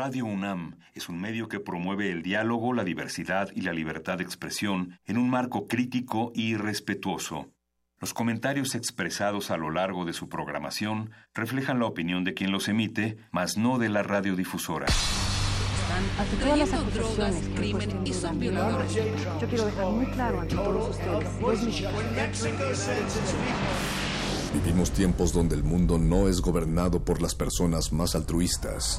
Radio UNAM es un medio que promueve el diálogo, la diversidad y la libertad de expresión en un marco crítico y respetuoso. Los comentarios expresados a lo largo de su programación reflejan la opinión de quien los emite, mas no de la radiodifusora. Ante todas las acusaciones que crimen y son violadores. Yo quiero dejar muy claro ante todos ustedes. Vivimos tiempos donde el mundo no es gobernado por las personas más altruistas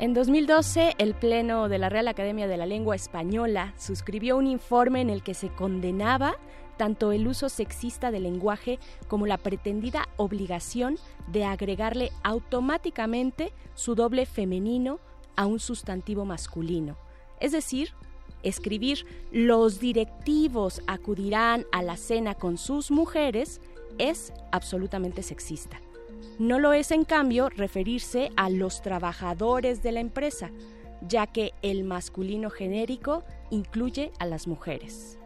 En 2012, el Pleno de la Real Academia de la Lengua Española suscribió un informe en el que se condenaba tanto el uso sexista del lenguaje como la pretendida obligación de agregarle automáticamente su doble femenino a un sustantivo masculino. Es decir, escribir los directivos acudirán a la cena con sus mujeres es absolutamente sexista. No lo es, en cambio, referirse a los trabajadores de la empresa, ya que el masculino genérico incluye a las mujeres.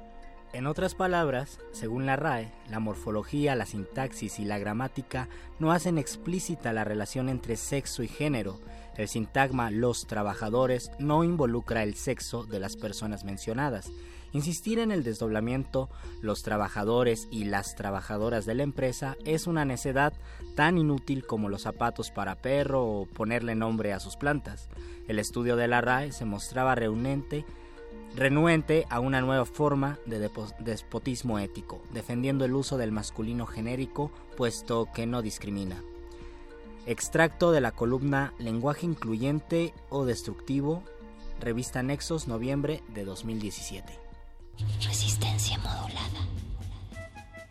En otras palabras, según la RAE, la morfología, la sintaxis y la gramática no hacen explícita la relación entre sexo y género. El sintagma los trabajadores no involucra el sexo de las personas mencionadas, Insistir en el desdoblamiento, los trabajadores y las trabajadoras de la empresa es una necedad tan inútil como los zapatos para perro o ponerle nombre a sus plantas. El estudio de la RAE se mostraba renuente a una nueva forma de despotismo ético, defendiendo el uso del masculino genérico, puesto que no discrimina. Extracto de la columna Lenguaje incluyente o destructivo, revista Nexos, noviembre de 2017. Resistencia modulada.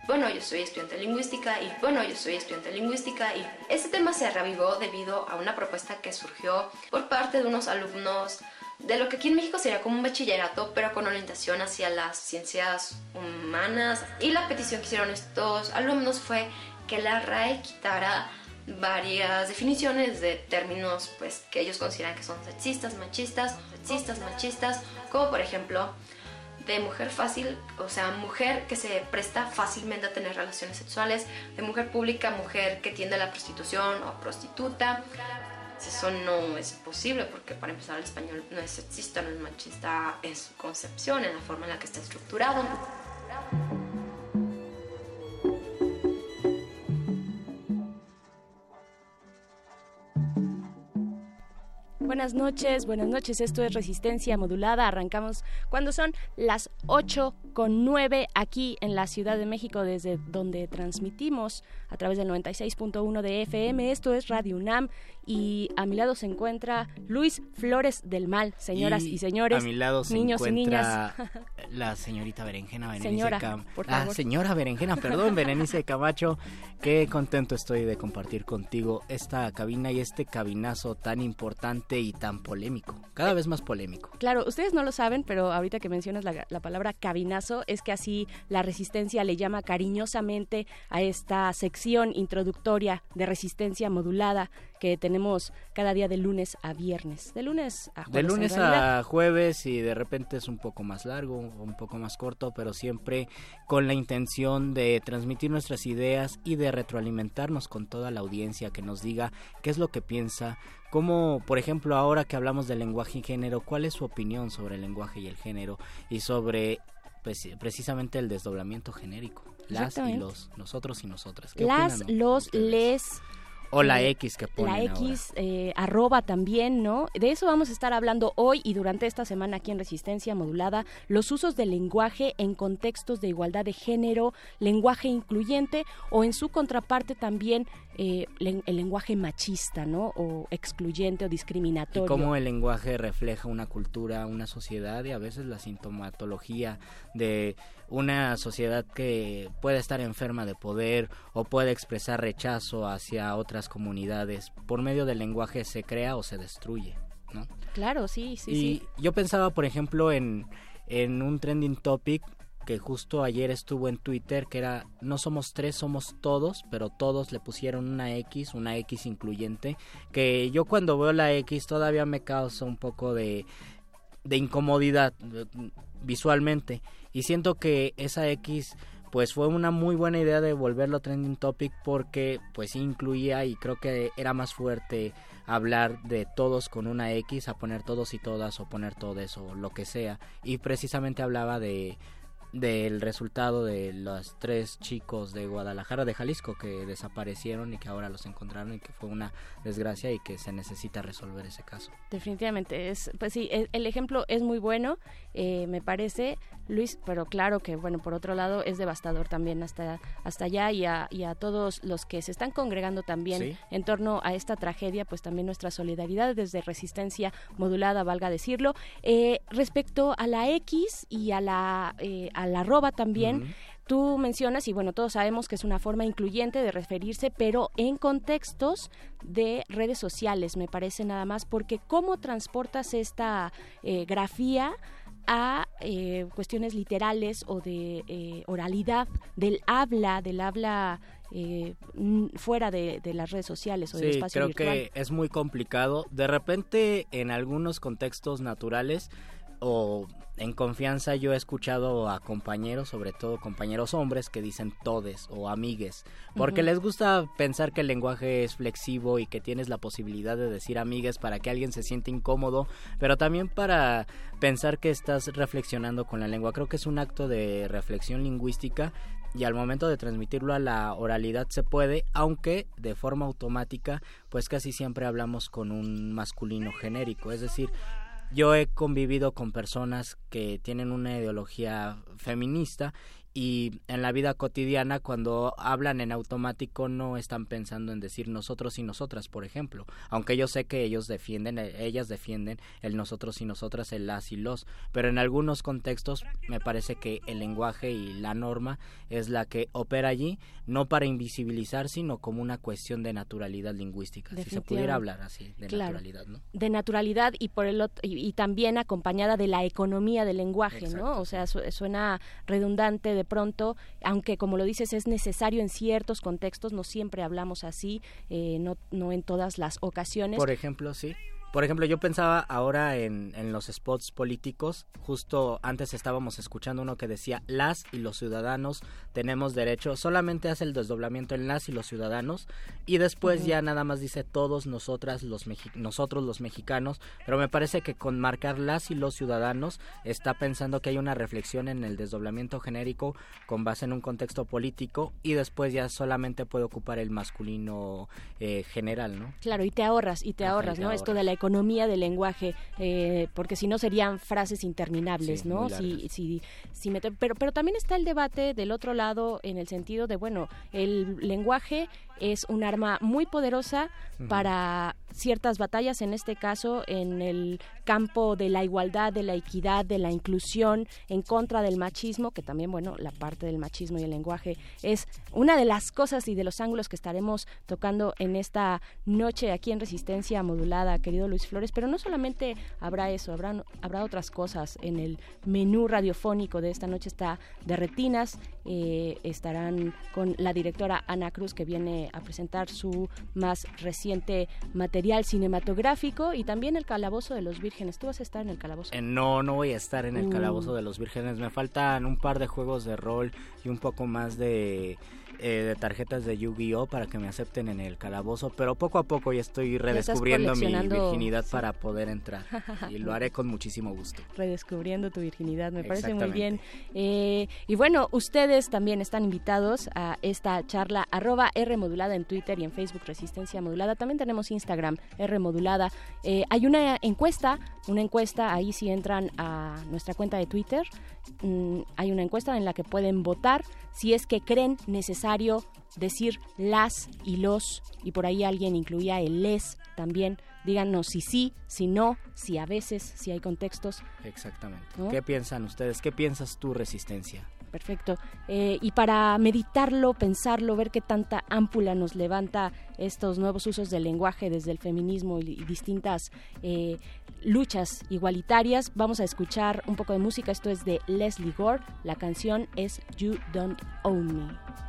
Bueno, yo soy estudiante de lingüística y bueno, yo soy estudiante de lingüística y este tema se revivó debido a una propuesta que surgió por parte de unos alumnos de lo que aquí en México sería como un bachillerato, pero con orientación hacia las ciencias humanas. Y la petición que hicieron estos alumnos fue que la RAE quitara varias definiciones de términos pues que ellos consideran que son sexistas, machistas, sexistas, machistas, como por ejemplo de mujer fácil, o sea, mujer que se presta fácilmente a tener relaciones sexuales, de mujer pública, mujer que tiende a la prostitución o prostituta. Eso no es posible porque para empezar el español no es sexista, no es machista en su concepción, en la forma en la que está estructurado. Buenas noches, buenas noches. Esto es Resistencia Modulada. Arrancamos cuando son las 8 con 9 aquí en la Ciudad de México, desde donde transmitimos a través del 96.1 de FM. Esto es Radio UNAM y a mi lado se encuentra Luis Flores del Mal, señoras y, señores. A mi lado se niños encuentra y niñas. la señorita Berenjena Berenice Señora, Cam- por Ah, favor. señora Berenjena, perdón, Berenice Camacho. Qué contento estoy de compartir contigo esta cabina y este cabinazo tan importante y tan polémico. Cada vez más polémico. Claro, ustedes no lo saben, pero ahorita que mencionas la, la palabra cabinazo, es que así la resistencia le llama cariñosamente a esta sección introductoria de resistencia modulada que tenemos cada día de lunes a viernes. De lunes a jueves. De lunes a jueves y de repente es un poco más largo, un poco más corto, pero siempre con la intención de transmitir nuestras ideas y de retroalimentarnos con toda la audiencia que nos diga qué es lo que piensa, como por ejemplo ahora que hablamos del lenguaje y género, cuál es su opinión sobre el lenguaje y el género y sobre pues, precisamente el desdoblamiento genérico, las y los, nosotros y nosotras. ¿Qué Las, opinan los, ustedes? les O la X que ponen La X, eh, arroba también, ¿no? De eso vamos a estar hablando hoy y durante esta semana aquí en Resistencia Modulada, los usos del lenguaje en contextos de igualdad de género, lenguaje incluyente o en su contraparte también eh, el lenguaje machista, ¿no? O excluyente o discriminatorio. Y cómo el lenguaje refleja una cultura, una sociedad y a veces la sintomatología de una sociedad que puede estar enferma de poder o puede expresar rechazo hacia otras comunidades. Por medio del lenguaje se crea o se destruye, ¿no? Claro, sí, sí, y Yo pensaba, por ejemplo, en, en un trending topic que justo ayer estuvo en Twitter, que era no somos tres, somos todos, pero todos le pusieron una X, una X incluyente, que yo cuando veo la X todavía me causa un poco de, de incomodidad visualmente. Y siento que esa X pues fue una muy buena idea de volverlo trending topic porque pues incluía y creo que era más fuerte hablar de todos con una X a poner todos y todas o poner todo eso lo que sea. Y precisamente hablaba de del resultado de los tres chicos de Guadalajara, de Jalisco, que desaparecieron y que ahora los encontraron y que fue una desgracia y que se necesita resolver ese caso. Definitivamente, es, pues sí, e, el, ejemplo es muy bueno, eh, me parece, Luis, pero claro que, bueno, por otro lado es devastador también hasta, hasta allá y a, y a todos los que se están congregando también en torno a esta tragedia, pues también nuestra solidaridad desde resistencia modulada, valga decirlo. Eh, respecto a la X y a la... Eh, a la arroba también. Tú mencionas, y bueno, todos sabemos que es una forma incluyente de referirse, pero en contextos de redes sociales, me parece nada más, porque cómo transportas esta eh, grafía a eh, cuestiones literales o de eh, oralidad, del habla, del habla fuera de, las redes sociales o del espacio creo que es muy complicado. De repente, en algunos contextos naturales o en confianza yo he escuchado a compañeros, sobre todo compañeros hombres, que dicen todes o amigues, porque les gusta pensar que el lenguaje es flexivo y que tienes la posibilidad de decir amigues para que alguien se siente incómodo, pero también para pensar que estás reflexionando con la lengua. Creo que es un acto de reflexión lingüística y al momento de transmitirlo a la oralidad se puede, aunque de forma automática, pues casi siempre hablamos con un masculino genérico, es decir, yo he convivido con personas que tienen una ideología feminista y en la vida cotidiana cuando hablan en automático no están pensando en decir nosotros y nosotras, por ejemplo, aunque yo sé que ellos defienden, eh, ellas defienden el nosotros y nosotras, el las y los, pero en algunos contextos me parece que el lenguaje y la norma es la que opera allí, no para invisibilizar, sino como una cuestión de naturalidad lingüística, si se pudiera hablar así, de naturalidad, ¿no? De naturalidad y por el y, también acompañada de la economía del lenguaje, ¿no? O sea, suena redundante de pronto, aunque como lo dices es necesario en ciertos contextos, no siempre hablamos así, eh, no, no en todas las ocasiones. Por ejemplo, sí. Por ejemplo, yo pensaba ahora en, en, los spots políticos, justo antes estábamos escuchando uno que decía, las y los ciudadanos tenemos derecho, solamente hace el desdoblamiento en las y los ciudadanos, y después ya nada más dice todos nosotras, los nosotros los mexicanos, pero me parece que con marcar las y los ciudadanos está pensando que hay una reflexión en el desdoblamiento genérico con base en un contexto político, y después ya solamente puede ocupar el masculino eh, general, ¿no? Claro, y te ahorras, y te ahorras, ¿no? Esto de la economía del lenguaje, eh, porque si no serían frases interminables, ¿no? Si, si, si pero, pero también está el debate del otro lado en el sentido de, bueno, el lenguaje es un arma muy poderosa para ciertas batallas, en este caso en el campo de la igualdad, de la equidad, de la inclusión, en contra del machismo, que también, bueno, la parte del machismo y el lenguaje es una de las cosas y de los ángulos que estaremos tocando en esta noche aquí en Resistencia Modulada, querido Luis Flores, pero no solamente habrá eso, habrá, habrá otras cosas en el menú radiofónico de esta noche, está de retinas, eh, estarán con la directora Ana Cruz que viene a presentar su más reciente material cinematográfico y también el Calabozo de los Vírgenes. ¿Tú vas a estar en el Calabozo? Eh, no, no voy a estar en el uh. Calabozo de los Vírgenes. Me faltan un par de juegos de rol y un poco más de eh, de tarjetas de Yu-Gi-Oh para que me acepten en el calabozo, pero poco a poco ya estoy redescubriendo mi virginidad para poder entrar y lo haré con muchísimo gusto. Redescubriendo tu virginidad, me parece muy bien. Eh, y bueno, ustedes también están invitados a esta charla arroba R modulada en Twitter y en Facebook Resistencia Modulada. También tenemos Instagram R modulada. Eh, hay una encuesta, una encuesta, ahí si entran a nuestra cuenta de Twitter, mm, hay una encuesta en la que pueden votar si es que creen necesario decir las y los, y por ahí alguien incluía el les también. Díganos si sí, si no, si a veces, si hay contextos. Exactamente. ¿Qué piensan ustedes? ¿Qué piensas tú, Resistencia? Perfecto. Eh, y para meditarlo, pensarlo, ver qué tanta ámpula nos levanta estos nuevos usos del lenguaje desde el feminismo y, distintas eh, luchas igualitarias, vamos a escuchar un poco de música. Esto es de Leslie Gore. La canción es You Don't Own Me.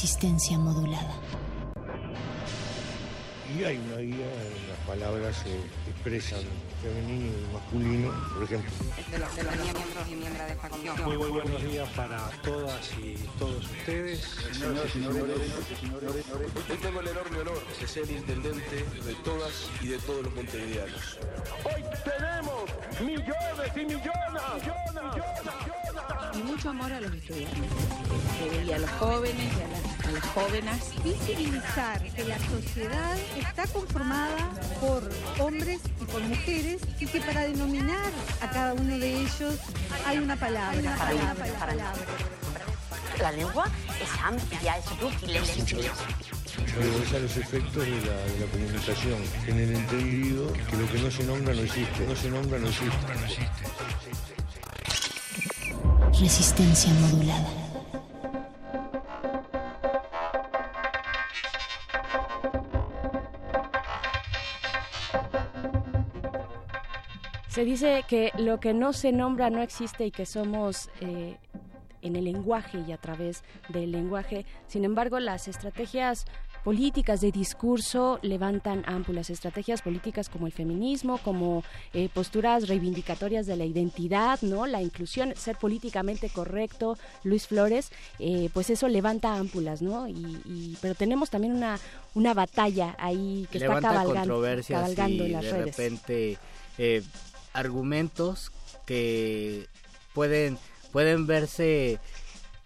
Resistencia modulada. Y hay una guía, las palabras se expresan femenino y masculino, por ejemplo. De los, de los miembros y miembros de esta comisión. Muy, muy buenos días para todas y todos ustedes. Señoras y señores, hoy tengo el enorme honor de ser intendente de todas y de todos los montevideanos. Hoy tenemos millones y millones, millones, millones, Y mucho amor a los estudiantes, eh, y a los jóvenes y a las a las jóvenes. Visibilizar que la sociedad está conformada por hombres y por mujeres y que para denominar a cada uno de ellos hay una palabra. La lengua es amplia, es útil, es a los efectos de la, de la comunicación, en el entendido que lo que no se nombra no existe, no se nombra no existe. Resistencia modulada. Se dice que lo que no se nombra no existe y que somos eh, en el lenguaje y a través del lenguaje. Sin embargo, las estrategias políticas de discurso levantan ámpulas, estrategias políticas como el feminismo, como eh, posturas reivindicatorias de la identidad, ¿no? La inclusión, ser políticamente correcto, Luis Flores, eh, pues eso levanta ámpulas, ¿no? Y, pero tenemos también una, una batalla ahí que está cabalgando, cabalgando en las de redes. repente eh, argumentos que pueden pueden verse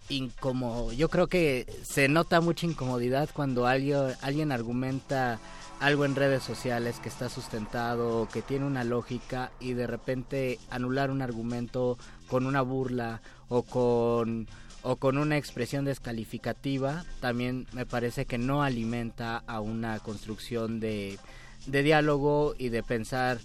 incómodo. Yo creo que se nota mucha incomodidad cuando alguien, alguien argumenta algo en redes sociales que está sustentado, que tiene una lógica y de repente anular un argumento con una burla o con o con una expresión descalificativa también me parece que no alimenta a una construcción de, de diálogo y de pensar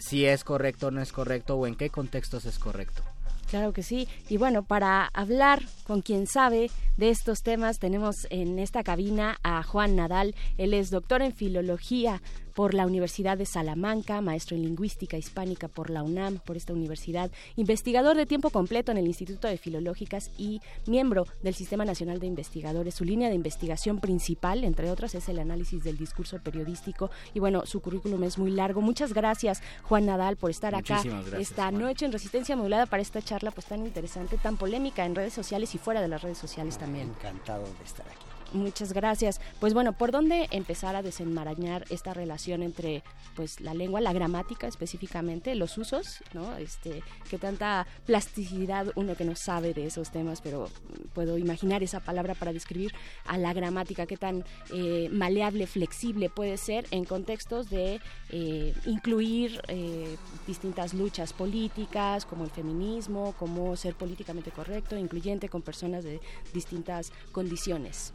si es correcto o no es correcto o en qué contextos es correcto. Claro que sí. Y bueno, para hablar con quien sabe de estos temas, tenemos en esta cabina a Juan Nadal. Él es doctor en filología por la Universidad de Salamanca, maestro en lingüística hispánica por la UNAM, por esta universidad, investigador de tiempo completo en el Instituto de Filológicas y miembro del Sistema Nacional de Investigadores. Su línea de investigación principal, entre otras, es el análisis del discurso periodístico y bueno, su currículum es muy largo. Muchas gracias, Juan Nadal, por estar acá esta noche en Resistencia Modulada para esta charla pues tan interesante, tan polémica en redes sociales y fuera de las redes sociales también. Encantado de estar aquí. Muchas gracias. Pues bueno, ¿por dónde empezar a desenmarañar esta relación entre pues la lengua, la gramática específicamente, los usos, ¿no? Este, que tanta plasticidad uno que no sabe de esos temas, pero puedo imaginar esa palabra para describir a la gramática, qué tan eh, maleable, flexible puede ser en contextos de eh, incluir eh, distintas luchas políticas, como el feminismo, como ser políticamente correcto, incluyente con personas de distintas condiciones.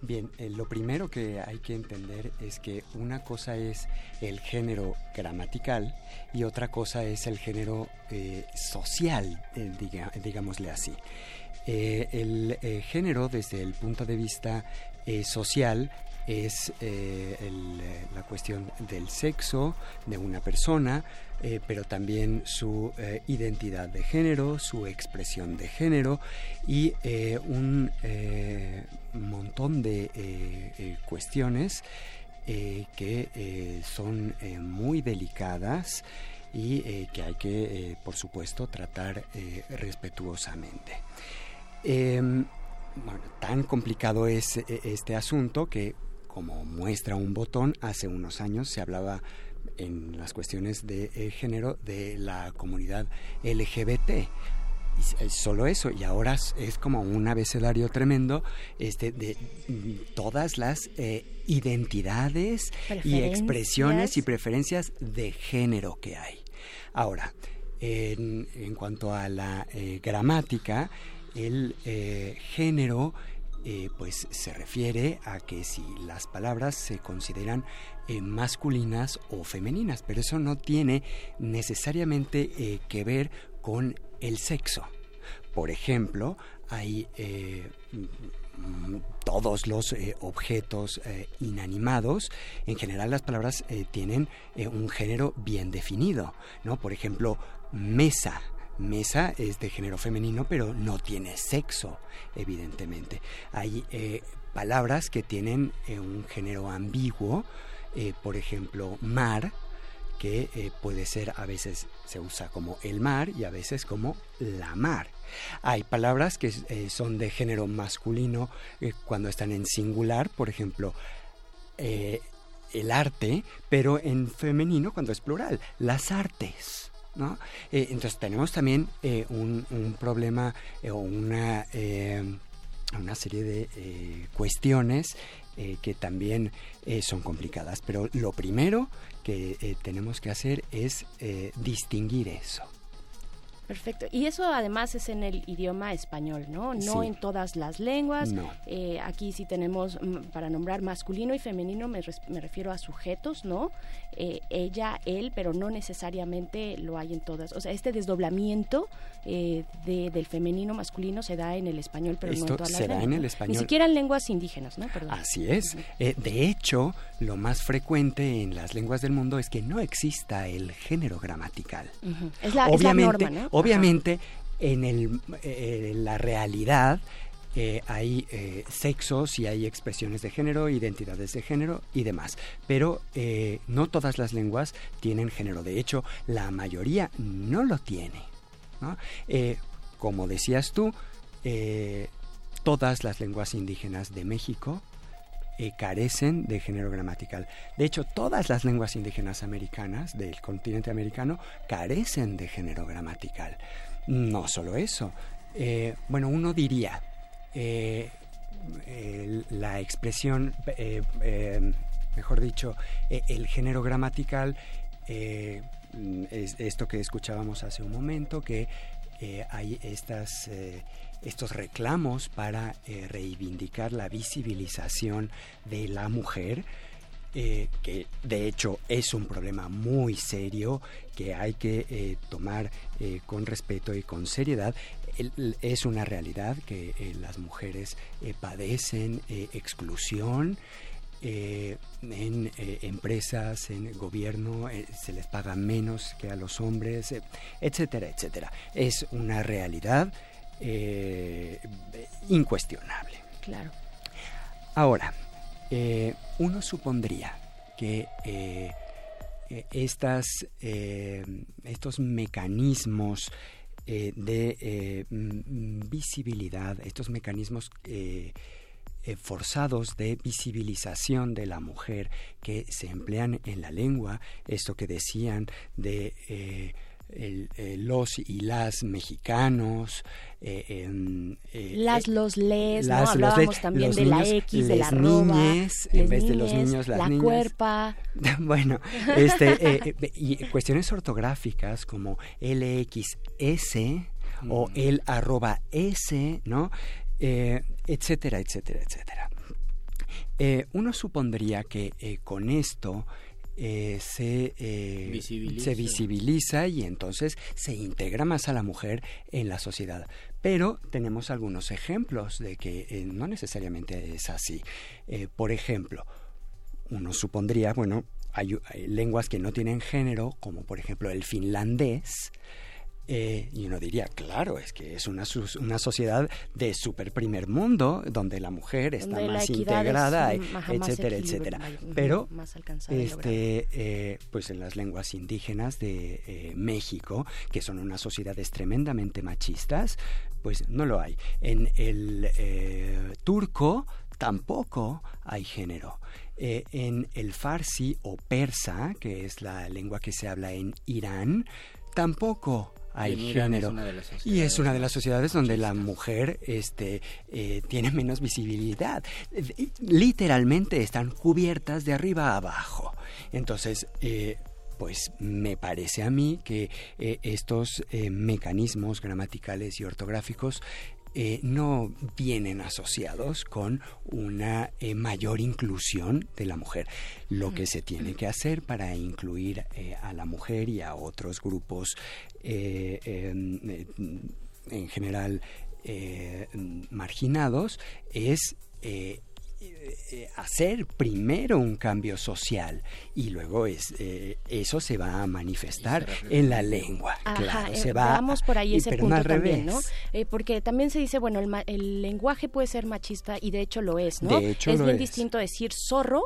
Bien, eh, lo primero que hay que entender es que una cosa es el género gramatical y otra cosa es el género eh, social, eh, digámosle así. el género desde el punto de vista social es la cuestión del sexo de una persona, eh, pero también su eh, identidad de género, su expresión de género y eh, un montón de cuestiones que son muy delicadas y que hay que, por supuesto, tratar respetuosamente. Em, tan complicado es este asunto que, como muestra un botón, hace unos años se hablaba en las cuestiones de eh, género de la comunidad LGBT solo eso y ahora es como un abecedario tremendo este de mm, todas las eh, identidades y expresiones y preferencias de género que hay. Ahora en, en cuanto a la eh, gramática el género pues se refiere a que si las palabras se consideran eh, masculinas o femeninas, pero eso no tiene necesariamente eh, que ver con el sexo. Por ejemplo, hay eh, todos los objetos inanimados, en general las palabras tienen un género bien definido, ¿no? Por ejemplo, mesa. Mesa es de género femenino, pero no tiene sexo, evidentemente. Hay palabras que tienen un género ambiguo, eh, por ejemplo, mar, que eh, puede ser a veces se usa como el mar y a veces como la mar. Hay palabras que eh, son de género masculino cuando están en singular, por ejemplo, el arte, pero en femenino cuando es plural, las artes. ¿No? entonces tenemos también un, un, problema o una, una serie de cuestiones eh, que también eh, son complicadas. Pero lo primero que eh, tenemos que hacer es distinguir eso. Perfecto. Y eso además es en el idioma español, ¿no? No en todas las lenguas. Eh, aquí sí tenemos, mm, para nombrar masculino y femenino, me, refiero a sujetos, ¿no? Eh, ella, él, pero no necesariamente lo hay en todas. O sea, este desdoblamiento eh, del femenino masculino se da en el español, pero no en todas las lenguas. en el español. Ni siquiera en lenguas indígenas, ¿no? Así es. de hecho, lo más frecuente en las lenguas del mundo es que no exista el género gramatical. es, la, norma, ¿no? Obviamente, en, el, la realidad, eh, hay eh, sexos y hay expresiones de género, identidades de género y demás. Pero eh, no todas las lenguas tienen género. De hecho, la mayoría no lo tiene. como decías tú, todas las lenguas indígenas de México carecen de género gramatical. De hecho, todas las lenguas indígenas americanas del continente americano carecen de género gramatical. No solo eso. bueno, uno diría, eh, la expresión, eh, eh, mejor dicho, el género gramatical, es esto que escuchábamos hace un momento, que hay estas, estos reclamos para reivindicar la visibilización de la mujer, que de hecho es un problema muy serio que hay que tomar con respeto y con seriedad es una realidad que eh, las mujeres eh, padecen eh, exclusión. en empresas, en gobierno, se les paga menos que a los hombres, etcétera, etcétera. Es una realidad incuestionable. Claro. Ahora, uno supondría que estas, estos mecanismos eh, de eh, visibilidad, estos mecanismos eh, forzados de visibilización de la mujer que se emplean en la lengua, esto que decían de los y las mexicanos, las, los, les, ¿no? Hablábamos también de la X, de la niñes, en vez de los niños, las la cuerpa. bueno, este, y cuestiones ortográficas como LXS o mm. el arroba S, ¿no? etcétera, etcétera, etcétera. uno supondría que con esto eh, se, eh, visibiliza. se visibiliza y entonces se integra más a la mujer en la sociedad. Pero tenemos algunos ejemplos de que eh, no necesariamente es así. por ejemplo, uno supondría, bueno, hay, lenguas que no tienen género, como por ejemplo el finlandés, eh, y uno diría, claro, es que es una, una sociedad de super primer mundo, donde la mujer está más integrada, etcétera, etcétera. Pero, este, eh, pues en las lenguas indígenas de eh, México, que son unas sociedades tremendamente machistas, pues no lo hay. En el turco tampoco hay género. en el farsi o persa, que es la lengua que se habla en Irán, tampoco hay género. y es una de las sociedades donde la mujer este, eh, tiene menos visibilidad. Literalmente están cubiertas de arriba a abajo. Entonces, eh, pues me parece a mí que eh, estos mecanismos gramaticales y ortográficos eh, no vienen asociados con una eh, mayor inclusión de la mujer. Lo que se tiene que hacer para incluir eh, a la mujer y a otros grupos em, en general marginados es eh, hacer primero un cambio social y luego es eh, eso se va a manifestar en la lengua. claro se eh, va vamos por ahí ese punto también no porque también se dice bueno el, lenguaje puede ser machista y de hecho lo es no es bien distinto decir zorro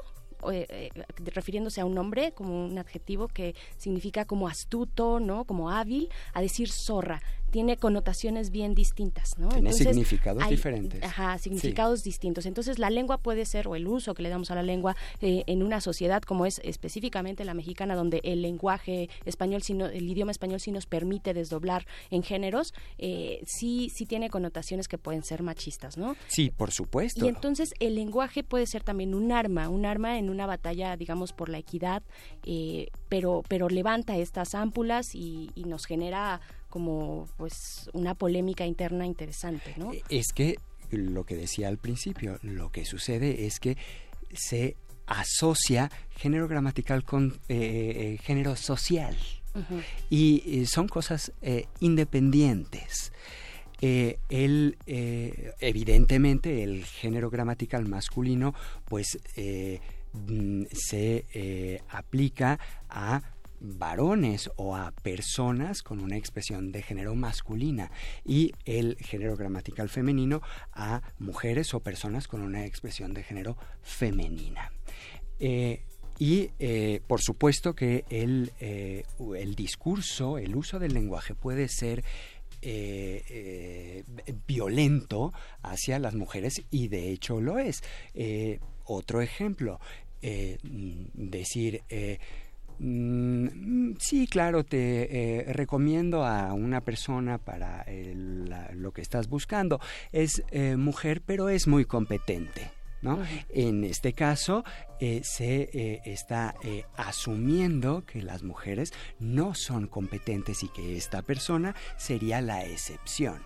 refiriéndose a un nombre como un adjetivo que significa como astuto, ¿no? Como hábil, a decir zorra tiene connotaciones bien distintas, ¿no? Tiene significados diferentes. Ajá, significados distintos. Entonces la lengua puede ser, o el uso que le damos a la lengua eh, en una sociedad como es específicamente la mexicana, donde el lenguaje español, sino, el idioma español sí nos permite desdoblar en géneros, eh, sí, sí tiene connotaciones que pueden ser machistas, ¿no? Sí, por supuesto. Y entonces el lenguaje puede ser también un arma, un arma en una batalla, digamos, por la equidad, eh, pero, pero levanta estas ámpulas y, y nos genera como pues una polémica interna interesante, ¿no? E, es que lo que decía al principio, lo que sucede es que se asocia género gramatical con eh, eh, género social y son cosas eh, independientes. el, evidentemente el género gramatical masculino pues mm, se aplica a varones o a personas con una expresión de género masculina y el género gramatical femenino a mujeres o personas con una expresión de género femenina. Eh, y eh, por supuesto que el, eh, el, discurso, el uso del lenguaje puede ser violento hacia las mujeres y de hecho lo es. otro ejemplo, decir Mm, sí, claro, te eh, recomiendo a una persona para lo que estás buscando. Es eh, mujer, pero es muy competente. ¿No? En este caso, eh, se está asumiendo que las mujeres no son competentes y que esta persona sería la excepción.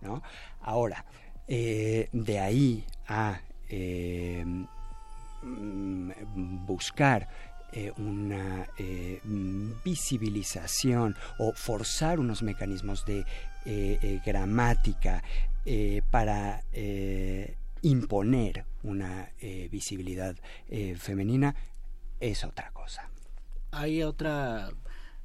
¿no? Ahora, de ahí a mm, buscar eh, una eh, visibilización o forzar unos mecanismos de eh, gramática para imponer una visibilidad femenina es otra cosa. Hay otra,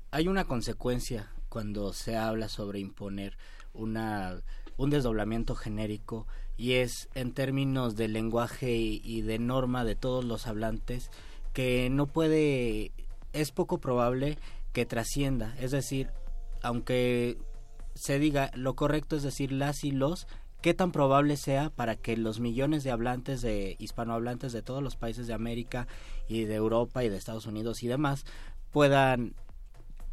hay una consecuencia cuando se habla sobre imponer una un desdoblamiento genérico y es en términos de lenguaje y de norma de todos los hablantes que no puede, es poco probable que trascienda. Es decir, aunque se diga lo correcto es decir las y los, qué tan probable sea para que los millones de hablantes de hispanohablantes de todos los países de América y de Europa y de Estados Unidos y demás puedan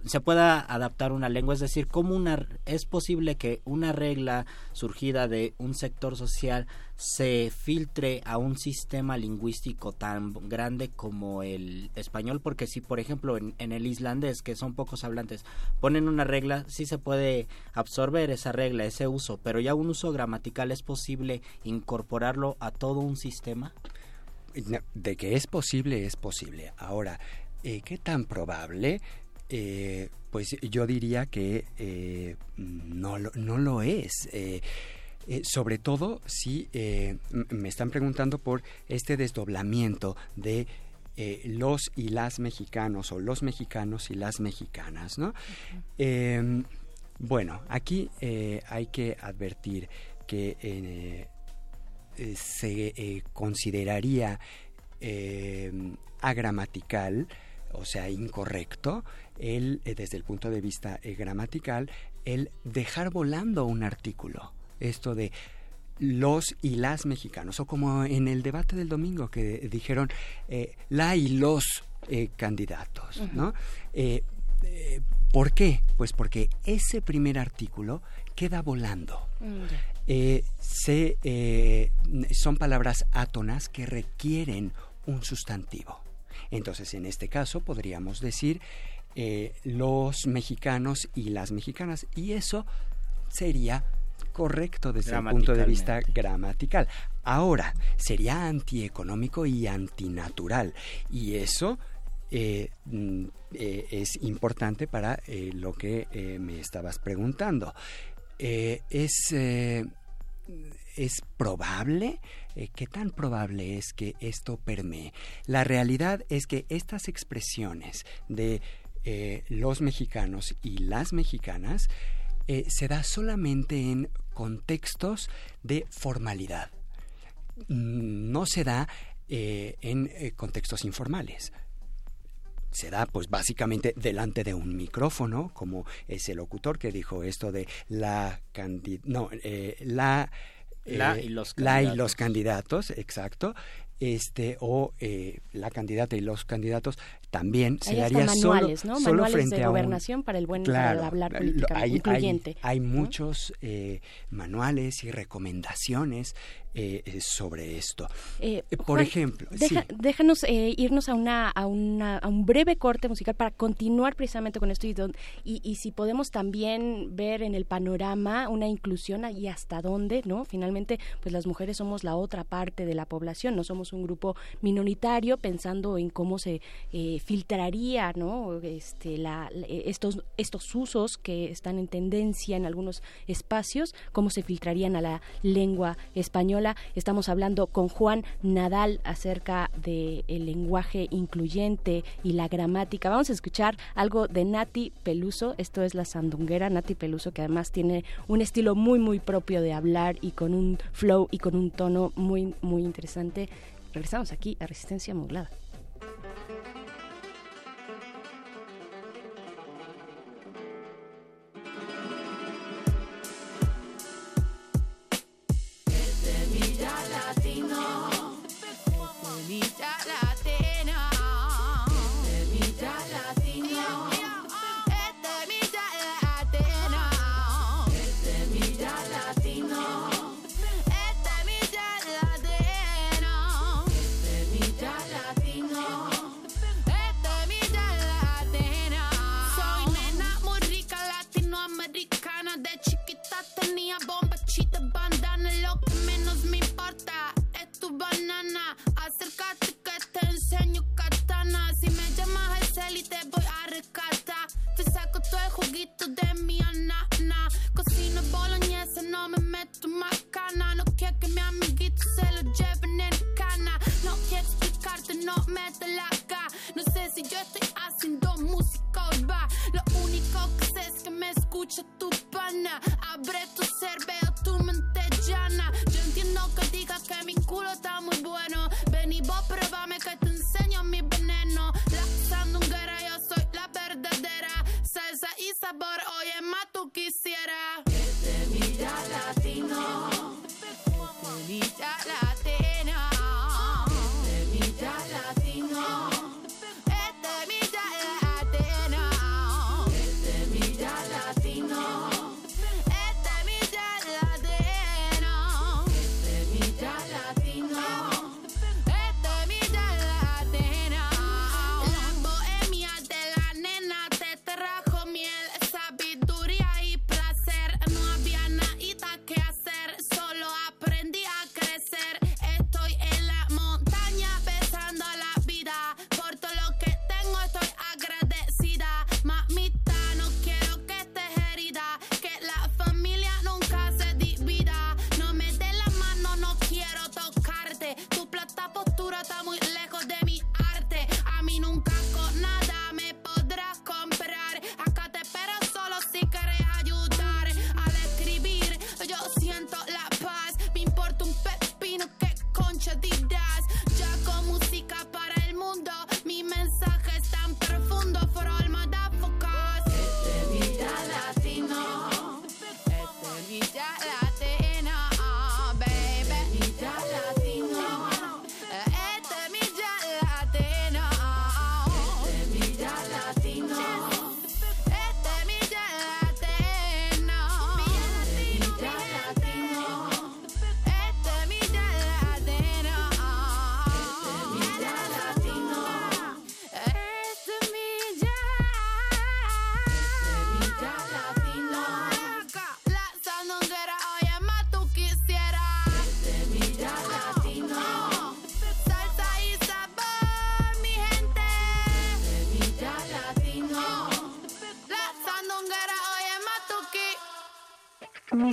se pueda adaptar una lengua, es decir, cómo una es posible que una regla surgida de un sector social se filtre a un sistema lingüístico tan grande como el español, porque si por ejemplo en, el islandés, que son pocos hablantes, ponen una regla, sí se puede absorber esa regla, ese uso, pero ya un uso gramatical es posible incorporarlo a todo un sistema. De que es posible, es posible. Ahora, eh, ¿qué tan probable? Eh, pues yo diría que eh, no, no, lo es. Eh, sobre todo si me están preguntando por este desdoblamiento de los y las mexicanos o los mexicanos y las mexicanas, ¿no? Em, bueno, aquí hay que advertir que se consideraría agramatical, o sea, incorrecto, el, eh, desde el punto de vista eh, gramatical, el dejar volando un artículo. Esto de los y las mexicanos, o como en el debate del domingo que dijeron eh, la y los candidatos, ¿no? ¿Por qué? Pues porque ese primer artículo queda volando. Mm, se, son palabras átonas que requieren un sustantivo. Entonces, en este caso, podríamos decir eh, los mexicanos y las mexicanas. Y eso sería correcto desde el punto de vista gramatical. Ahora, sería antieconómico y antinatural. Y eso eh, mm, eh, es importante para lo que me estabas preguntando. es, es probable, ¿qué tan probable es que esto permee? La realidad es que estas expresiones de eh, los mexicanos y las mexicanas eh, se da solamente en contextos de formalidad. No se da eh, en contextos informales se da pues básicamente delante de un micrófono como ese locutor que dijo esto de la no la la, y los la y los candidatos exacto este o la candidata y los candidatos también se daría manuales, solo, ¿no? manuales de gobernación para el buen claro, hablar política hay, incluyente. Hay, muchos eh, manuales y recomendaciones eh, eh, sobre esto. Por ejemplo, déjanos irnos a, una, a, una, a un breve corte musical para continuar precisamente con esto y, y, y, si podemos también ver en el panorama una inclusión y hasta dónde, ¿no? Finalmente, pues las mujeres somos la otra parte de la población, no somos somos un grupo minoritario, pensando en cómo se eh, filtraría, ¿no? Este, la, estos, estos usos que están en tendencia en algunos espacios, cómo se filtrarían a la lengua española. Estamos hablando con Juan Nadal acerca del lenguaje incluyente y la gramática. Vamos a escuchar algo de Nati Peluso. Esto es la sandunguera Nati Peluso, que además tiene un estilo muy, muy propio de hablar y con un flow y con un tono muy, muy interesante. Regresamos aquí a Resistencia Modulada. me down. rana Si me llamas al celi te voy a rescatar Te saco todo el juguito de mi anana Cocino boloñesa, no me meto más cana No quiero que mi amiguito se lo lleven en cana No quiero explicarte, no me te la acá No sé si yo estoy haciendo música o va Lo único que sé es que me escucha tu pana Abre tu cerveza sabor, hoy más tú quisieras. Que te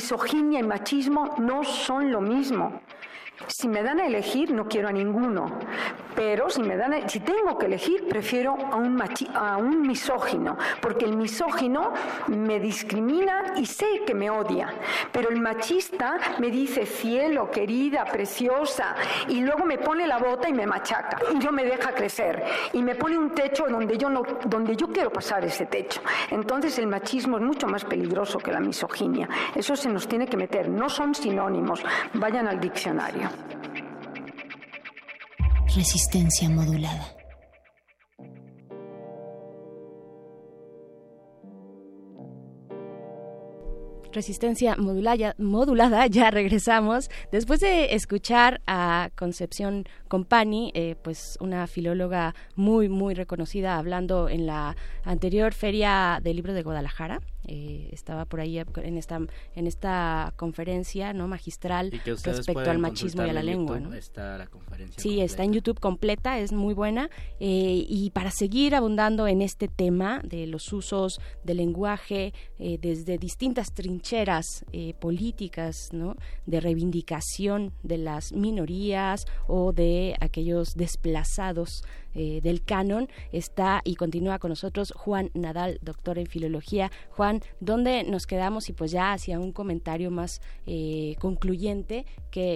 misoginia y machismo no son lo mismo. Si me dan a elegir, no quiero a ninguno. Pero si, me dan si tengo que elegir, prefiero a un, a un misógino, porque el misógino me discrimina y sé que me odia. Pero el machista me dice cielo, querida, preciosa, y luego me pone la bota y me machaca, y no me deja crecer, y me pone un techo donde yo, no, donde yo quiero pasar ese techo. Entonces el machismo es mucho más peligroso que la misoginia. Eso se nos tiene que meter, no son sinónimos. Vayan al diccionario. Resistencia modulada. Resistencia modulada, ya regresamos. Después de escuchar a Concepción Compani, eh, pues una filóloga muy, muy reconocida, hablando en la anterior Feria del Libro de Guadalajara, eh, estaba por ahí en esta en esta conferencia no magistral respecto al machismo y a la lengua está la conferencia sí está en YouTube completa es muy buena eh, y para seguir abundando en este tema de los usos del lenguaje eh, desde distintas trincheras políticas no de reivindicación de las minorías o de aquellos desplazados eh, del canon está y continúa con nosotros Juan Nadal, doctor en filología. Juan, ¿dónde nos quedamos? Y pues ya hacia un comentario más eh, concluyente,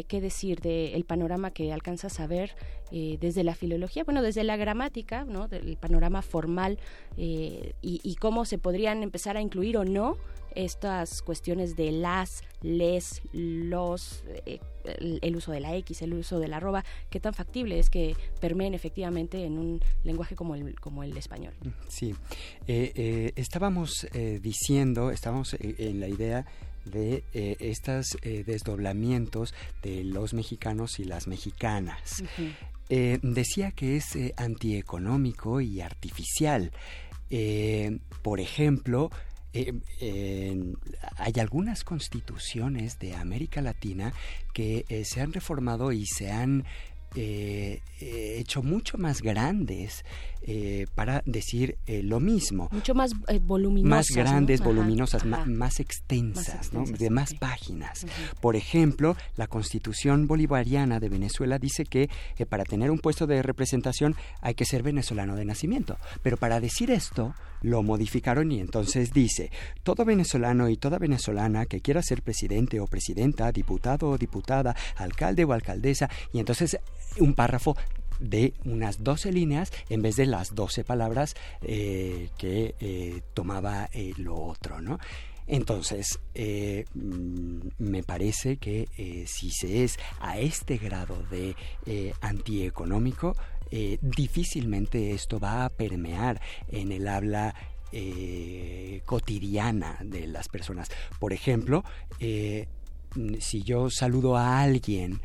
¿qué, decir del panorama que alcanzas a ver eh, desde la filología? Bueno, desde la gramática, ¿no? Del panorama formal y, y cómo se podrían empezar a incluir o no estas cuestiones de las, les, los, eh, el, uso de la X, el uso de la arroba, qué tan factible es que permeen efectivamente en un lenguaje como el, como el español. Sí, eh, eh, estábamos diciendo, estábamos en la idea de estos desdoblamientos de los mexicanos y las mexicanas. decía que es antieconómico y artificial. por ejemplo, eh, hay algunas constituciones de América Latina que eh, se han reformado y se han eh, eh, hecho mucho más grandes eh, para decir lo mismo. Mucho más voluminosas. Más grandes, voluminosas, Más, extensas, de más páginas. Por ejemplo, la Constitución Bolivariana de Venezuela dice que para tener un puesto de representación hay que ser venezolano de nacimiento. Pero para decir esto, lo modificaron y entonces dice, todo venezolano y toda venezolana que quiera ser presidente o presidenta, diputado o diputada, alcalde o alcaldesa, y entonces un párrafo de unas 12 líneas en vez de las 12 palabras eh, que eh, tomaba eh, lo otro, ¿no? Entonces, mm, me parece que si se es a este grado de antieconómico, difícilmente esto va a permear en el habla cotidiana de las personas. Por ejemplo, si yo saludo a alguien,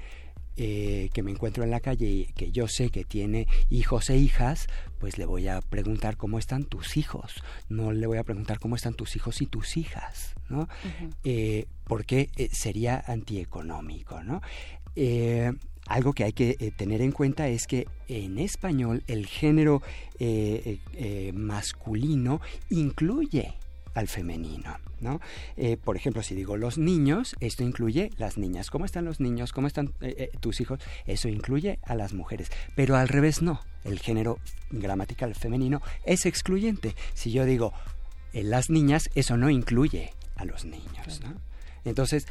eh, que me encuentro en la calle y que yo sé que tiene hijos e hijas, pues le voy a preguntar cómo están tus hijos. No le voy a preguntar cómo están tus hijos y tus hijas, ¿no? Eh, porque eh, sería antieconómico, ¿no? algo que hay que tener en cuenta es que en español el género masculino incluye al femenino. ¿no? Eh, por ejemplo, si digo los niños, esto incluye las niñas. ¿Cómo están los niños? ¿Cómo están eh, eh, tus hijos? Eso incluye a las mujeres. Pero al revés no. El género gramatical femenino es excluyente. Si yo digo las niñas, eso no incluye a los niños. Entonces,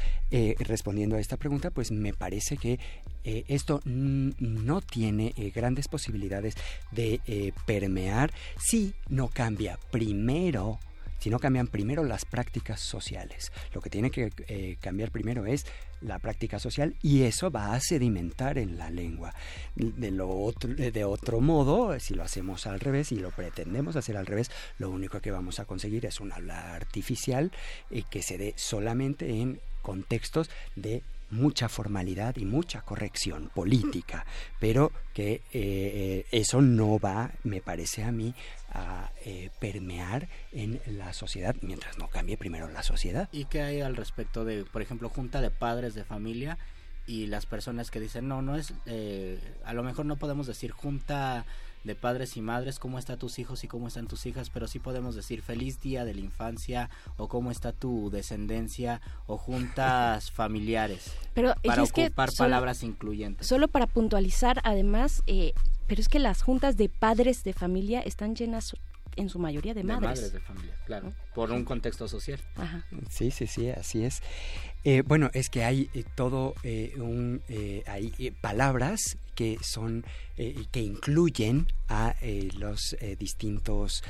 respondiendo a esta pregunta, pues me parece que esto no tiene grandes posibilidades de permear si no cambia primero si no cambian primero las prácticas sociales. Lo que tiene que eh, cambiar primero es la práctica social y eso va a sedimentar en la lengua. De, otro modo, si lo hacemos al revés y lo pretendemos hacer al revés, lo único que vamos a conseguir es un habla artificial eh, que se dé solamente en contextos de mucha formalidad y mucha corrección política, pero que eh, eso no va, me parece a mí, a eh, permear en la sociedad mientras no cambie primero la sociedad. ¿Y qué hay al respecto de, por ejemplo, junta de padres de familia y las personas que dicen, no, no es, eh, a lo mejor no podemos decir junta de padres y madres, cómo están tus hijos y cómo están tus hijas, pero sí podemos decir feliz día de la infancia o cómo está tu descendencia o juntas familiares. Pero para ocupar palabras incluyentes. Solo para puntualizar, además, eh, pero es que las juntas de padres de familia están llenas en su mayoría de, de madres. de familia, claro, por un contexto social. Sí, sí, sí, así es. Eh, bueno, es que hay eh, todo un, hay palabras que son que incluyen a los distintos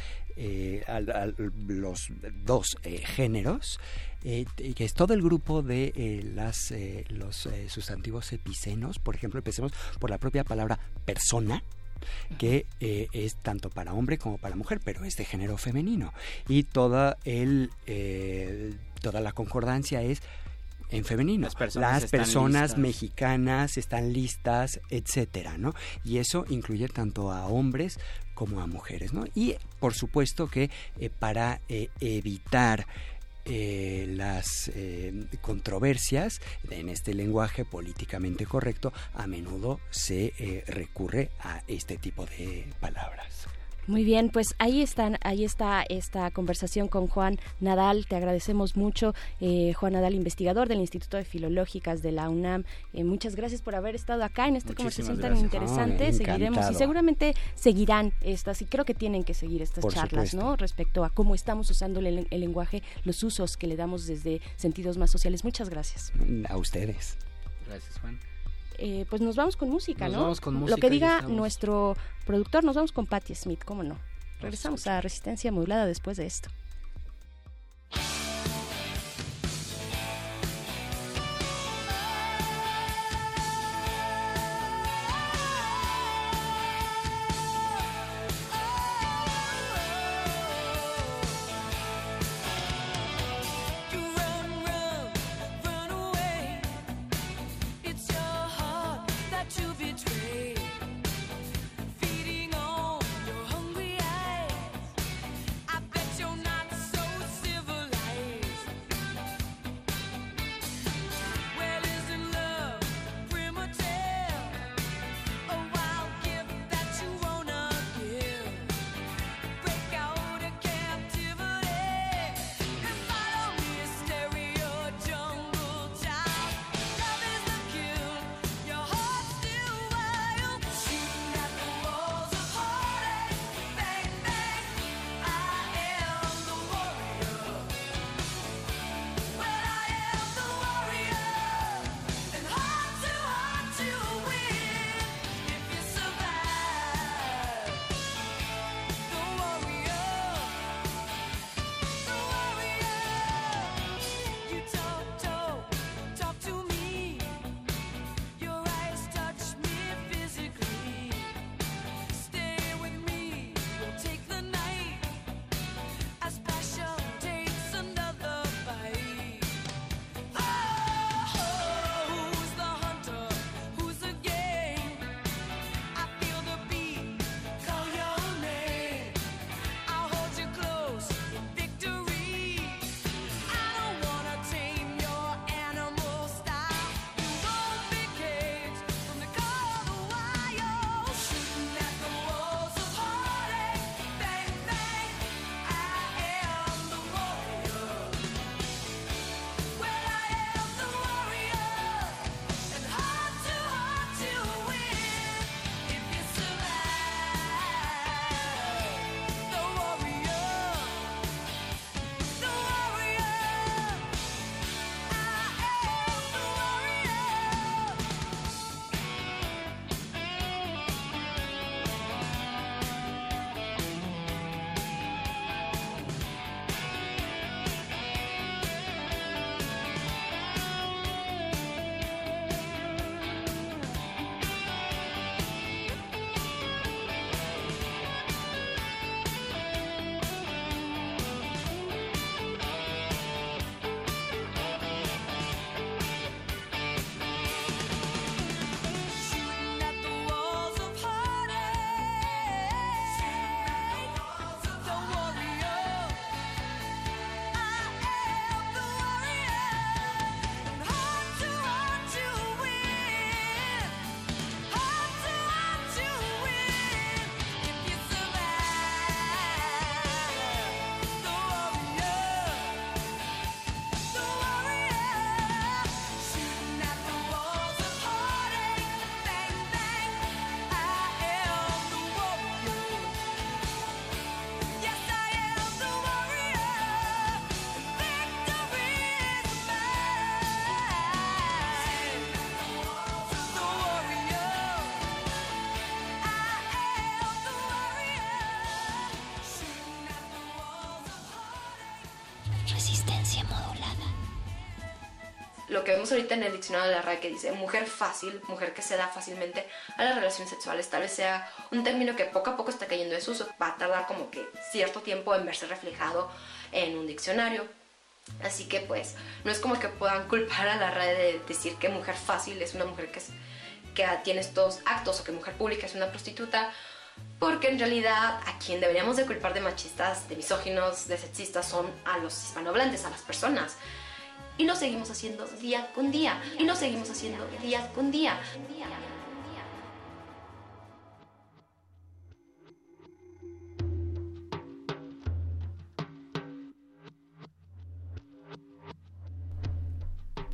a, los dos géneros que es todo el grupo de las los sustantivos epicenos por ejemplo empecemos por la propia palabra persona que eh, es tanto para hombre como para mujer, pero es de género femenino. Y toda, el, eh, toda la concordancia es en femenino. Las personas, mexicanas están listas, etcétera, ¿no? Y eso incluye tanto a hombres como a mujeres, ¿no? Y por supuesto que eh, para evitar eh, las eh, controversias en este lenguaje políticamente correcto, a menudo se eh, recurre a este tipo de palabras. Muy bien, pues ahí están, ahí está esta conversación con Juan Nadal. Te agradecemos mucho, eh, Juan Nadal, investigador del Instituto de Filológicas de la UNAM. Eh, muchas gracias por haber estado acá en esta conversación tan interesante. Seguiremos y seguramente seguirán estas y creo que tienen que seguir estas charlas, ¿no? Respecto a cómo estamos usando el, el lenguaje, los usos que le damos desde sentidos más sociales. Muchas gracias. A ustedes. Gracias, Juan. Eh, pues nos vamos con música, Nos ¿no? vamos con música Lo que diga nuestro productor, nos vamos con Patti Smith, ¿cómo no? Regresamos a Resistencia Modulada después de esto. Que vemos ahorita en el diccionario de la RAE que dice mujer fácil, mujer que se da fácilmente a las relaciones sexuales, tal vez sea un término que poco a poco está cayendo de desuso, va a tardar como que cierto tiempo en verse reflejado en un diccionario. Así que pues no es como que puedan culpar a la RAE de decir que mujer fácil es una mujer que, es- que tiene estos actos o que mujer pública es una prostituta, porque en realidad a quien deberíamos de culpar de machistas, de misóginos, de sexistas son a los hispanohablantes, a las personas. Y lo seguimos haciendo día con día, y lo seguimos haciendo día con día.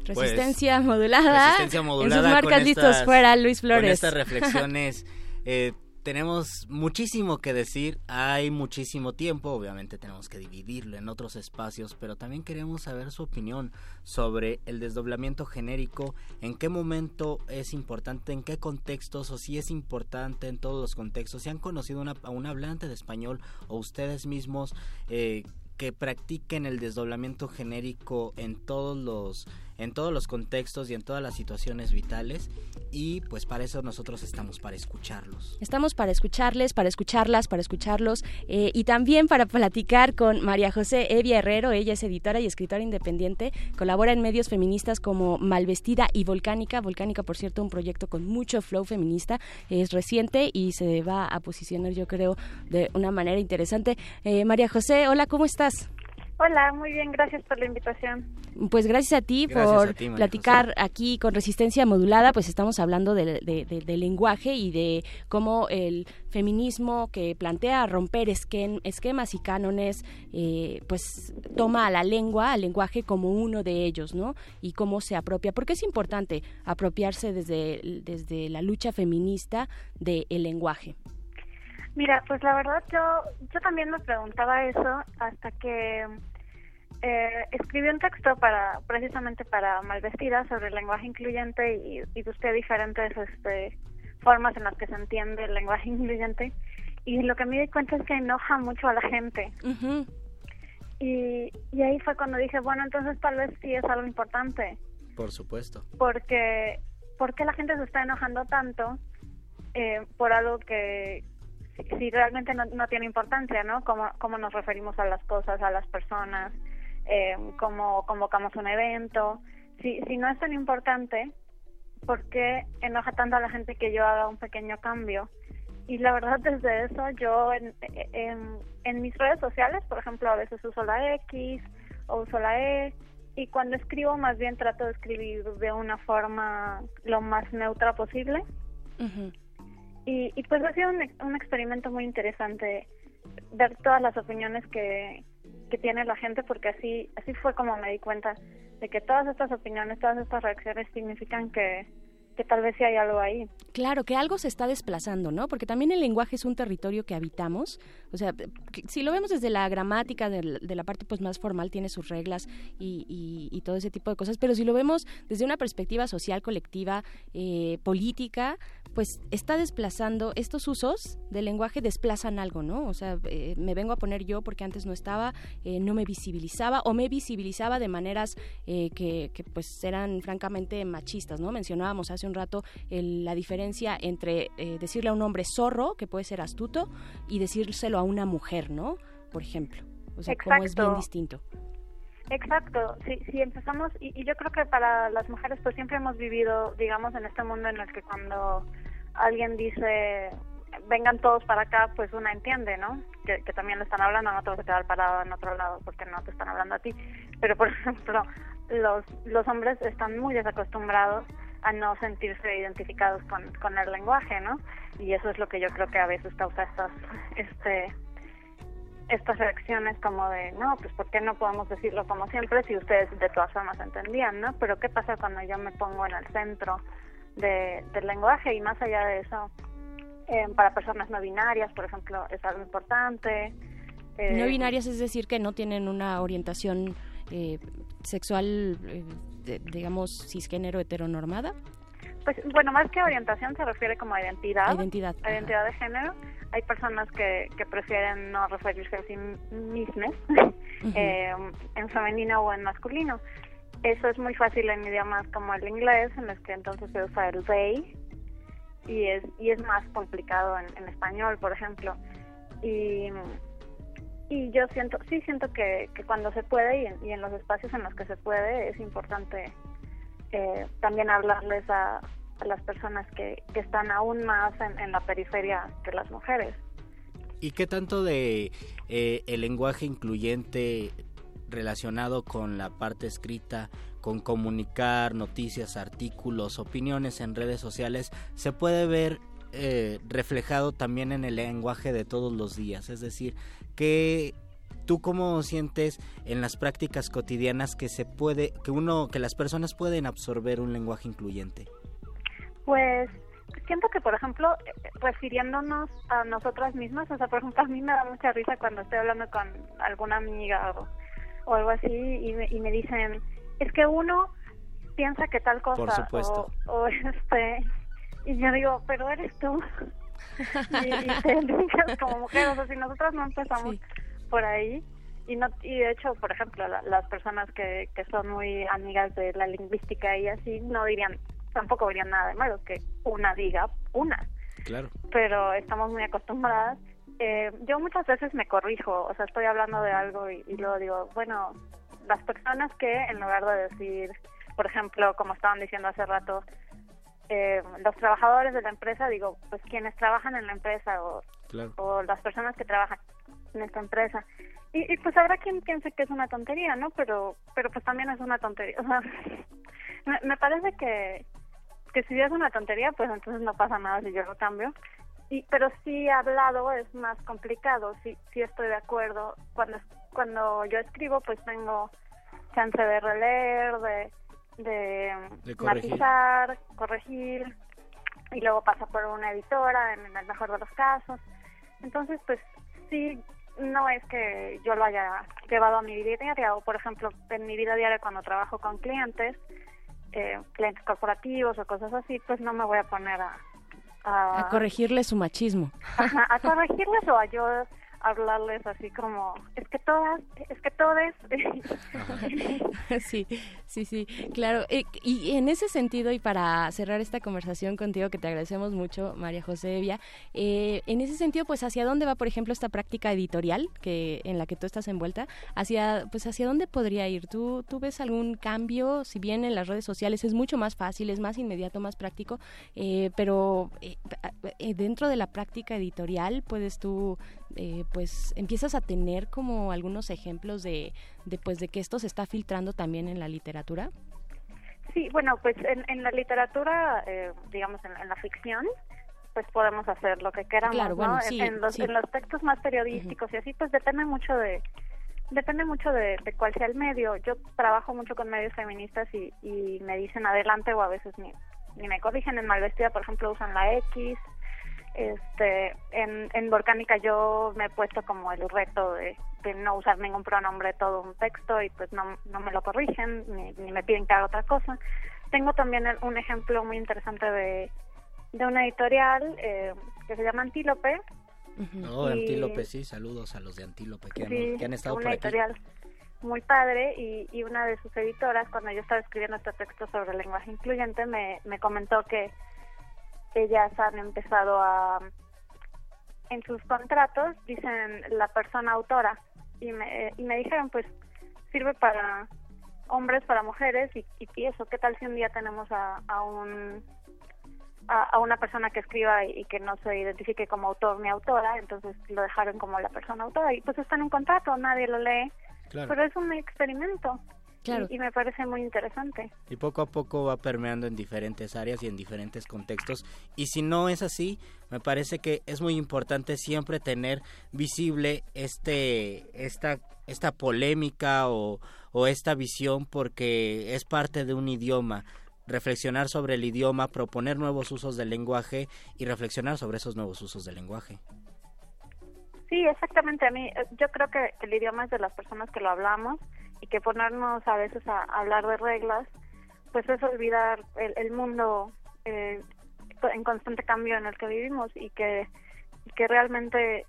Resistencia modulada. Resistencia modulada. En sus marcas con listos estas- fuera, Luis Flores. Con estas reflexiones. eh, tenemos muchísimo que decir, hay muchísimo tiempo, obviamente tenemos que dividirlo en otros espacios, pero también queremos saber su opinión sobre el desdoblamiento genérico, en qué momento es importante, en qué contextos, o si es importante en todos los contextos, si han conocido una- a un hablante de español o ustedes mismos eh, que practiquen el desdoblamiento genérico en todos los en todos los contextos y en todas las situaciones vitales y pues para eso nosotros estamos para escucharlos. Estamos para escucharles, para escucharlas, para escucharlos eh, y también para platicar con María José Evia Herrero. Ella es editora y escritora independiente. Colabora en medios feministas como Malvestida y Volcánica. Volcánica, por cierto, un proyecto con mucho flow feminista. Es reciente y se va a posicionar, yo creo, de una manera interesante. Eh, María José, hola, ¿cómo estás? Hola, muy bien, gracias por la invitación. Pues gracias a ti Gracias por a ti, María platicar aquí con resistencia modulada, pues estamos hablando del de, de- del lenguaje y de cómo el feminismo que plantea romper esquen- esquemas y cánones, eh, pues toma a la lengua, al lenguaje como uno de ellos, ¿no? Y cómo se apropia, porque es importante apropiarse desde, desde la lucha feminista del lenguaje. Mira, pues la verdad yo yo también me preguntaba eso hasta que eh, escribí un texto para precisamente para Malvestida sobre el lenguaje incluyente y, y busqué diferentes este, formas en las que se entiende el lenguaje incluyente y lo que me di cuenta es que enoja mucho a la gente. Y, y ahí fue cuando dije, bueno, entonces tal vez sí es algo importante, Por supuesto. porque ¿por qué la gente se está enojando tanto eh, por algo que si, si realmente no, no tiene importancia, ¿no? Cómo, cómo nos referimos a las cosas, a las personas, eh, cómo convocamos un evento. Si, si no es tan importante, ¿por qué enoja tanto a la gente que yo haga un pequeño cambio? Y la verdad desde eso yo en, en, en mis redes sociales, por ejemplo, a veces uso la X o uso la E y cuando escribo más bien trato de escribir de una forma lo más neutra posible. Y, y pues ha sido un, un experimento muy interesante ver todas las opiniones que, que tiene la gente porque así así fue como me di cuenta de que todas estas opiniones, todas estas reacciones significan que, tal vez sí hay algo ahí. Claro, que algo se está desplazando, ¿no? Porque también el lenguaje es un territorio que habitamos. O sea, si lo vemos desde la gramática, de, la parte pues más formal, tiene sus reglas y, todo ese tipo de cosas. Pero si lo vemos desde una perspectiva social, colectiva, eh, política, pues está desplazando, estos usos del lenguaje desplazan algo, ¿no? O sea, eh, me vengo a poner yo porque antes no estaba, eh, no me visibilizaba o me visibilizaba de maneras que, que, pues eran francamente machistas, ¿no? Mencionábamos hace un rato el- la diferencia entre eh, decirle a un hombre zorro, que puede ser astuto, y decírselo a una mujer, ¿no? Por ejemplo. O sea, como es bien Exacto. distinto. Exacto, si, si empezamos, y, y yo creo que para las mujeres pues siempre hemos vivido, digamos, en este mundo en el que cuando alguien dice vengan todos para acá, pues una entiende, ¿no? Que, que también le están hablando, no te vas a quedar parado en otro lado porque no te están hablando a ti. Pero, por ejemplo, los, los hombres están muy desacostumbrados a no sentirse identificados con, con el lenguaje, ¿no? Y eso es lo que yo creo que a veces causa estas, este, estas reacciones como de, no, pues ¿por qué no podemos decirlo como siempre si ustedes de todas formas entendían, ¿no? Pero ¿qué pasa cuando yo me pongo en el centro de, del lenguaje y más allá de eso, eh, para personas no binarias, por ejemplo, es algo importante. eh, No binarias es decir que no tienen una orientación eh, sexual, eh, de- digamos, cisgénero heteronormada. Pues bueno, más que orientación se refiere como a identidad. Identidad, a identidad de género. Hay personas que, que prefieren no referirse a sí mismas eh, en femenino o en masculino. Eso es muy fácil en idiomas como el inglés, en los que entonces se usa el they, y es, y es más complicado en, en español, por ejemplo. Y, y yo siento, sí siento que, que cuando se puede y en, y en los espacios en los que se puede es importante eh, también hablarles a, las personas que, que están aún más en, en la periferia que las mujeres. ¿Y qué tanto de eh, el lenguaje incluyente relacionado con la parte escrita, con comunicar noticias, artículos, opiniones en redes sociales, se puede ver eh, reflejado también en el lenguaje de todos los días? Es decir, que tú cómo sientes en las prácticas cotidianas que se puede, que uno, que las personas pueden absorber un lenguaje incluyente? Pues siento que, por ejemplo, refiriéndonos a nosotras mismas, o sea, por ejemplo, a mí me da mucha risa cuando estoy hablando con alguna amiga o, o algo así y me, y me dicen, es que uno piensa que tal cosa. Por supuesto. O, o, este, y yo digo, pero eres tú. y, y te eliges como mujer, o sea, si nosotras no empezamos por ahí. Y, no, y de hecho, por ejemplo, la- las personas que, que son muy amigas de la lingüística y así no dirían, tampoco dirían nada de malo que una diga una Claro. pero estamos muy acostumbradas. Eh, yo muchas veces me corrijo, o sea, estoy hablando de algo y, y luego digo, bueno, las personas que en lugar de decir, por ejemplo, como estaban diciendo hace rato, eh, los trabajadores de la empresa, digo, pues quienes trabajan en la empresa o, Claro. o las personas que trabajan en esta empresa. Y, y pues habrá quien piense que es una tontería, ¿no? Pero pero pues también es una tontería. O sea, me, me parece que, que si es una tontería, pues entonces no pasa nada si yo lo cambio. Y, pero sí hablado es más complicado, sí, sí estoy de acuerdo. Cuando, cuando yo escribo, pues tengo chance de releer, de, de, De corregir. matizar, corregir, y luego pasa por una editora, en el mejor de los casos. Entonces, pues sí, no es que yo lo haya llevado a mi vida diaria, o por ejemplo, en mi vida diaria cuando trabajo con clientes, eh, clientes corporativos o cosas así, pues no me voy a poner a, a, A corregirle su machismo. Ajá, a corregirles o a yo hablarles así como, es que todas, es que todes. Sí, sí, sí, claro. Eh, y en ese sentido, y para cerrar esta conversación contigo, que te agradecemos mucho, María José Evia, eh, en ese sentido, pues, ¿hacia dónde va, por ejemplo, esta práctica editorial que en la que tú estás envuelta? ¿Hacia, pues, hacia dónde podría ir? ¿Tú, ¿Tú ves algún cambio? Si bien en las redes sociales es mucho más fácil, es más inmediato, más práctico, eh, pero eh, eh, dentro de la práctica editorial puedes tú eh, pues empiezas a tener como algunos ejemplos de, de pues de que esto se está filtrando también en la literatura Sí, bueno, pues en, en la literatura, eh, digamos, en, en la ficción, pues podemos hacer lo que queramos, Claro, bueno, ¿no? sí, en, los, sí. en los textos más periodísticos y así, pues depende mucho de depende mucho de, de cuál sea el medio. Yo trabajo mucho con medios feministas y, y me dicen adelante o a veces ni, ni me corrigen. En Malvestida, por ejemplo, usan la X. Este, en, en Volcánica yo me he puesto como el reto de, de no usar ningún pronombre todo un texto y pues no, no me lo corrigen ni, ni me piden que haga otra cosa. Tengo también un ejemplo muy interesante de, de una editorial eh, que se llama Antílope. No, Y- Antílope, sí, saludos a los de Antílope que, han, Sí, que han estado una por aquí. editorial muy padre y, y una de sus editoras cuando yo estaba escribiendo este texto sobre el lenguaje incluyente me, me comentó que ellas han empezado a en sus contratos dicen la persona autora. Y me, y me dijeron pues sirve para hombres para mujeres y, y, eso qué tal si un día tenemos a, a un a, a una persona que escriba y, y que no se identifique como autor ni autora entonces lo dejaron como la persona autora. Y pues está en un contrato nadie lo lee. Claro. pero es un experimento Claro. y, y me parece muy interesante Y poco a poco va permeando en diferentes áreas y en diferentes contextos. Y si no es así, me parece que es muy importante siempre tener visible este, esta, esta polémica o, o esta visión porque es parte de un idioma. Reflexionar sobre el idioma, proponer nuevos usos del lenguaje y reflexionar sobre esos nuevos usos del lenguaje. Sí, exactamente. A mí, eh, yo creo que el idioma es de las personas que lo hablamos y que ponernos a veces a, hablar de reglas, pues es olvidar el, el mundo eh, en constante cambio en el que vivimos y que, y que realmente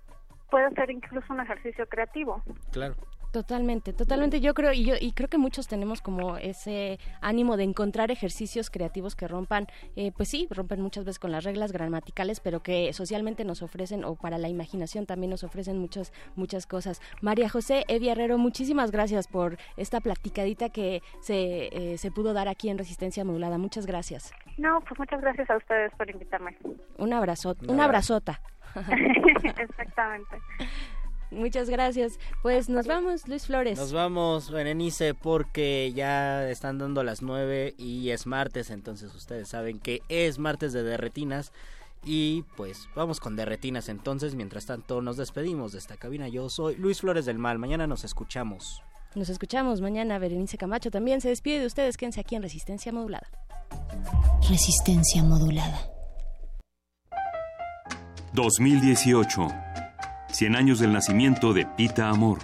puede ser incluso un ejercicio creativo. Claro. Totalmente, totalmente. Yo creo y yo y creo que muchos tenemos como ese ánimo de encontrar ejercicios creativos que rompan, eh, pues sí, rompen muchas veces con las reglas gramaticales, pero que socialmente nos ofrecen o para la imaginación también nos ofrecen muchas muchas cosas. María José Evi Herrero, muchísimas gracias por esta platicadita que se eh, se pudo dar aquí en Resistencia Modulada. Muchas gracias. No, pues muchas gracias a ustedes por invitarme. Un abrazo, Un un abrazo. abrazota. Exactamente. Muchas gracias. Pues nos vamos, Luis Flores. Nos vamos, Berenice, porque ya están dando las 9 y es martes, entonces ustedes saben que es martes de derretinas. Y pues vamos con derretinas entonces, mientras tanto nos despedimos de esta cabina. Yo soy Luis Flores del Mal, mañana nos escuchamos. Nos escuchamos mañana. Berenice Camacho también se despide de ustedes. Quédense aquí en Resistencia Modulada. Resistencia modulada. 2018. 100 años del nacimiento de Pita Amor.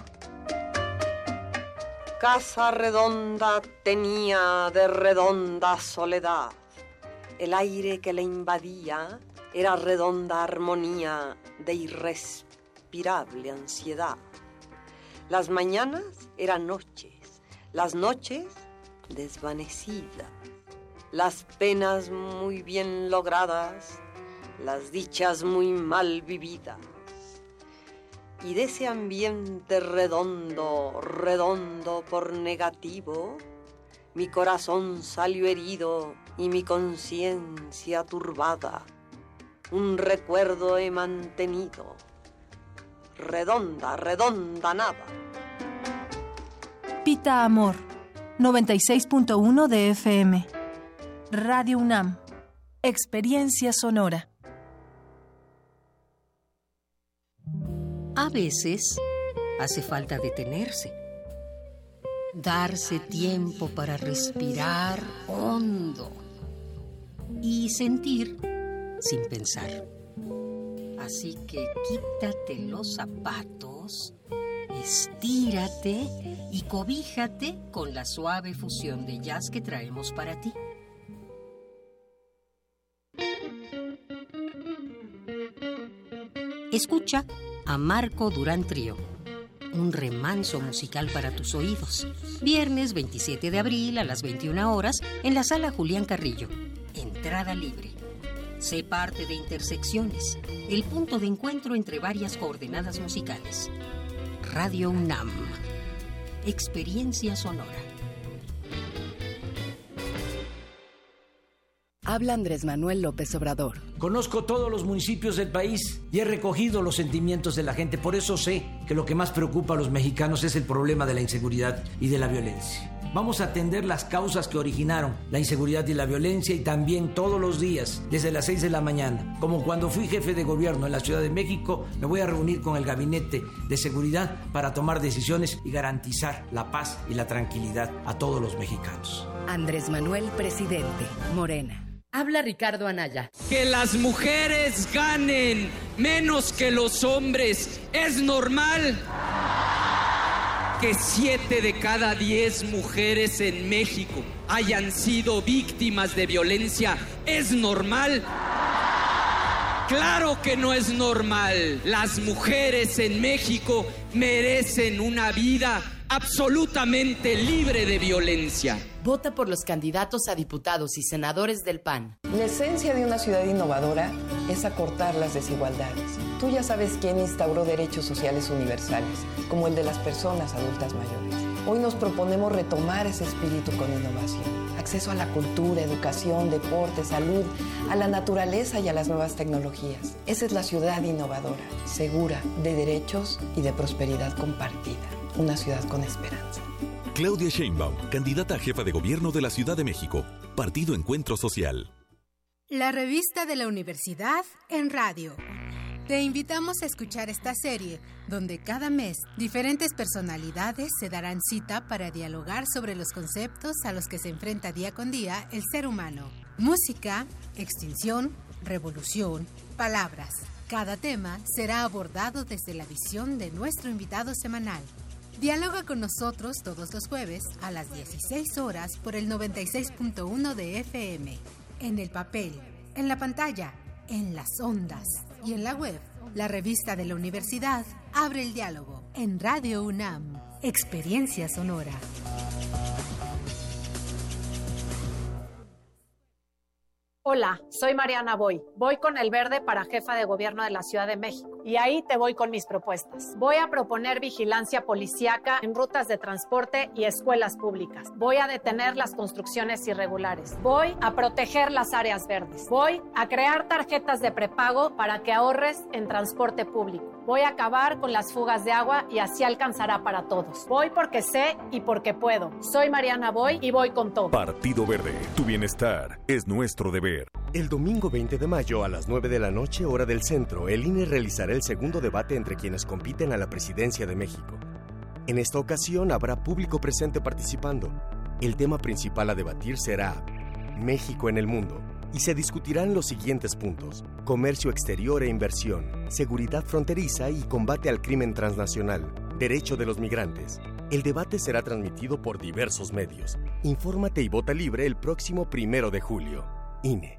Casa redonda tenía de redonda soledad. El aire que le invadía era redonda armonía de irrespirable ansiedad. Las mañanas eran noches, las noches desvanecidas, las penas muy bien logradas, las dichas muy mal vividas. Y de ese ambiente redondo, redondo por negativo, mi corazón salió herido y mi conciencia turbada. Un recuerdo he mantenido. Redonda, redonda nada. Pita Amor, 96.1 de FM. Radio UNAM, Experiencia Sonora. A veces hace falta detenerse, darse tiempo para respirar hondo y sentir sin pensar. Así que quítate los zapatos, estírate y cobíjate con la suave fusión de jazz que traemos para ti. Escucha a Marco Durán Trío, un remanso musical para tus oídos. Viernes 27 de abril a las 21 horas en la sala Julián Carrillo. Entrada libre. Sé parte de Intersecciones, el punto de encuentro entre varias coordenadas musicales. Radio UNAM. Experiencia sonora. Habla Andrés Manuel López Obrador. Conozco todos los municipios del país y he recogido los sentimientos de la gente. Por eso sé que lo que más preocupa a los mexicanos es el problema de la inseguridad y de la violencia. Vamos a atender las causas que originaron la inseguridad y la violencia y también todos los días, desde las 6 de la mañana. Como cuando fui jefe de gobierno en la Ciudad de México, me voy a reunir con el Gabinete de Seguridad para tomar decisiones y garantizar la paz y la tranquilidad a todos los mexicanos. Andrés Manuel Presidente, Morena. Habla Ricardo Anaya. Que las mujeres ganen menos que los hombres es normal. Que siete de cada diez mujeres en México hayan sido víctimas de violencia es normal. Claro que no es normal. Las mujeres en México merecen una vida absolutamente libre de violencia. Vota por los candidatos a diputados y senadores del PAN. La esencia de una ciudad innovadora es acortar las desigualdades. Tú ya sabes quién instauró derechos sociales universales, como el de las personas adultas mayores. Hoy nos proponemos retomar ese espíritu con innovación. Acceso a la cultura, educación, deporte, salud, a la naturaleza y a las nuevas tecnologías. Esa es la ciudad innovadora, segura, de derechos y de prosperidad compartida. Una ciudad con esperanza. Claudia Sheinbaum, candidata a jefa de gobierno de la Ciudad de México. Partido Encuentro Social. La revista de la universidad en radio. Te invitamos a escuchar esta serie, donde cada mes diferentes personalidades se darán cita para dialogar sobre los conceptos a los que se enfrenta día con día el ser humano. Música, extinción, revolución, palabras. Cada tema será abordado desde la visión de nuestro invitado semanal. Dialoga con nosotros todos los jueves a las 16 horas por el 96.1 de FM. En el papel, en la pantalla, en las ondas y en la web La revista de la universidad abre el diálogo en Radio UNAM. Experiencia sonora. Hola, soy Mariana Boy. Voy con el verde para jefa de gobierno de la Ciudad de México. Y ahí te voy con mis propuestas. Voy a proponer vigilancia policíaca en rutas de transporte y escuelas públicas. Voy a detener las construcciones irregulares. Voy a proteger las áreas verdes. Voy a crear tarjetas de prepago para que ahorres en transporte público. Voy a acabar con las fugas de agua y así alcanzará para todos. Voy porque sé y porque puedo. Soy Mariana Boy y voy con todo. Partido Verde, tu bienestar es nuestro deber. El domingo 20 de mayo a las 9 de la noche, hora del centro, el INE realizará el segundo debate entre quienes compiten a la presidencia de México. En esta ocasión habrá público presente participando. El tema principal a debatir será México en el mundo y se discutirán los siguientes puntos. Comercio exterior e inversión, seguridad fronteriza y combate al crimen transnacional, derecho de los migrantes. El debate será transmitido por diversos medios. Infórmate y vota libre el próximo primero de julio. INE.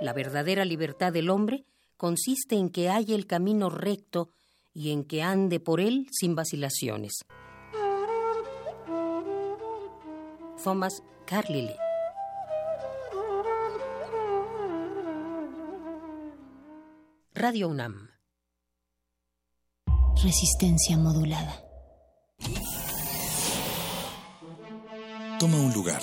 La verdadera libertad del hombre consiste en que haya el camino recto y en que ande por él sin vacilaciones. Thomas Carlyle Radio UNAM Resistencia modulada. Toma un lugar.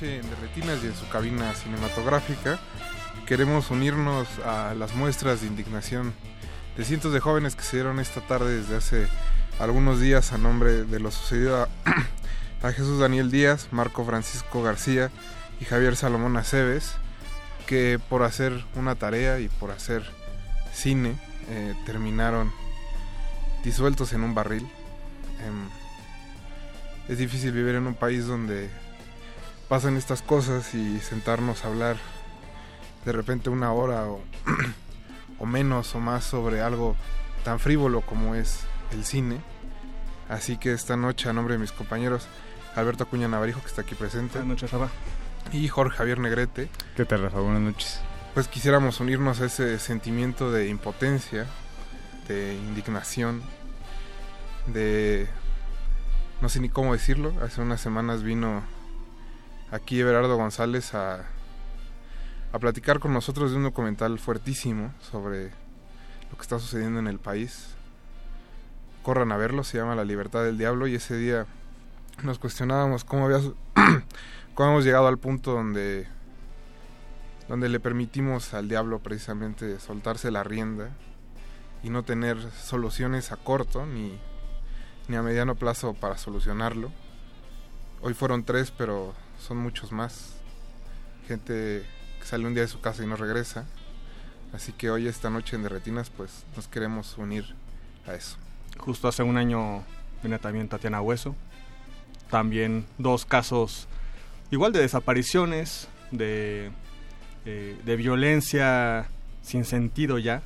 noche en Derretinas y en su cabina cinematográfica queremos unirnos a las muestras de indignación de cientos de jóvenes que se dieron esta tarde desde hace algunos días a nombre de lo sucedido a, Jesús Daniel Díaz, Marco Francisco García y Javier Salomón Aceves, que por hacer una tarea y por hacer cine eh, terminaron disueltos en un barril. Em, es difícil vivir en un país donde pasan estas cosas y sentarnos a hablar de repente una hora o, o menos o más sobre algo tan frívolo como es el cine. Así que esta noche, a nombre de mis compañeros, Alberto Acuña Navarijo, que está aquí presente. Buenas noches, Rafa. Y Jorge Javier Negrete. ¿Qué tal, Rafa? Buenas noches. Pues quisiéramos unirnos a ese sentimiento de impotencia, de indignación, de... no sé ni cómo decirlo. Hace unas semanas vino aquí Everardo González a, a platicar con nosotros de un documental fuertísimo sobre lo que está sucediendo en el país. Corran a verlo, se llama La libertad del diablo y ese día nos cuestionábamos cómo había cómo hemos llegado al punto donde donde le permitimos al diablo precisamente soltarse la rienda y no tener soluciones a corto ni, ni a mediano plazo para solucionarlo. Hoy fueron tres, pero son muchos más. Gente que sale un día de su casa y no regresa. Así que hoy, esta noche en Derretinas, pues nos queremos unir a eso. Justo hace un año viene también Tatiana Hueso. También dos casos igual de desapariciones, de, eh, de violencia sin sentido ya.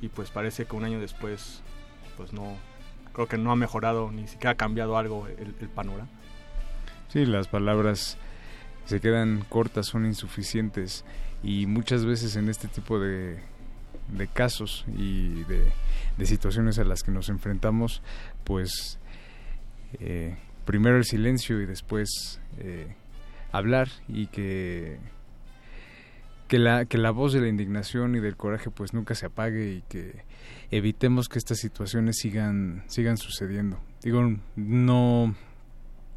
Y pues parece que un año después, pues no, creo que no ha mejorado, ni siquiera ha cambiado algo el, el panorama. Sí, las palabras se quedan cortas, son insuficientes y muchas veces en este tipo de, de casos y de, situaciones a las que nos enfrentamos, pues eh, primero el silencio y después eh, hablar y que que la, que la voz de la indignación y del coraje pues nunca se apague y que evitemos que estas situaciones sigan, sigan sucediendo. Digo, no,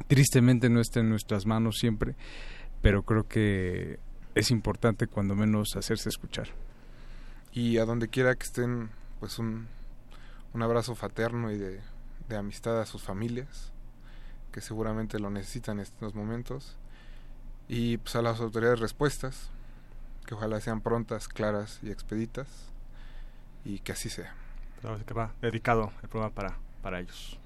tristemente no está en nuestras manos siempre, pero creo que es importante cuando menos hacerse escuchar. Y a donde quiera que estén, pues un, un abrazo fraterno y de, de amistad a sus familias, que seguramente lo necesitan en estos momentos, y pues a las autoridades respuestas, que ojalá sean prontas, claras y expeditas y que así sea. que va dedicado el programa para, para ellos.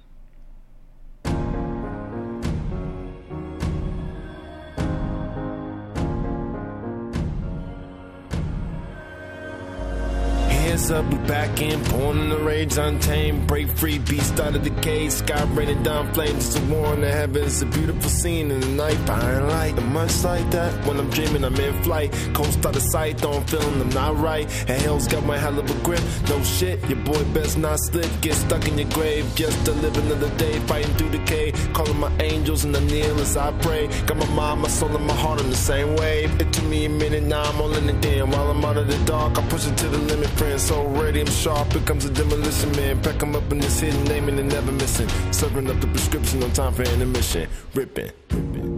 Hands up, we back in, born in the rage, untamed, break free, beast out of the cage, sky raining down flames, it's a war in the heavens, a beautiful scene in the night, behind light, and much like that, when I'm dreaming, I'm in flight, coast out of sight, don't feeling I'm not right, and hell's got my hell of a grip, no shit, your boy best not slip, get stuck in your grave, just to live another day, fighting through decay, calling my angels and I kneel as I pray, got my mind, my soul, and my heart on the same wave, it took me a minute, now I'm all in the damn, while I'm out of the dark, I push it to the limit, friends, so ready, I'm sharp. Here comes a demolition man. Pack him up in this hidden name and they're never missing. Serving up the prescription on time for intermission. Ripping.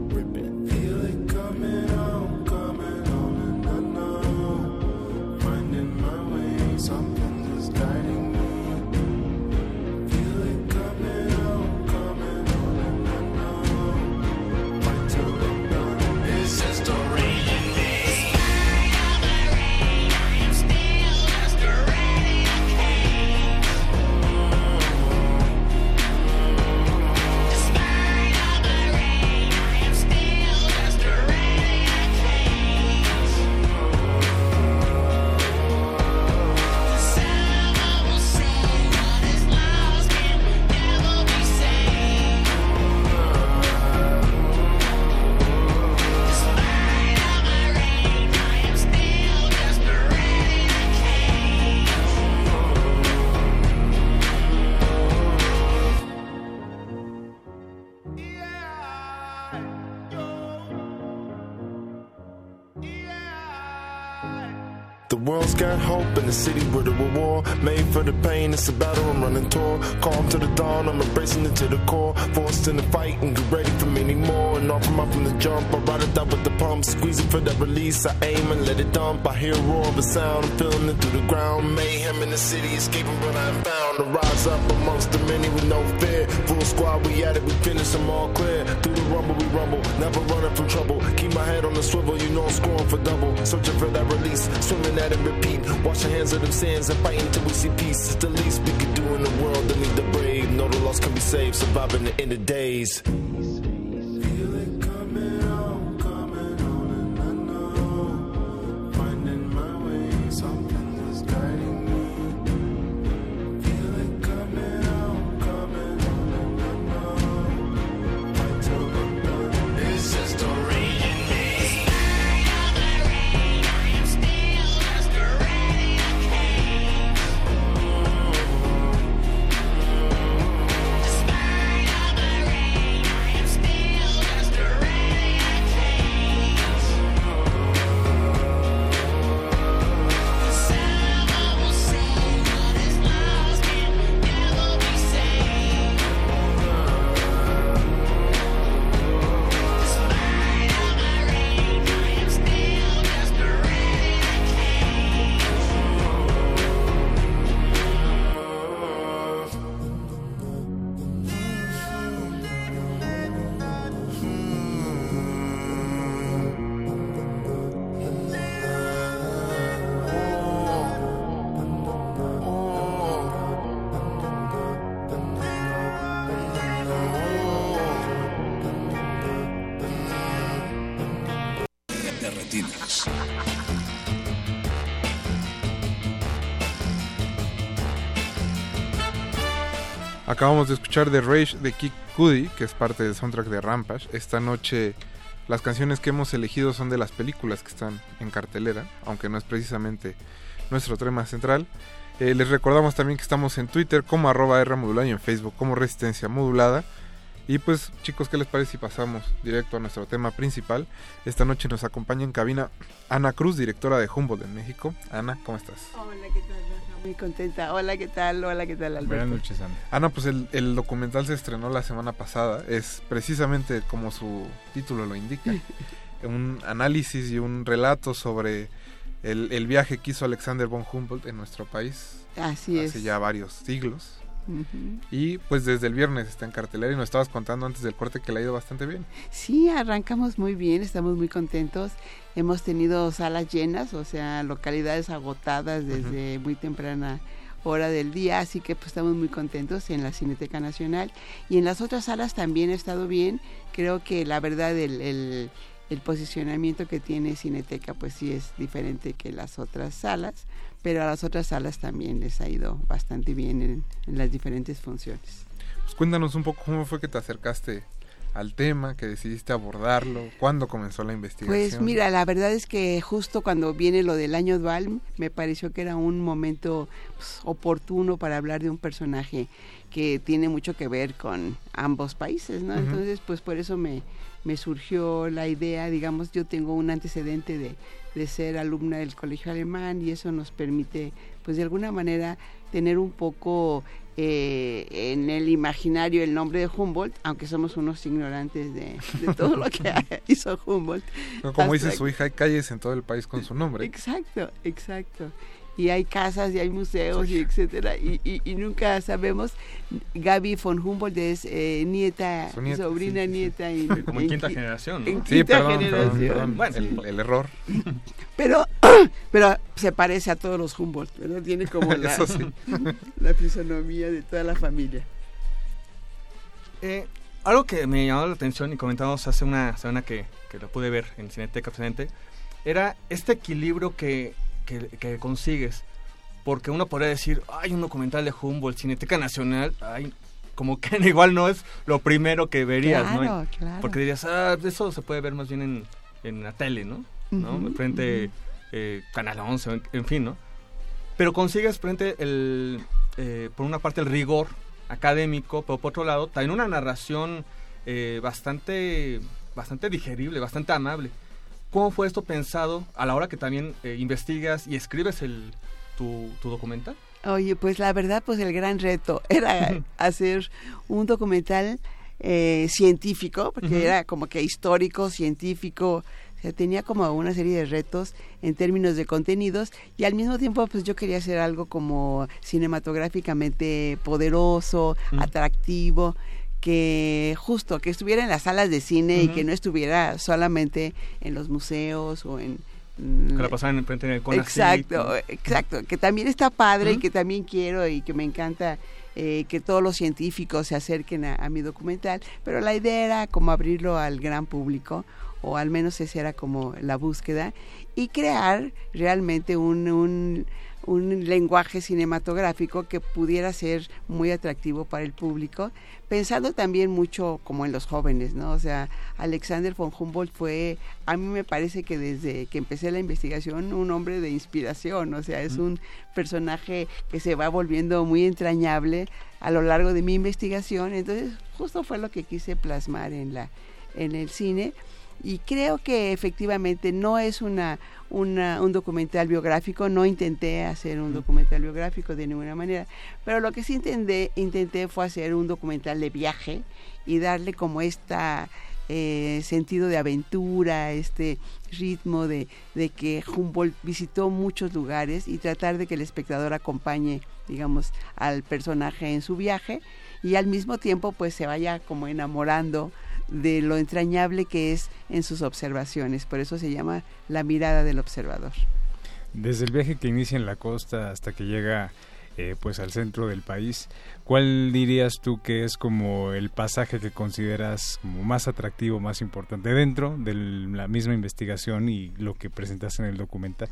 World's got hope in the city where the war made for the pain. It's a battle I'm running toward. Calm to the dawn, I'm embracing it to the core. Forced in the fight and get ready for many more. And off from up from the jump, I ride it out with the pump, squeezing for that release. I aim and let it dump. I hear a roar of a sound, I'm feeling it through the ground. Mayhem in the city, escaping, but I'm found. To rise up amongst the many with no fear. Full squad, we at it, we finish them all clear. Through the rumble, we rumble, never running from trouble. Keep my head on the swivel, you know I'm scoring for double. Searching for that release, swimming at it, repeat. Wash your hands of them sands and fight until we see peace. It's the least we can do in the world. Need the brave. Know the lost can be saved. Surviving the end of days. Acabamos de escuchar The Rage de Kick Cudi, que es parte del soundtrack de Rampage. Esta noche las canciones que hemos elegido son de las películas que están en cartelera, aunque no es precisamente nuestro tema central. Eh, les recordamos también que estamos en Twitter como arroba R y en Facebook como Resistencia Modulada. Y pues chicos, ¿qué les parece si pasamos directo a nuestro tema principal? Esta noche nos acompaña en cabina Ana Cruz, directora de Humboldt en México. Ana, ¿cómo estás? Hola, ¿qué tal? Muy contenta. Hola, ¿qué tal? Hola, ¿qué tal, Alberto? Buenas noches, Ana. Ana, pues el, el documental se estrenó la semana pasada. Es precisamente como su título lo indica. un análisis y un relato sobre el, el viaje que hizo Alexander von Humboldt en nuestro país. Así hace es. ya varios siglos. Y pues desde el viernes está en cartelera y nos estabas contando antes del corte que le ha ido bastante bien. Sí, arrancamos muy bien, estamos muy contentos. Hemos tenido salas llenas, o sea, localidades agotadas desde muy temprana hora del día, así que pues estamos muy contentos en la Cineteca Nacional. Y en las otras salas también ha estado bien. Creo que la verdad el, el- el posicionamiento que tiene Cineteca pues sí es diferente que las otras salas, pero a las otras salas también les ha ido bastante bien en- en las diferentes funciones. Pues cuéntanos un poco cómo fue que te acercaste al tema, que decidiste abordarlo, cuándo comenzó la investigación. Pues mira, la verdad es que justo cuando viene lo del año dual, me pareció que era un momento pues, oportuno para hablar de un personaje que tiene mucho que ver con ambos países, ¿no? Entonces, pues por eso me, me surgió la idea, digamos, yo tengo un antecedente de, de ser alumna del colegio alemán y eso nos permite, pues de alguna manera, tener un poco eh, en el imaginario el nombre de Humboldt, aunque somos unos ignorantes de, de todo lo que hizo Humboldt. No, Como dice su hija, hay calles en todo el país con su nombre. Exacto, exacto. Y hay casas y hay museos y etcétera. Y, y, y nunca sabemos. Gaby von Humboldt es eh, nieta, sobrina, nieta. En, Como en quinta qui- generación, ¿no? En Sí, quinta perdón, perdón, generación. perdón. el, el error. Pero, pero se parece a todos los Humboldt, ¿verdad? Tiene como la, sí. la fisonomía de toda la familia. Eh, algo que me llamó la atención y comentamos hace una semana que, que lo pude ver en Cineteca presente era este equilibrio que, que, que consigues. Porque uno podría decir, hay un documental de Humboldt, Cineteca Nacional, ay, como que igual no es lo primero que verías, ¿no? Claro, claro. Porque dirías, ah, eso se puede ver más bien en, en la tele, ¿no? ¿No? Ujú, Frente ujú. eh, Canal 11, en, en fin, ¿no? Pero consigues frente el, eh, por una parte el rigor académico, pero por otro lado también una narración eh, bastante, bastante digerible, bastante amable. ¿Cómo fue esto pensado a la hora que también eh, investigas y escribes el, tu, tu documental? Oye, pues la verdad, pues el gran reto era hacer un documental eh, científico, porque era como que histórico, científico, o sea, tenía como una serie de retos en términos de contenidos y al mismo tiempo pues yo quería hacer algo como cinematográficamente poderoso, atractivo, que justo, que estuviera en las salas de cine y que no estuviera solamente en los museos o en... Que la pasaban enfrente en el Exacto, exacto, que también está padre y que también quiero y que me encanta eh, que todos los científicos se acerquen a, a mi documental, pero la idea era como abrirlo al gran público, o al menos esa era como la búsqueda, y crear realmente un, un, un lenguaje cinematográfico que pudiera ser muy atractivo para el público, pensando también mucho como en los jóvenes, ¿no? O sea, Alexander von Humboldt fue, a mí me parece que desde que empecé la investigación, un hombre de inspiración, o sea, es un personaje que se va volviendo muy entrañable a lo largo de mi investigación, entonces justo fue lo que quise plasmar en la en el cine y creo que efectivamente no es una, una- un documental biográfico, no intenté hacer un documental biográfico de ninguna manera, pero lo que sí intenté, intenté fue hacer un documental de viaje y darle como esta eh, sentido de aventura, este ritmo de, de que Humboldt visitó muchos lugares y tratar de que el espectador acompañe, digamos, al personaje en su viaje y al mismo tiempo pues se vaya como enamorando de lo entrañable que es en sus observaciones. Por eso se llama la mirada del observador. Desde el viaje que inicia en la costa hasta que llega eh, pues al centro del país, ¿cuál dirías tú que es como el pasaje que consideras como más atractivo, más importante dentro de la misma investigación y lo que presentas en el documental?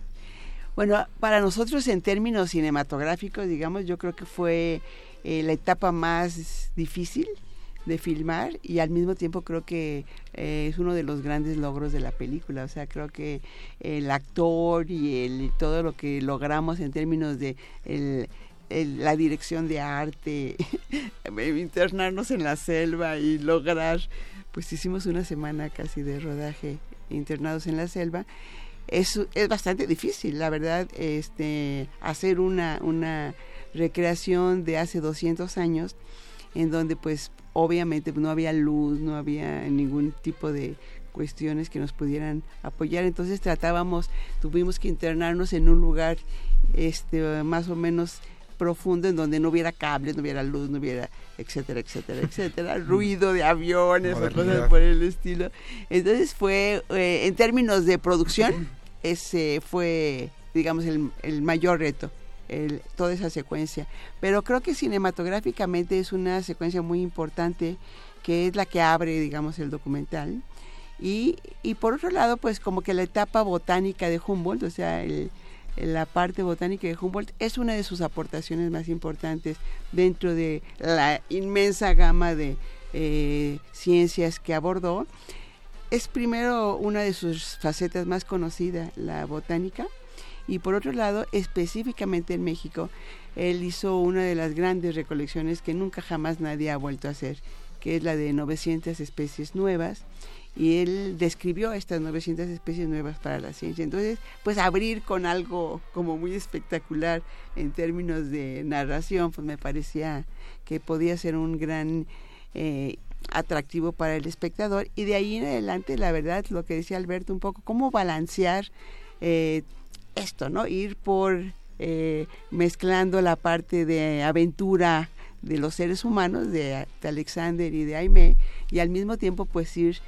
Bueno, para nosotros en términos cinematográficos, digamos, yo creo que fue eh, la etapa más difícil de filmar y al mismo tiempo creo que eh, es uno de los grandes logros de la película. O sea, creo que el actor y el, todo lo que logramos en términos de la dirección de arte, internarnos en la selva y lograr, pues hicimos una semana casi de rodaje internados en la selva. Es, es bastante difícil, la verdad, este, hacer una, una recreación de hace 200 años en donde pues obviamente no había luz, no había ningún tipo de cuestiones que nos pudieran apoyar, entonces tratábamos, tuvimos que internarnos en un lugar este más o menos profundo en donde no hubiera cables, no hubiera luz, no hubiera etcétera, etcétera, etcétera, ruido de aviones o cosas por el estilo. Entonces fue, eh, en términos de producción, ese fue, digamos, el, el mayor reto toda esa secuencia. Pero creo que cinematográficamente es una secuencia muy importante que es la que abre, digamos, el documental. Y, y por otro lado, pues como que la etapa botánica de Humboldt, o sea, la parte botánica de Humboldt es una de sus aportaciones más importantes dentro de la inmensa gama de eh, ciencias que abordó. Es primero una de sus facetas más conocidas, la botánica, y por otro lado, específicamente en México, él hizo una de las grandes recolecciones que nunca jamás nadie ha vuelto a hacer, que es la de 900 especies nuevas. Y él describió estas 900 especies nuevas para la ciencia. Entonces, pues abrir con algo como muy espectacular en términos de narración, pues me parecía que podía ser un gran eh, atractivo para el espectador. Y de ahí en adelante, la verdad, lo que decía Alberto, un poco, cómo balancear eh, esto, ¿no? Ir por eh, mezclando la parte de aventura de los seres humanos, de, Alexander y de Aime, y al mismo tiempo pues ir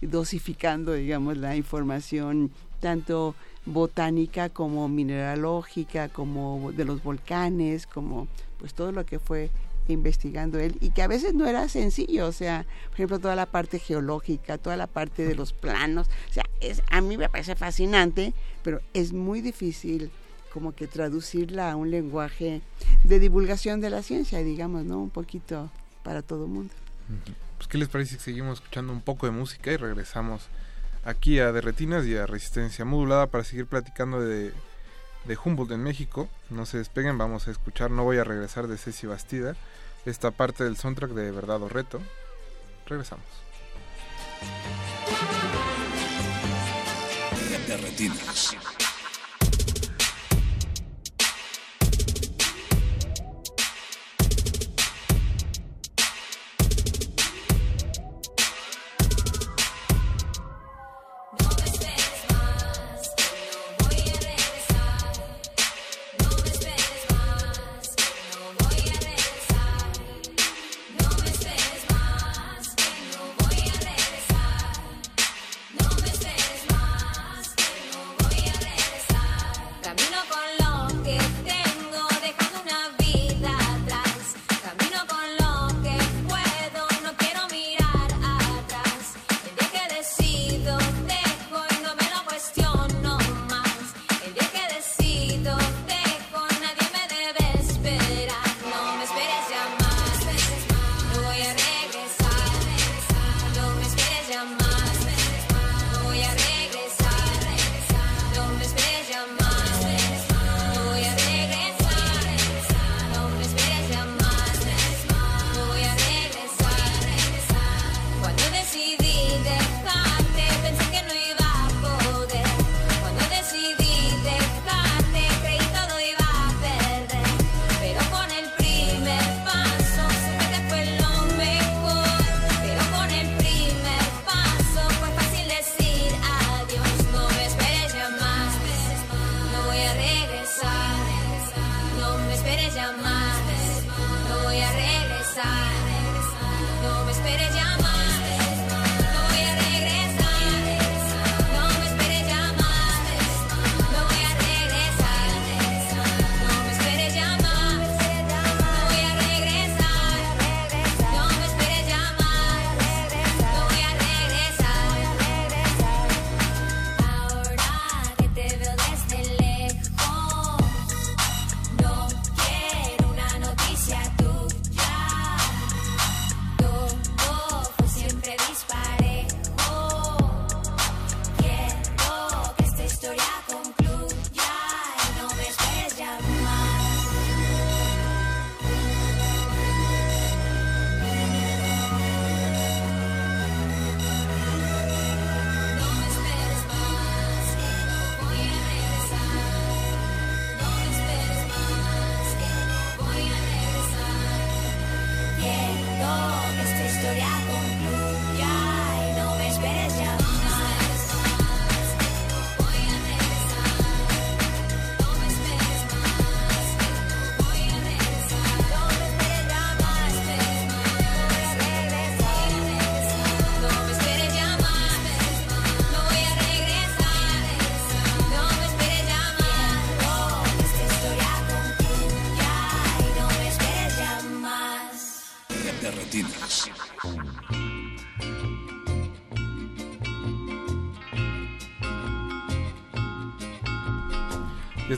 dosificando, digamos, la información tanto botánica como mineralógica, como de los volcanes, como pues todo lo que fue investigando él y que a veces no era sencillo, o sea, por ejemplo, toda la parte geológica, toda la parte de los planos, o sea, es, a mí me parece fascinante, pero es muy difícil como que traducirla a un lenguaje de divulgación de la ciencia, digamos, ¿no? Un poquito para todo mundo. Pues, ¿qué les parece si seguimos escuchando un poco de música y regresamos aquí a Derretinas y a Resistencia Modulada para seguir platicando de, de Humboldt en México. No se despeguen, vamos a escuchar No voy a regresar de Ceci Bastida, esta parte del soundtrack de Verdad o Reto. Regresamos.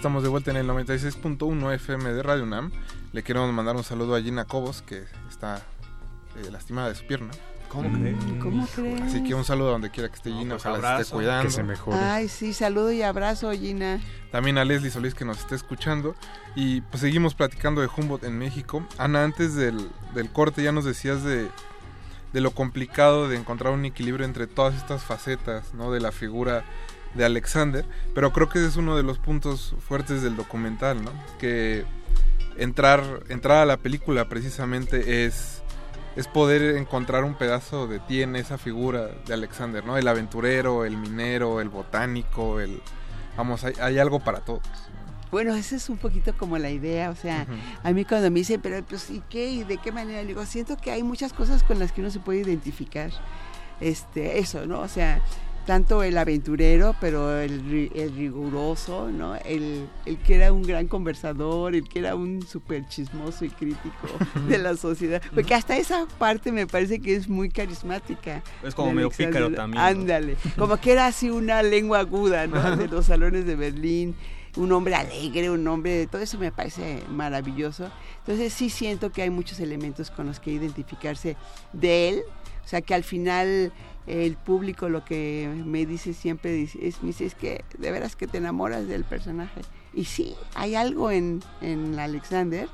Estamos de vuelta en el 96.1 FM de Radio UNAM. Le queremos mandar un saludo a Gina Cobos, que está eh, lastimada de su pierna. ¿Cómo crees? ¿Cómo crees? Así que un saludo a donde quiera que esté Gina, pues ojalá se abrazo. esté cuidando. Que se mejore. Ay, sí, saludo y abrazo, Gina. También a Leslie Solís que nos está escuchando. Y pues seguimos platicando de Humboldt en México. Ana, antes del, del corte ya nos decías de, de lo complicado de encontrar un equilibrio entre todas estas facetas ¿no? de la figura de Alexander. Pero creo que ese es uno de los puntos fuertes del documental, ¿no? Que entrar, entrar a la película precisamente es, es poder encontrar un pedazo de ti en esa figura de Alexander, ¿no? El aventurero, el minero, el botánico, el... Vamos, hay, hay algo para todos. Bueno, esa es un poquito como la idea, o sea, a mí cuando me dicen, pero pues, ¿y qué? ¿Y de qué manera? Le digo, siento que hay muchas cosas con las que uno se puede identificar. Este, eso, ¿no? O sea, tanto el aventurero, pero el, el riguroso, ¿no? El, el que era un gran conversador, el que era un súper chismoso y crítico de la sociedad. Porque hasta esa parte me parece que es muy carismática. Es como medio Alexander. pícaro también, ¿no? Ándale. Como que era así una lengua aguda, ¿no? De los salones de Berlín. Un hombre alegre, un hombre, todo eso me parece maravilloso. Entonces sí siento que hay muchos elementos con los que identificarse de él. O sea que al final el público lo que me dice siempre es, me dice, es que de veras que te enamoras del personaje. Y sí, hay algo en, en Alexander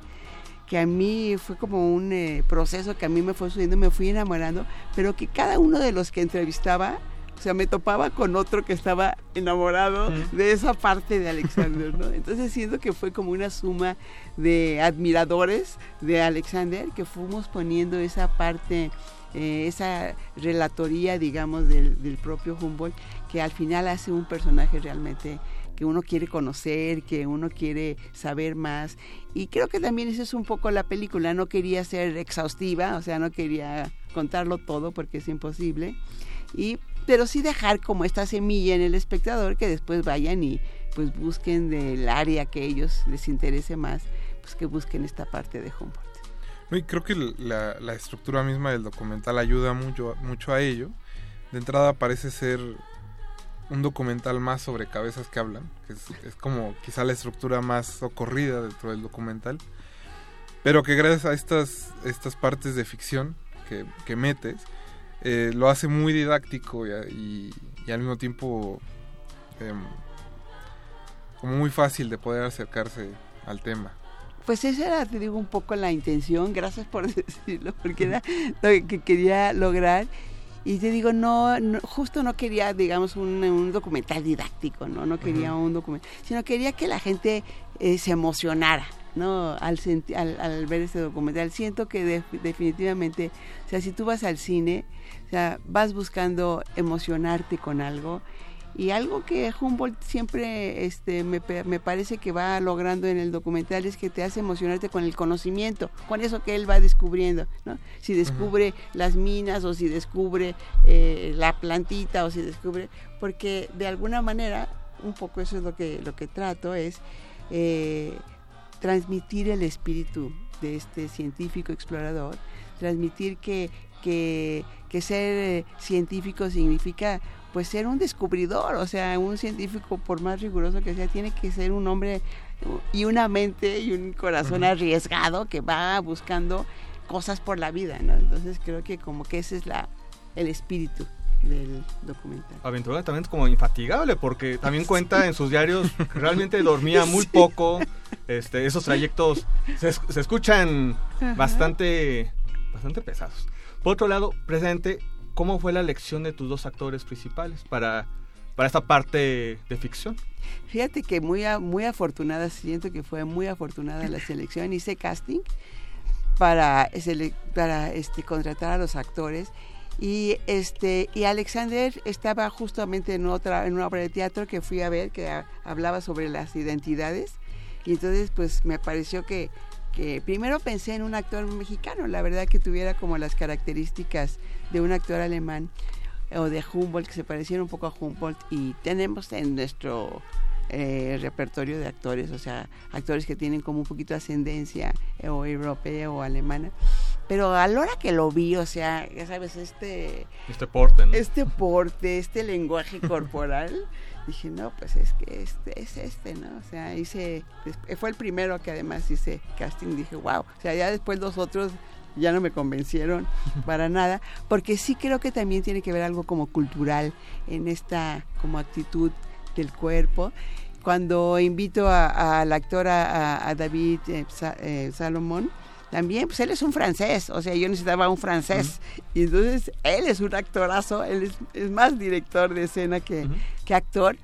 que a mí fue como un eh, proceso que a mí me fue sucediendo, me fui enamorando, pero que cada uno de los que entrevistaba, o sea, me topaba con otro que estaba enamorado de esa parte de Alexander, ¿no? Entonces siento que fue como una suma de admiradores de Alexander que fuimos poniendo esa parte, eh, esa relatoría, digamos, del, del propio Humboldt, que al final hace un personaje realmente que uno quiere conocer, que uno quiere saber más. Y creo que también eso es un poco la película. No quería ser exhaustiva, o sea, no quería contarlo todo porque es imposible. Y, pero sí dejar como esta semilla en el espectador que después vayan y pues busquen del área que ellos les interese más, pues que busquen esta parte de Humboldt. Creo que la, estructura misma del documental ayuda mucho, mucho a ello. De entrada parece ser un documental más sobre cabezas que hablan, que es, es como quizá la estructura más socorrida dentro del documental, pero que gracias a estas, estas partes de ficción que, metes, eh, lo hace muy didáctico y al mismo tiempo em, como muy fácil de poder acercarse al tema. Pues esa era, te digo, un poco la intención, gracias por decirlo, porque era lo que quería lograr. Y te digo, no, no- justo no quería, digamos, un, un documental didáctico, ¿no? No quería un documental, sino quería que la gente eh, se emocionara, ¿no? Al, al, al ver este documental. Siento que de- definitivamente, o sea, si tú vas al cine, o sea, vas buscando emocionarte con algo. Y algo que Humboldt siempre este, me, me parece que va logrando en el documental es que te hace emocionarte con el conocimiento, con eso que él va descubriendo. ¿no? Si descubre las minas o si descubre eh, la plantita o si descubre, porque de alguna manera, un poco eso es lo que, lo que trato, es eh, transmitir el espíritu de este científico explorador, transmitir que, que, que ser eh, científico significa pues ser un descubridor, o sea, un científico por más riguroso que sea, tiene que ser un hombre y una mente y un corazón arriesgado que va buscando cosas por la vida, ¿no? Entonces creo que como que ese es la el espíritu del documental. Aventurera también es como infatigable porque también cuenta en sus diarios realmente dormía muy poco. Este, esos trayectos se, es- se escuchan Ajá. bastante, bastante pesados. Por otro lado, presente, ¿cómo fue la elección de tus dos actores principales para, para esta parte de ficción? Fíjate que muy, muy afortunada, siento que fue muy afortunada la selección. Hice casting para, para este, contratar a los actores. Y, este, y Alexander estaba justamente en, otra, en una obra de teatro que fui a ver que hablaba sobre las identidades. Y entonces pues me pareció que, que primero pensé en un actor mexicano, la verdad que tuviera como las características de un actor alemán o de Humboldt, que se pareciera un poco a Humboldt. Y tenemos en nuestro eh, repertorio de actores, o sea, actores que tienen como un poquito de ascendencia eh, o europea o alemana. pero a la hora que lo vi, o sea, ya sabes, este... Este porte, ¿no? Este porte, este lenguaje corporal, dije, no, pues es que este es este, ¿no? O sea, hice, fue el primero que además hice casting, dije, wow, o sea, ya después los otros ya no me convencieron para nada, porque sí creo que también tiene que ver algo como cultural en esta como actitud del cuerpo. Cuando invito al actor, a, David eh, eh, Salomón, también, pues él es un francés, o sea, yo necesitaba un francés. Y entonces él es un actorazo, él es, más director de escena que, que actor.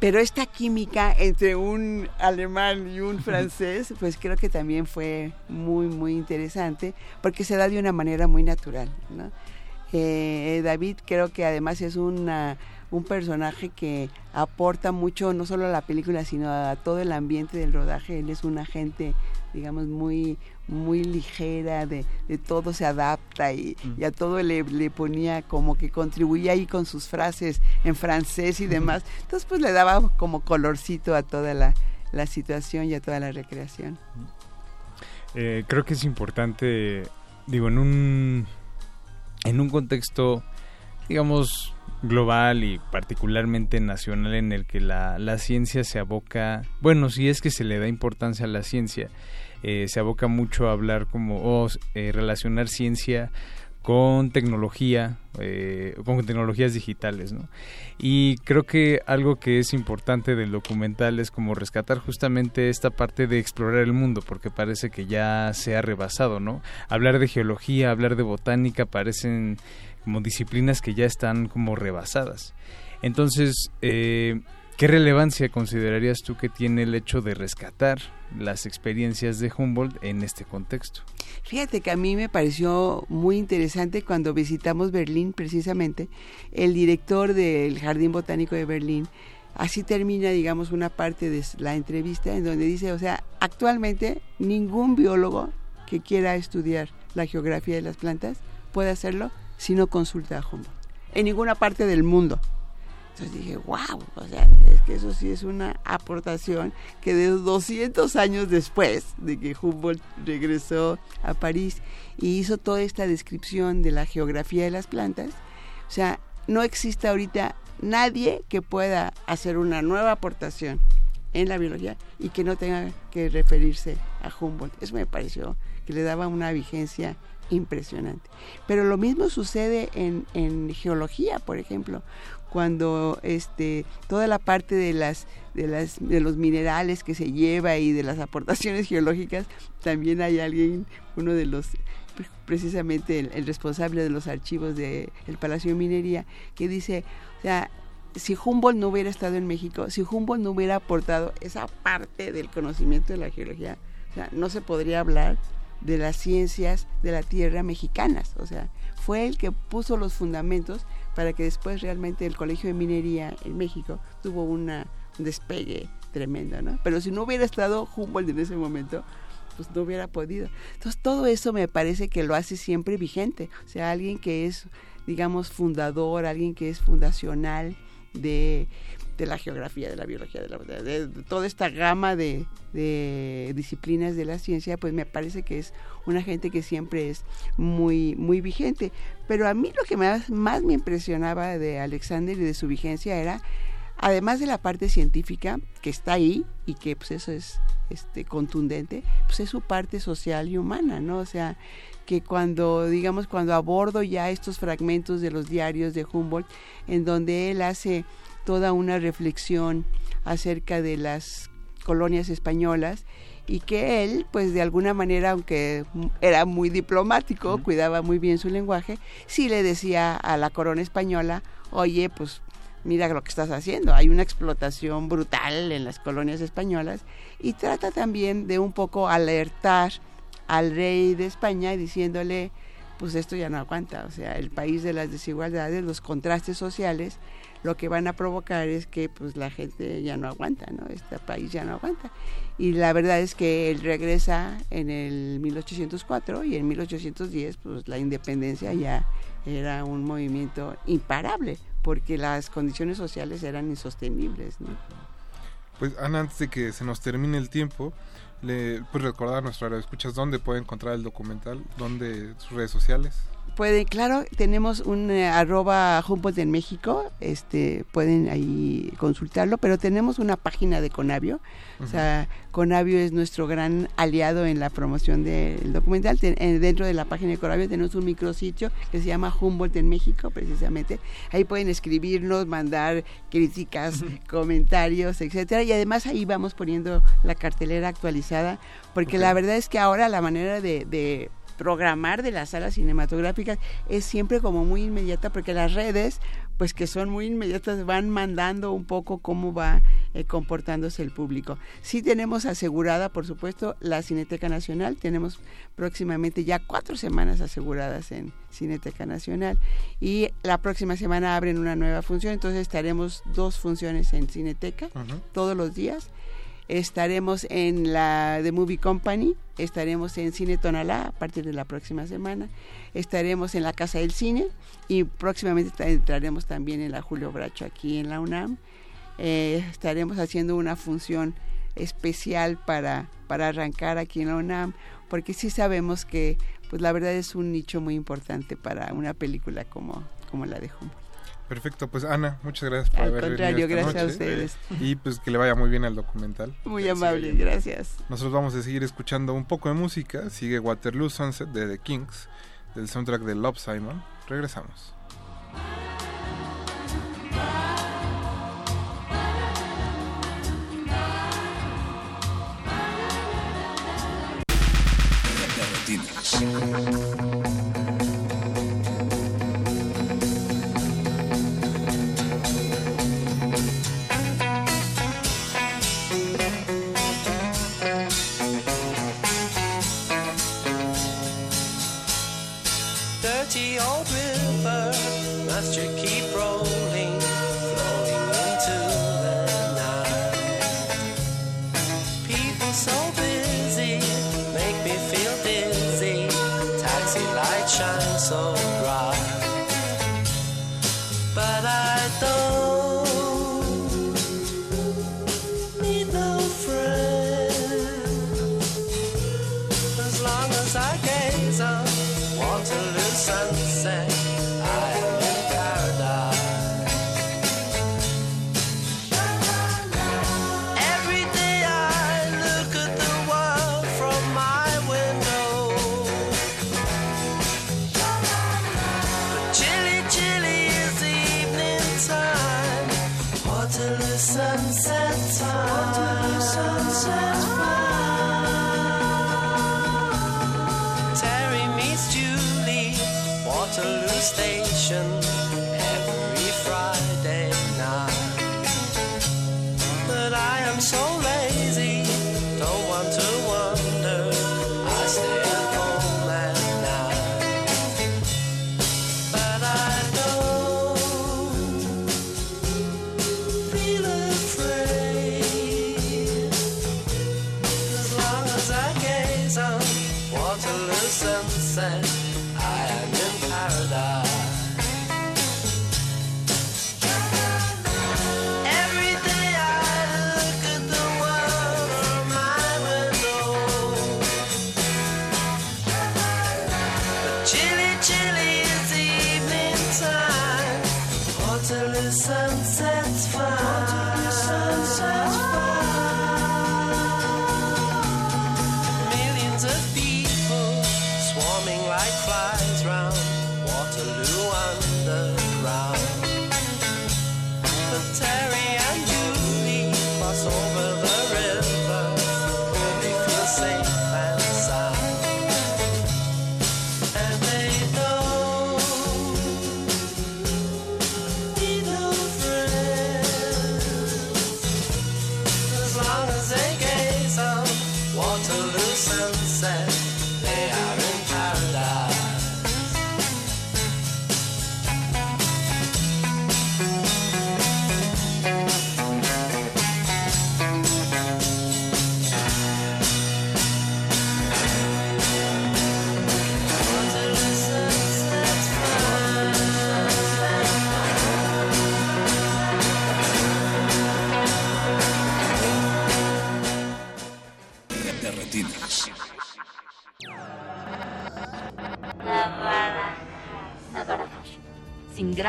Pero esta química entre un alemán y un francés, pues creo que también fue muy, muy interesante, porque se da de una manera muy natural. ¿no? Eh, David creo que además es una, un personaje que aporta mucho, no solo a la película, sino a todo el ambiente del rodaje. Él es un agente, digamos, muy, muy ligera, de, todo se adapta y, a todo le, le, ponía como que contribuía ahí con sus frases en francés y demás. Entonces pues le daba como colorcito a toda la, situación y a toda la recreación. Eh, creo que es importante, digo, en un, en un contexto, digamos, global y particularmente nacional en el que la, la ciencia se aboca, bueno, si es que se le da importancia a la ciencia, eh, se aboca mucho a hablar como o eh, relacionar ciencia con tecnología, eh, con tecnologías digitales, ¿no? Y creo que algo que es importante del documental es como rescatar justamente esta parte de explorar el mundo, porque parece que ya se ha rebasado, ¿no? Hablar de geología, hablar de botánica parecen como disciplinas que ya están como rebasadas. Entonces, eh, ¿Qué relevancia considerarías tú que tiene el hecho de rescatar las experiencias de Humboldt en este contexto? Fíjate que a mí me pareció muy interesante cuando visitamos Berlín precisamente, el director del Jardín Botánico de Berlín, así termina, digamos, una parte de la entrevista en donde dice, o sea, actualmente ningún biólogo que quiera estudiar la geografía de las plantas puede hacerlo si no consulta a Humboldt, en ninguna parte del mundo. Entonces dije, wow, o sea, es que eso sí es una aportación que de 200 años después de que Humboldt regresó a París y hizo toda esta descripción de la geografía de las plantas, o sea, no existe ahorita nadie que pueda hacer una nueva aportación en la biología y que no tenga que referirse a Humboldt. Eso me pareció que le daba una vigencia impresionante. Pero lo mismo sucede en, en geología, por ejemplo cuando este toda la parte de las de las de los minerales que se lleva y de las aportaciones geológicas también hay alguien uno de los precisamente el, responsable de los archivos del Palacio de Minería que dice o sea si Humboldt no hubiera estado en México si Humboldt no hubiera aportado esa parte del conocimiento de la geología no se podría hablar de las ciencias de la tierra mexicanas o sea fue el que puso los fundamentos para que después realmente el Colegio de Minería en México tuvo una, un despegue tremendo, ¿no? Pero si no hubiera estado Humboldt en ese momento, pues no hubiera podido. Entonces todo eso me parece que lo hace siempre vigente, o sea, alguien que es, digamos, fundador, alguien que es fundacional de de la geografía, de la biología, de, la, toda esta gama de, disciplinas de la ciencia, pues me parece que es una gente que siempre es muy, muy vigente. Pero a mí lo que más, más me impresionaba de Alexander y de su vigencia era, además de la parte científica, que está ahí y que pues eso es este, contundente, pues es su parte social y humana, ¿no? O sea, que cuando, digamos, cuando abordo ya estos fragmentos de los diarios de Humboldt, en donde él hace toda una reflexión acerca de las colonias españolas y que él, pues de alguna manera, aunque era muy diplomático, cuidaba muy bien su lenguaje, sí le decía a la corona española, oye, pues mira lo que estás haciendo, hay una explotación brutal en las colonias españolas y trata también de un poco alertar al rey de España diciéndole, pues esto ya no aguanta, o sea, el país de las desigualdades, los contrastes sociales, lo que van a provocar es que pues la gente ya no aguanta, ¿no? Este país ya no aguanta. Y la verdad es que él regresa en el 1804 y en 1810 pues la independencia ya era un movimiento imparable porque las condiciones sociales eran insostenibles, ¿no? Pues Ana, antes de que se nos termine el tiempo, le puedes recordar a nuestra escuchas dónde puede encontrar el documental, dónde sus redes sociales. Pueden, claro, tenemos un eh, arroba Humboldt en México, este, pueden ahí consultarlo, pero tenemos una página de Conavio, o sea, Conavio es nuestro gran aliado en la promoción del documental. Eh, dentro de la página de Conavio tenemos un micrositio que se llama Humboldt en México, precisamente. Ahí pueden escribirnos, mandar críticas, comentarios, etcétera, y además ahí vamos poniendo la cartelera actualizada, porque la verdad es que ahora la manera de programar de las salas cinematográficas es siempre como muy inmediata porque las redes pues que son muy inmediatas van mandando un poco cómo va eh, comportándose el público. Sí tenemos asegurada, por supuesto, la Cineteca Nacional, tenemos próximamente ya cuatro semanas aseguradas en Cineteca Nacional. Y la próxima semana abren una nueva función, entonces estaremos dos funciones en Cineteca todos los días Estaremos en la The Movie Company, estaremos en Cine Tonalá a partir de la próxima semana, estaremos en la Casa del Cine y próximamente entraremos también en la Julio Bracho aquí en la UNAM. Eh, estaremos haciendo una función especial para, para arrancar aquí en la UNAM, porque sí sabemos que pues la verdad es un nicho muy importante para una película como, como la de Humboldt. Perfecto, pues Ana, muchas gracias por haber contrario, venido esta gracias noche. a ustedes. Y pues que le vaya muy bien al documental. Muy amable, gracias. Nosotros vamos a seguir escuchando un poco de música. Sigue Waterloo Sunset de The Kings, del soundtrack de Love Simon. Regresamos.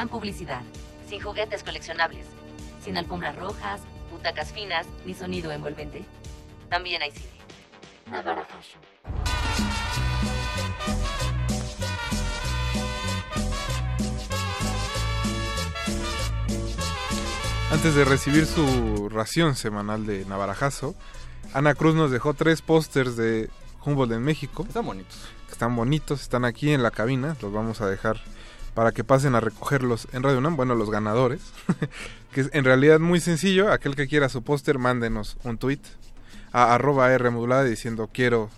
Gran publicidad, sin juguetes coleccionables, sin alfombras rojas, butacas finas ni sonido envolvente. También hay cine. Fashion. Antes de recibir su ración semanal de Navarajazo, Ana Cruz nos dejó tres pósters de Humboldt en México. Están bonitos. Están bonitos, están aquí en la cabina, los vamos a dejar para que pasen a recogerlos en Radio UNAM, bueno, los ganadores, que es en realidad muy sencillo, aquel que quiera su póster, mándenos un tweet a arroba R modulada diciendo quiero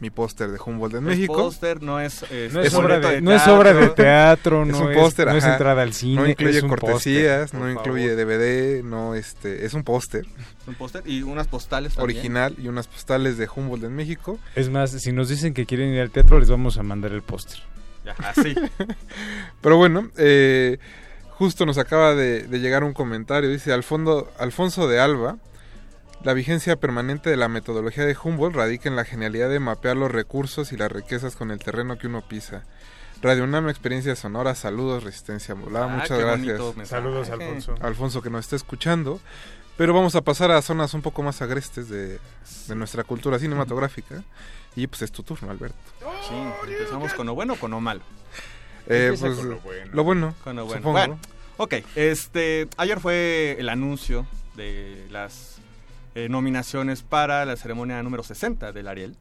mi póster de Humboldt en El México. póster no es, eh, No es es obra de- no es obra de teatro, no un es- póster, no es entrada al cine, no incluye es un cortesías, no incluye favor. DVD, no este, es un póster un póster y unas postales también. original y unas postales de Humboldt en México. Es más, si nos dicen que quieren ir al teatro, les vamos a mandar el póster. Ya, así. Pero bueno, eh, justo nos acaba de, de llegar un comentario. Dice Alfondo, Alfonso de Alba. La vigencia permanente de la metodología de Humboldt radica en la genialidad de mapear los recursos y las riquezas con el terreno que uno pisa. Radio UNAM, experiencia sonora, saludos, resistencia modulada. Ah, Muchas gracias. Saludos, Alfonso. Alfonso que nos está escuchando. Pero vamos a pasar a zonas un poco más agrestes de, de nuestra cultura cinematográfica. Y pues es tu turno, Alberto. Sí, empezamos con lo bueno o con lo malo. Eh, pues, con lo bueno. lo bueno, Con lo bueno. supongo. Bueno, ok, este, ayer fue el anuncio de las eh, nominaciones para la ceremonia número 60 del Ariel.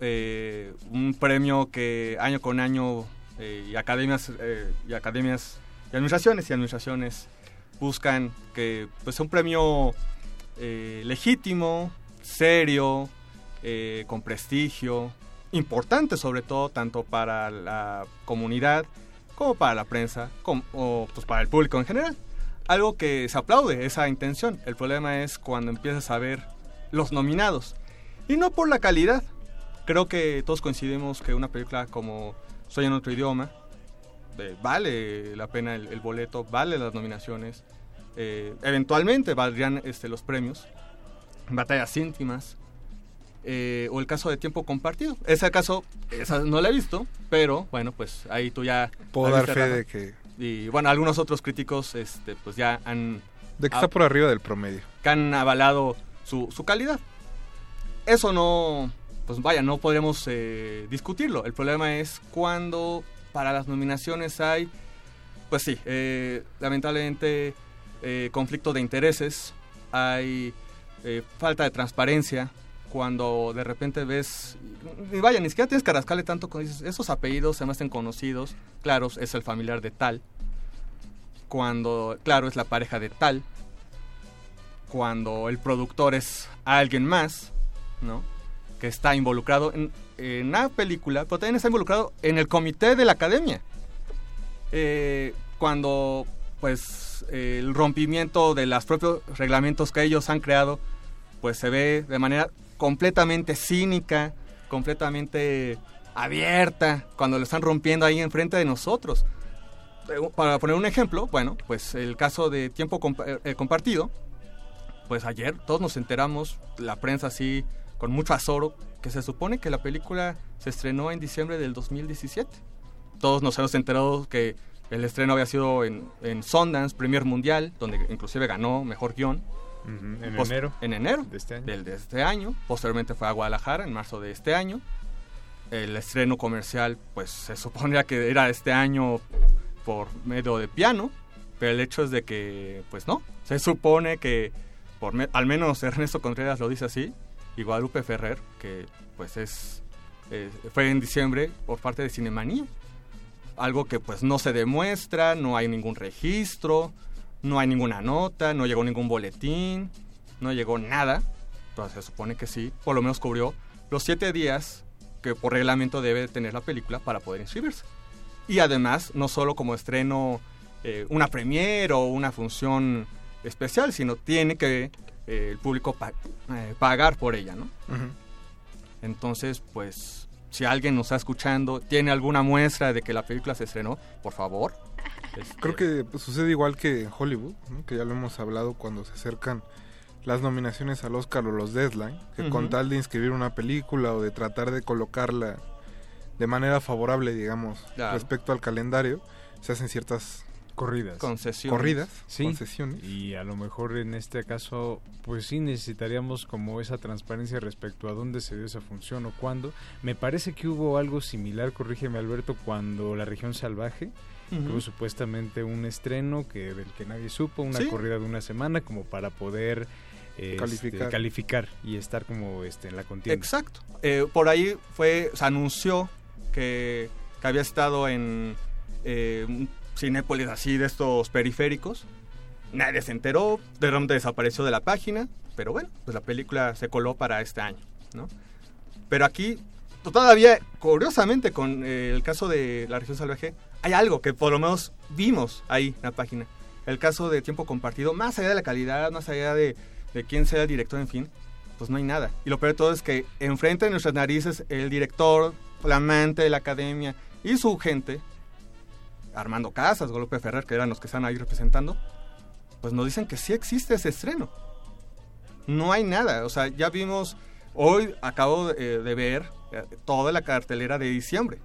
Eh, un premio que año con año eh, y academias eh, y academias y administraciones y administraciones buscan que pues sea un premio eh, legítimo, serio, eh, con prestigio, importante sobre todo tanto para la comunidad como para la prensa como o, pues para el público en general. Algo que se aplaude esa intención. El problema es cuando empiezas a ver los nominados y no por la calidad. Creo que todos coincidimos que una película como Soy en otro idioma eh, vale la pena el, el boleto, vale las nominaciones. eh, eventualmente valdrían este, los premios. Batallas íntimas. Eh, o el caso de tiempo compartido. Ese caso, esa no la he visto, pero bueno, pues ahí tú ya... Puedo dar fe Rafa. de que- Y bueno, algunos otros críticos este, pues ya han... De que está por arriba del promedio. Que han avalado su, su calidad. Eso no... Pues vaya, no podremos eh, discutirlo. El problema es cuando para las nominaciones hay... Pues sí, eh, lamentablemente eh, conflicto de intereses, hay falta de transparencia, cuando de repente ves, y vaya, ni siquiera tienes que rascarle tanto dices, esos apellidos se me hacen conocidos, claro, es el familiar de tal, cuando, claro, es la pareja de tal, cuando el productor es alguien más, ¿no? Que está involucrado en, en la película, pero también está involucrado en el comité de la academia. Eh, cuando, pues, el rompimiento de los propios reglamentos que ellos han creado, pues se ve de manera completamente cínica, completamente abierta, cuando lo están rompiendo ahí enfrente de nosotros. Eh, Para poner un ejemplo, bueno, pues el caso de tiempo compa- eh, compartido, pues ayer todos nos enteramos, la prensa así, con mucho azoro, que se supone que la película se estrenó en diciembre del 2017. Todos nos hemos enterado que el estreno había sido en, en Sundance, Premier Mundial, donde inclusive ganó Mejor Guión. En Post- enero En enero de este año. del de este año. Posteriormente fue a Guadalajara en marzo de este año. El estreno comercial, pues se suponía que era este año por medio de piano, pero el hecho es de que, pues no, se supone que, por me- al menos Ernesto Contreras lo dice así, y Guadalupe Ferrer, que pues es, eh, fue en diciembre por parte de Cinemanía. Algo que pues no se demuestra, no hay ningún registro, no hay ninguna nota, no llegó ningún boletín, no llegó nada, pero se supone que sí, por lo menos cubrió los siete días que por reglamento debe tener la película para poder inscribirse. Y además, no solo como estreno eh, una premiere o una función especial, sino tiene que eh, el público pa- eh, pagar por ella, ¿no? Entonces, pues, si alguien nos está escuchando, tiene alguna muestra de que la película se estrenó, por favor. este, Creo que pues, sucede igual que en Hollywood, ¿no? que ya lo hemos hablado cuando se acercan las nominaciones al Oscar o los deadline, que con tal de inscribir una película o de tratar de colocarla de manera favorable, digamos, Claro. respecto al calendario, se hacen ciertas corridas. Concesiones. Corridas sí. concesiones. Y a lo mejor en este caso pues sí necesitaríamos como esa transparencia respecto a dónde se dio esa función o cuándo. Me parece que hubo algo similar corrígeme Alberto cuando la región salvaje Tuvo supuestamente un estreno que del que nadie supo una Sí. corrida de una semana como para poder Calificar. este, calificar y estar como este en la contienda Exacto. Eh, por ahí fue, se anunció que, que había estado en eh, un Cinépolis así de estos periféricos. Nadie se enteró, de repente desapareció de la página, pero bueno, pues la película se coló para este año, ¿no? Pero aquí, todavía, curiosamente, con eh, el caso de la región salvaje, hay algo que por lo menos vimos ahí en la página. El caso de tiempo compartido, más allá de la calidad, más allá de, quién sea el director, en fin, pues no hay nada. Y lo peor de todo es que enfrente de nuestras narices el director, flamante de la academia y su gente, Armando Casas, Golpe Ferrer, que eran los que están ahí representando, pues nos dicen que sí existe ese estreno. No hay nada, o sea, ya vimos, hoy acabo de, de ver eh, toda la cartelera de diciembre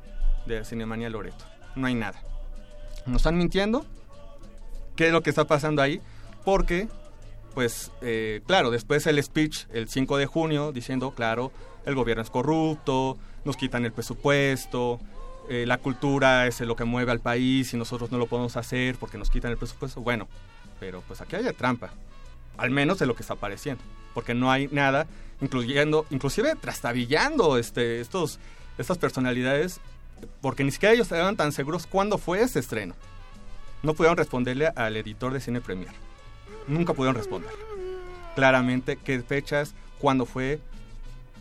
de Cinemania Loreto. No hay nada. Nos están mintiendo. ¿Qué es lo que está pasando ahí? Porque pues eh, claro, después el speech el 5 de junio diciendo, claro, el gobierno es corrupto, nos quitan el presupuesto, eh, la cultura es lo que mueve al país y nosotros no lo podemos hacer porque nos quitan el presupuesto. Bueno, pero pues aquí hay trampa, al menos de lo que está apareciendo, porque no hay nada, incluyendo, inclusive trastabillando este, estos, estas personalidades, porque ni siquiera ellos estaban tan seguros cuándo fue ese estreno. No pudieron responderle al editor de Cine Premier nunca pudieron responder claramente qué fechas, cuándo fue,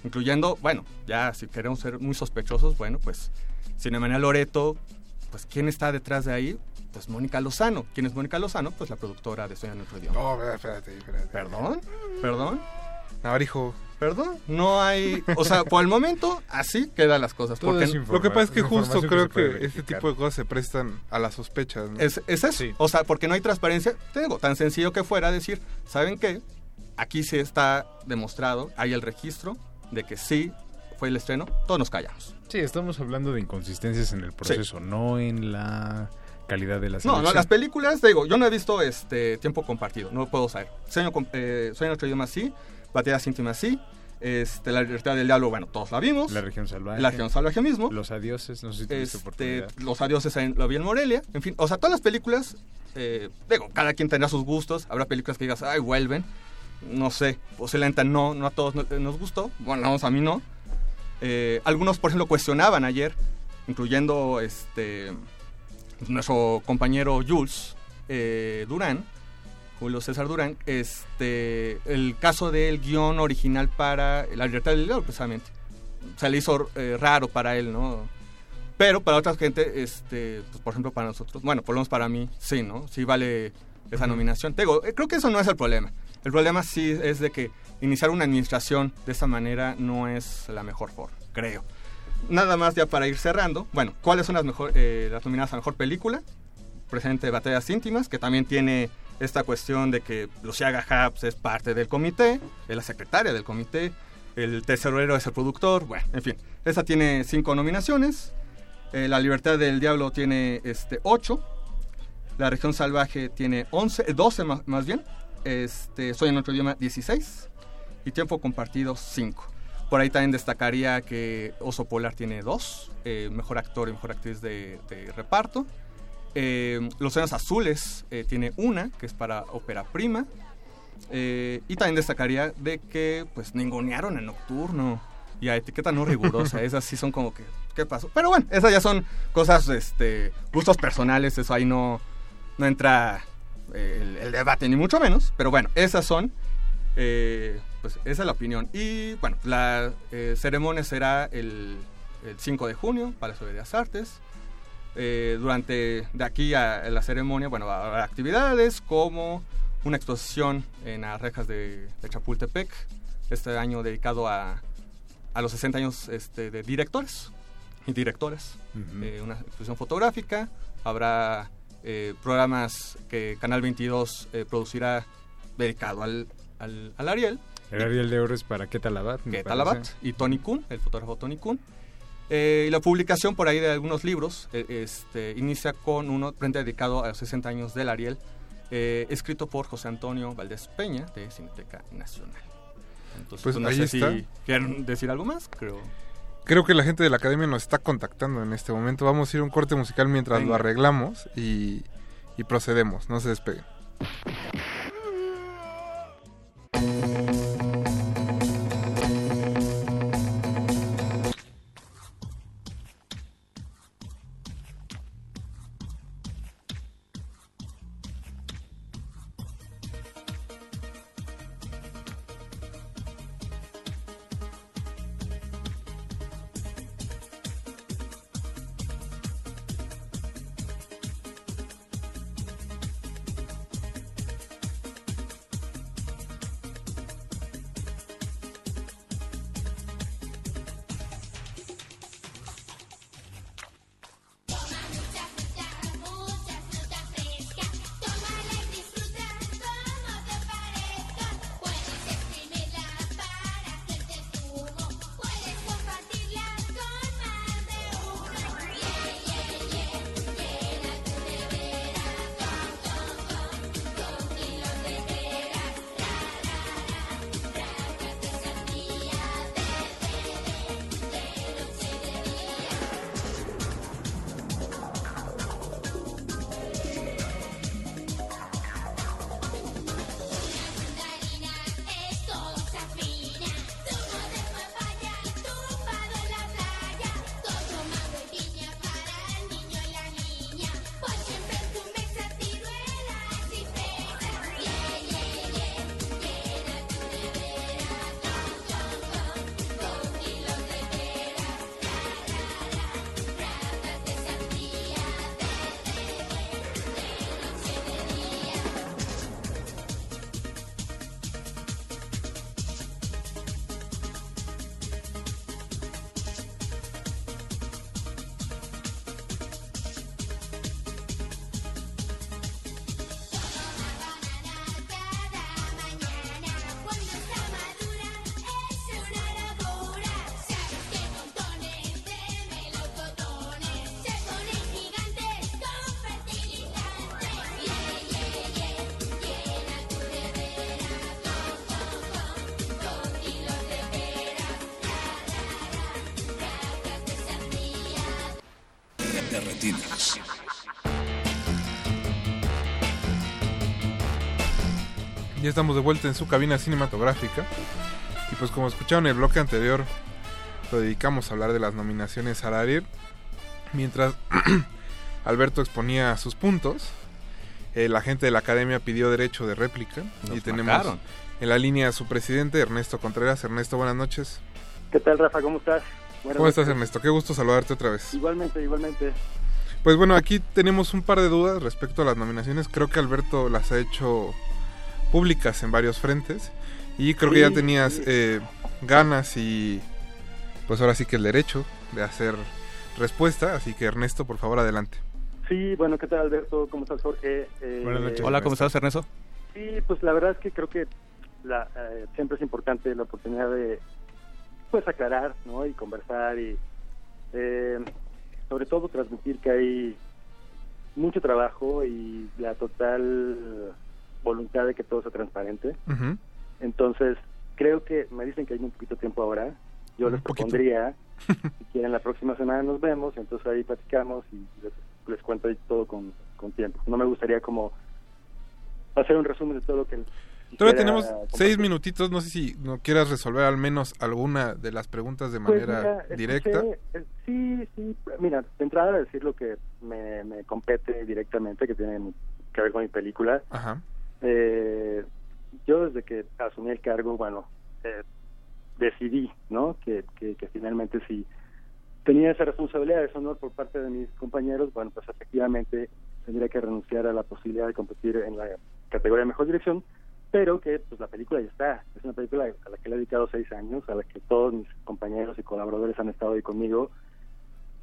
incluyendo, bueno, ya si queremos ser muy sospechosos, bueno, pues Cinemania Loreto, pues ¿quién está detrás de ahí? Pues Mónica Lozano. ¿Quién es Mónica Lozano? Pues la productora de Sueño en otro idioma. No, espérate, espérate. ¿Perdón? ¿Perdón? Ver, hijo. Perdón, no hay, o sea, por el momento así quedan las cosas. Todo porque Lo que pasa es que justo que creo que, este tipo de cosas se prestan a las sospechas. ¿no? Es, es eso. O sea, porque no hay transparencia. Te digo, tan sencillo que fuera decir, ¿saben qué? Aquí se está demostrado, hay el registro de que sí fue el estreno, todos nos callamos. sí estamos hablando de inconsistencias en el proceso no en la calidad de la No, no, las películas, te digo, yo no he visto este tiempo compartido, no puedo saber. Sueño, eh, Sueño en otro idioma sí, Batallas íntimas sí, este, La libertad del diablo, bueno, todos la vimos. la región salvaje La región salvaje mismo. los adioses no sé si tuviste Este, oportunidad los adioses en, lo vi en Morelia. En fin, o sea, todas las películas, eh, digo, cada quien tendrá sus gustos. Habrá películas que digas, ay, vuelven. No sé, posiblemente no, no a todos no- nos gustó. Bueno, vamos, a mí no. Eh, algunos, por ejemplo, cuestionaban ayer, incluyendo este nuestro compañero Jules eh, Durán, Julio César Durán, este, el caso del guion original para La libertad del diablo, precisamente. Se le hizo eh, raro para él, ¿no? Pero para otra gente, este, pues, por ejemplo, para nosotros, bueno, por lo menos para mí, sí, ¿no? Sí vale esa nominación. Te digo, eh, creo que eso no es el problema. El problema sí es de que iniciar una administración de esa manera no es la mejor forma, creo. Nada más ya para ir cerrando. Bueno, ¿cuáles son las, mejor, eh, las nominadas a Mejor Película? Presente Batallas Íntimas, que también tiene esta cuestión de que Luciaga Habs es parte del comité, es la secretaria del comité, el tesorero es el productor, bueno, en fin. Esa tiene cinco nominaciones. Eh, la Libertad del Diablo tiene este, ocho. La Región Salvaje tiene 11, eh, 12 más, más bien. Este, Soy en otro idioma 16. Y Tiempo Compartido 5. Por ahí también destacaría que Oso Polar tiene dos. eh, mejor actor y mejor actriz de reparto. Eh, Los Océanos Azules eh, tiene una, que es para ópera prima. Eh, y también destacaría de que pues ningunearon en Nocturno. Y a etiqueta no rigurosa. esas sí son como que, ¿qué pasó? Pero bueno, esas ya son cosas, este, gustos personales. Eso ahí no, no entra el, el debate, ni mucho menos. Pero bueno, esas son. pues esa es la opinión. Y bueno, la ceremonia será el, el 5 de junio, Palacio de Bellas Artes. Eh, durante de aquí a la ceremonia, bueno, haber actividades como una exposición en las rejas de, de Chapultepec, este año dedicado a, a los 60 años este, de directores y directoras. Eh, una exposición fotográfica, habrá eh, programas que Canal 22 eh, producirá dedicado al, al, al Ariel. el Ariel de Oro es para qué talabat me que parece. Talabat y Tony Kuhn, el fotógrafo Tony Kuhn. Eh, y la publicación por ahí de algunos libros eh, este, inicia con uno dedicado a los 60 años del Ariel, eh, escrito por José Antonio Valdés Peña de Cineteca Nacional. Entonces, Pues no ahí sé está. si quieren decir algo más, creo. Creo que la gente de la academia nos está contactando en este momento. Vamos a ir a un corte musical mientras lo arreglamos y, y procedemos. No se despeguen. Estamos de vuelta en su cabina cinematográfica. Y pues como escucharon en el bloque anterior, lo dedicamos a hablar de las nominaciones al Ariel. Mientras Alberto exponía sus puntos, eh, la gente de la academia pidió derecho de réplica. Nos y tenemos marcaron. en la línea a su presidente, Ernesto Contreras. Ernesto, buenas noches. ¿Qué tal, Rafa? ¿Cómo estás? Buenas ¿Cómo estás. Ernesto? Qué gusto saludarte otra vez. Igualmente, igualmente. Pues bueno, aquí tenemos un par de dudas respecto a las nominaciones. Creo que Alberto las ha hecho públicas en varios frentes. Y creo que ya tenías sí. eh, ganas y pues ahora sí que el derecho de hacer respuesta. Así que Ernesto, por favor, adelante. Sí, bueno, ¿qué tal, Alberto? ¿Cómo estás, Jorge? Eh, Hola, ¿cómo estás, Ernesto? Sí, pues la verdad es que creo que la, eh, siempre es importante la oportunidad de pues aclarar, ¿no? Y conversar y eh, sobre todo transmitir que hay mucho trabajo y la total voluntad de que todo sea transparente. Entonces, creo que me dicen que hay muy poquito tiempo ahora. Yo les propondría, si quieren, la próxima semana nos vemos, entonces ahí platicamos y les, les cuento ahí todo con, con tiempo. No me gustaría como hacer un resumen de todo lo que... Todavía tenemos seis minutitos. No sé si no quieras resolver al menos alguna de las preguntas de Pues manera mira, directa. eh, sí, sí. Mira, de entrada decir lo que me, me compete directamente, que tiene que ver con mi película. Ajá. Eh, yo desde que asumí el cargo, bueno, eh, decidí, ¿no? Que, que, finalmente si tenía esa responsabilidad, ese honor por parte de mis compañeros, bueno, pues efectivamente tendría que renunciar a la posibilidad de competir en la categoría de mejor dirección, pero que pues la película ya está. Es una película a la que le he dedicado seis años, a la que todos mis compañeros y colaboradores han estado ahí conmigo.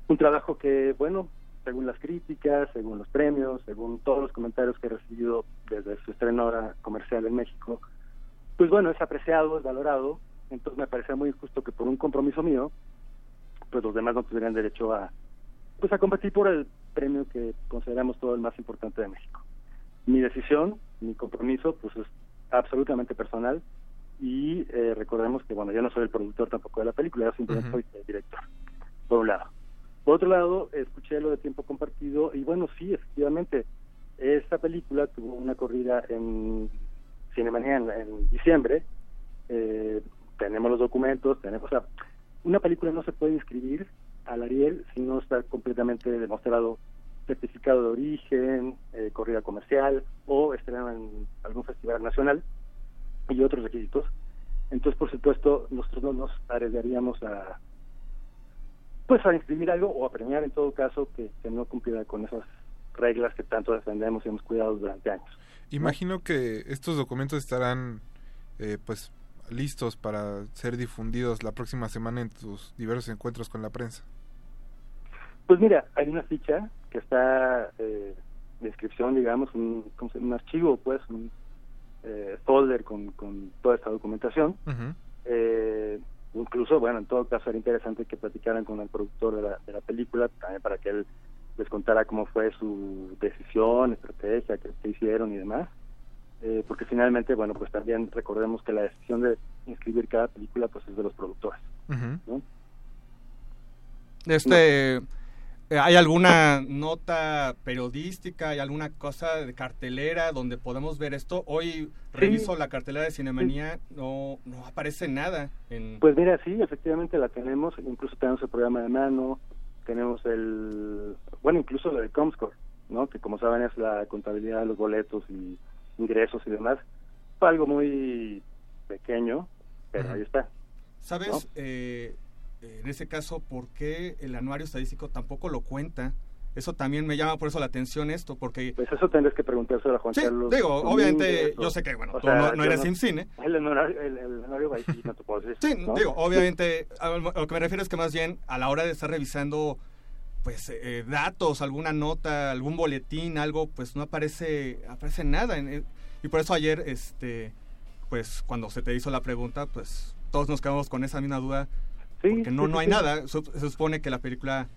Un trabajo que, bueno, según las críticas, según los premios, según todos los comentarios que he recibido desde su estreno ahora comercial en México, pues bueno, es apreciado, es valorado. Entonces me parece muy injusto que por un compromiso mío, pues los demás no tendrían derecho a pues a competir por el premio que consideramos todo el más importante de México. Mi decisión, mi compromiso, pues es absolutamente personal y eh, recordemos que, bueno, yo no soy el productor tampoco de la película, yo simplemente soy el director, por un lado. Por otro lado, escuché lo de tiempo compartido y bueno, sí, efectivamente, esta película tuvo una corrida en Cinemanía en, diciembre, eh, tenemos los documentos, tenemos, o sea, una película no se puede inscribir al Ariel si no está completamente demostrado certificado de origen, eh, corrida comercial o estrenado en algún festival nacional y otros requisitos. Entonces, por supuesto, nosotros no nos arriesgaríamos a pues a inscribir algo o a premiar en todo caso que, que no cumpliera con esas reglas que tanto defendemos y hemos cuidado durante años. Imagino que estos documentos estarán eh, pues listos para ser difundidos la próxima semana en tus diversos encuentros con la prensa. Pues mira, hay una ficha que está eh, de inscripción, digamos, un, un archivo, pues, un eh, folder con, con toda esta documentación. eh, incluso, bueno, en todo caso era interesante que platicaran con el productor de la, de la película, también para que él les contara cómo fue su decisión, estrategia, qué, qué hicieron y demás. Eh, porque finalmente, bueno, pues también recordemos que la decisión de inscribir cada película pues es de los productores. ¿no? Este, ¿Hay alguna nota periodística, hay alguna cosa de cartelera donde podemos ver esto? Hoy reviso la cartelera de Cinemanía, no, no aparece nada. En... Pues mira, sí, efectivamente la tenemos, incluso tenemos el programa de mano, tenemos el, bueno, incluso lo de Comscore, ¿no? Que como saben es la contabilidad de los boletos y ingresos y demás. Fue algo muy pequeño, pero ahí está. ¿Sabes, ¿no? eh, en ese caso, por qué el anuario estadístico tampoco lo cuenta? Eso también me llama por eso la atención esto, porque... Pues eso tendrás que preguntárselo a Juan Sí, Carlos. digo, obviamente, o- yo sé que, bueno, o tú sea, no, no eres sin cine. El sí no te puedo decir. Sí, ¿no? digo, obviamente, a lo que me refiero es que más bien a la hora de estar revisando pues eh, datos, alguna nota, algún boletín, algo, pues no aparece aparece nada en- y por eso ayer este pues cuando se te hizo la pregunta, pues todos nos quedamos con esa misma duda porque no sí, no sí, hay sí. nada, Su- se supone que la película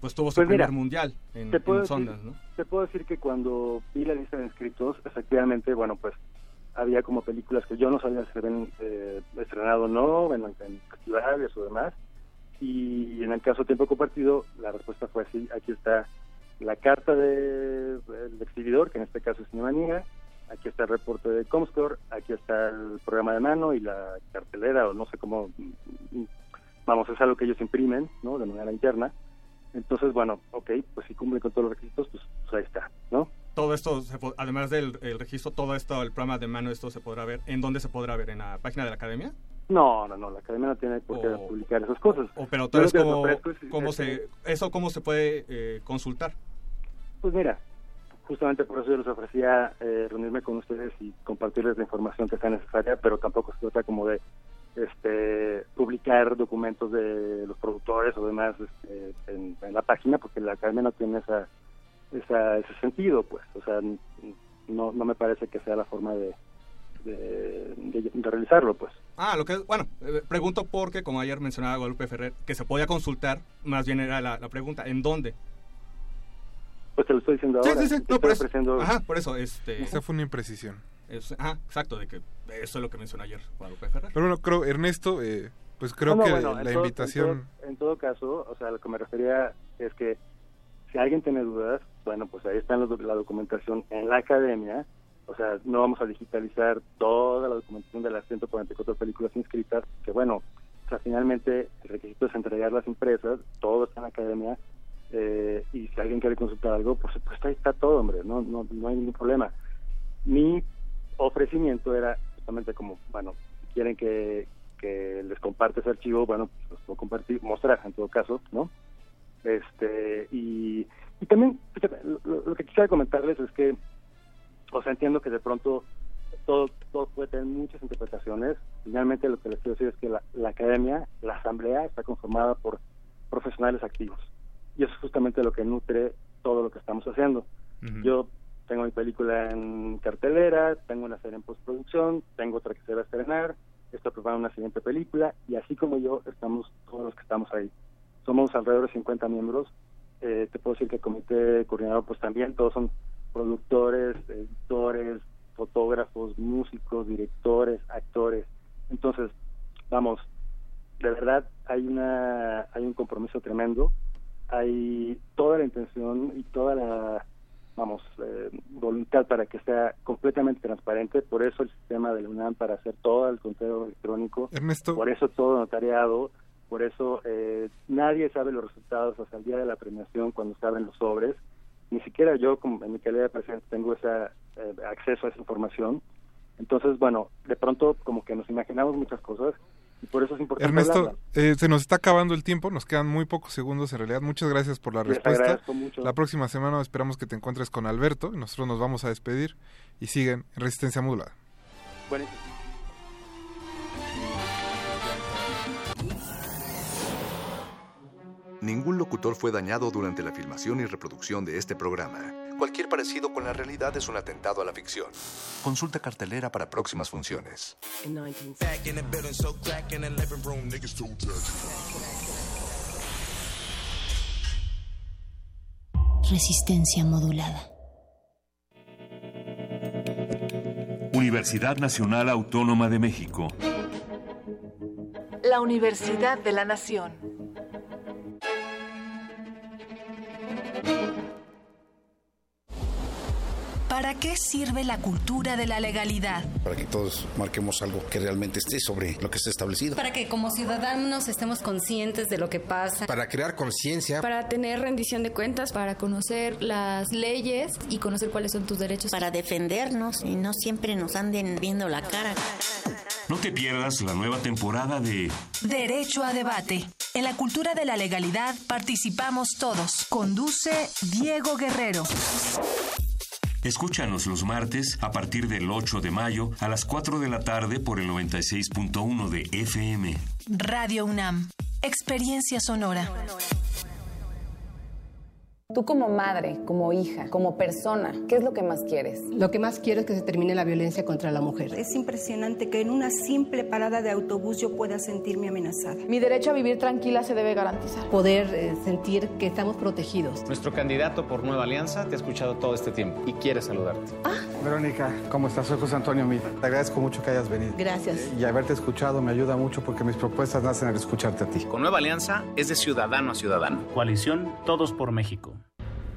pues tuvo su Pues mira, primer mundial en, te puedo en decir- Sundance, ¿no? Te puedo decir que cuando vi la lista de inscritos, efectivamente, bueno, pues había como películas que yo no sabía si se habían eh, estrenado o no, en, en festivales o demás. Y en el caso de tiempo compartido, la respuesta fue así. Aquí está la carta de- del exhibidor, que en este caso es Cinemanía. Aquí está el reporte de Comscore. Aquí está el programa de mano y la cartelera, o no sé cómo. Vamos, es algo que ellos imprimen, ¿no? De manera interna. Entonces, bueno, ok, pues si cumple con todos los requisitos, pues, pues ahí está, ¿no? Todo esto, se además del el registro, todo esto, el programa de mano, esto se podrá ver. ¿En dónde se podrá ver? ¿En la página de la academia? No, no, no, la academia no tiene por qué O- publicar esas cosas. O, pero tal vez cómo, se, eso cómo se puede eh, consultar. Pues mira, justamente por eso yo les ofrecía eh, reunirme con ustedes y compartirles la información que sea necesaria, pero tampoco se trata como de este publicar documentos de los productores o demás este, en, en la página, porque la academia no tiene esa, esa ese sentido, pues, o sea, no, no me parece que sea la forma de, de, de- de realizarlo, pues. Ah, lo que bueno, eh, pregunto porque, como ayer mencionaba Guadalupe Ferrer, que se podía consultar, más bien era la, la pregunta, ¿en dónde? Pues te lo estoy diciendo Sí, ahora. sí, sí, no, por eso. ofreciendo- Ajá, por eso, este... Esa fue una imprecisión. Es- ajá, exacto, de que eso es lo que mencionó ayer Guadalupe Ferrer. Pero bueno, creo, Ernesto, eh, pues creo No, no, que bueno, en la todo- invitación... En todo, en todo caso, o sea, lo que me refería es que si alguien tiene dudas, bueno, pues ahí está la, la documentación en la academia. O sea, no vamos a digitalizar toda la documentación de las 144 películas inscritas, que bueno, o sea, finalmente el requisito es entregarlas impresas, todo está en la academia. eh, y si alguien quiere consultar algo, por supuesto ahí está todo, hombre, no, no, no hay ningún problema. Mi ofrecimiento era justamente como, bueno, si quieren que, que les comparte ese archivo, bueno, pues los puedo compartir, mostrar en todo caso, ¿no? Este, y, y también, fíjate, lo, lo que quisiera comentarles es que, o sea, entiendo que de pronto todo, todo puede tener muchas interpretaciones. Finalmente lo que les quiero decir es que la, la academia, la asamblea, está conformada por profesionales activos. Y eso es justamente lo que nutre todo lo que estamos haciendo. Yo tengo mi película en cartelera, tengo una serie en postproducción, tengo otra que se va a estrenar, estoy preparando una siguiente película y así como yo estamos todos los que estamos ahí. alrededor de 50 miembros. Eh, te puedo decir que el comité coordinador, pues también todos son productores, editores, fotógrafos, músicos, directores, actores. Entonces, vamos, de verdad hay una hay un compromiso tremendo, hay toda la intención y toda la vamos eh, voluntad para que sea completamente transparente, por eso el sistema de la UNAM para hacer todo el conteo electrónico, Ernesto. por eso todo notariado, por eso eh, nadie sabe los resultados hasta el día de la premiación cuando se abren los sobres, ni siquiera yo como en mi calidad de presidente tengo ese eh, acceso a esa información, entonces bueno, de pronto como que nos imaginamos muchas cosas y por eso es importante Ernesto, eh, se nos está acabando el tiempo, nos quedan muy pocos segundos en realidad. Muchas gracias por la Les respuesta. mucho. La próxima semana esperamos que te encuentres con Alberto y nosotros nos vamos a despedir y siguen en Resistencia Modulada. Buenísimo. Ningún locutor fue dañado durante la filmación y reproducción de este programa. Cualquier parecido con la realidad es un atentado a la ficción. Consulta cartelera para próximas funciones. Resistencia modulada. Universidad Nacional Autónoma de México. La Universidad de la Nación. ¿Para qué sirve la cultura de la legalidad? Para que todos marquemos algo que realmente esté sobre lo que está establecido. Para que como ciudadanos estemos conscientes de lo que pasa. Para crear conciencia. Para tener rendición de cuentas, para conocer las leyes y conocer cuáles son tus derechos. Para defendernos y no siempre nos anden viendo la cara. No te pierdas la nueva temporada de Derecho a debate. En la cultura de la legalidad participamos todos. Conduce Diego Guerrero. Escúchanos los martes a partir del 8 de mayo a las 4 de la tarde por el 96.1 de FM. Radio UNAM. Experiencia sonora. Tú como madre, como hija, como persona, ¿qué es lo que más quieres? Lo que más quiero es que se termine la violencia contra la mujer. Es impresionante que en una simple parada de autobús yo pueda sentirme amenazada. Mi derecho a vivir tranquila se debe garantizar. Poder eh, sentir que estamos protegidos. Nuestro candidato por Nueva Alianza te ha escuchado todo este tiempo y quiere saludarte. Verónica, ¿cómo estás? Soy José Antonio Mir. Te agradezco mucho que hayas venido. Gracias. Y haberte escuchado me ayuda mucho porque mis propuestas nacen al escucharte a ti. Con Nueva Alianza es de ciudadano a ciudadano. Coalición Todos por México.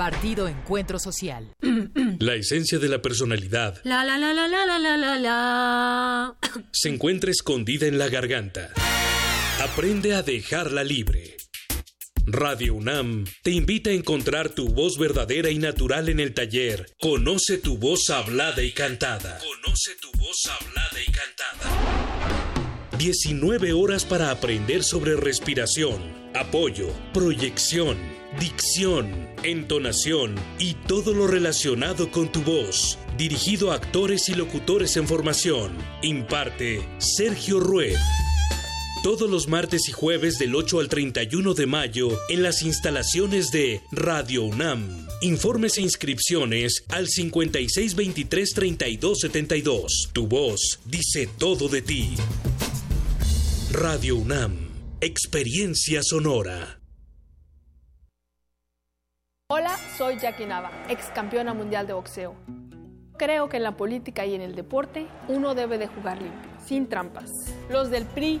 Partido Encuentro Social. La esencia de la personalidad. La la la la la la la la Se encuentra escondida en la garganta. Aprende a dejarla libre. Radio UNAM te invita a encontrar tu voz verdadera y natural en el taller. Conoce tu voz hablada y cantada. Conoce tu voz hablada y cantada. 19 horas para aprender sobre respiración, apoyo, proyección, dicción, entonación y todo lo relacionado con tu voz. Dirigido a actores y locutores en formación. Imparte Sergio Rued. Todos los martes y jueves del 8 al 31 de mayo en las instalaciones de Radio UNAM. Informes e inscripciones al 5623-3272. Tu voz dice todo de ti. Radio UNAM. Experiencia sonora. Hola, soy Jackie Nava, ex campeona mundial de boxeo. Creo que en la política y en el deporte uno debe de jugar limpio. sin trampas. Los del PRI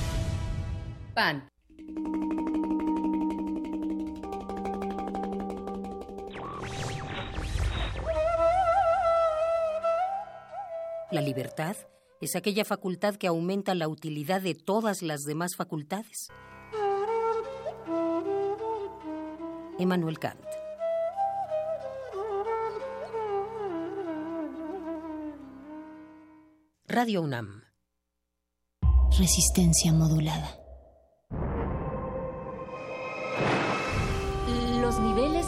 PAN. La libertad es aquella facultad que aumenta la utilidad de todas las demás facultades. Emmanuel Kant. Radio UNAM. Resistencia modulada.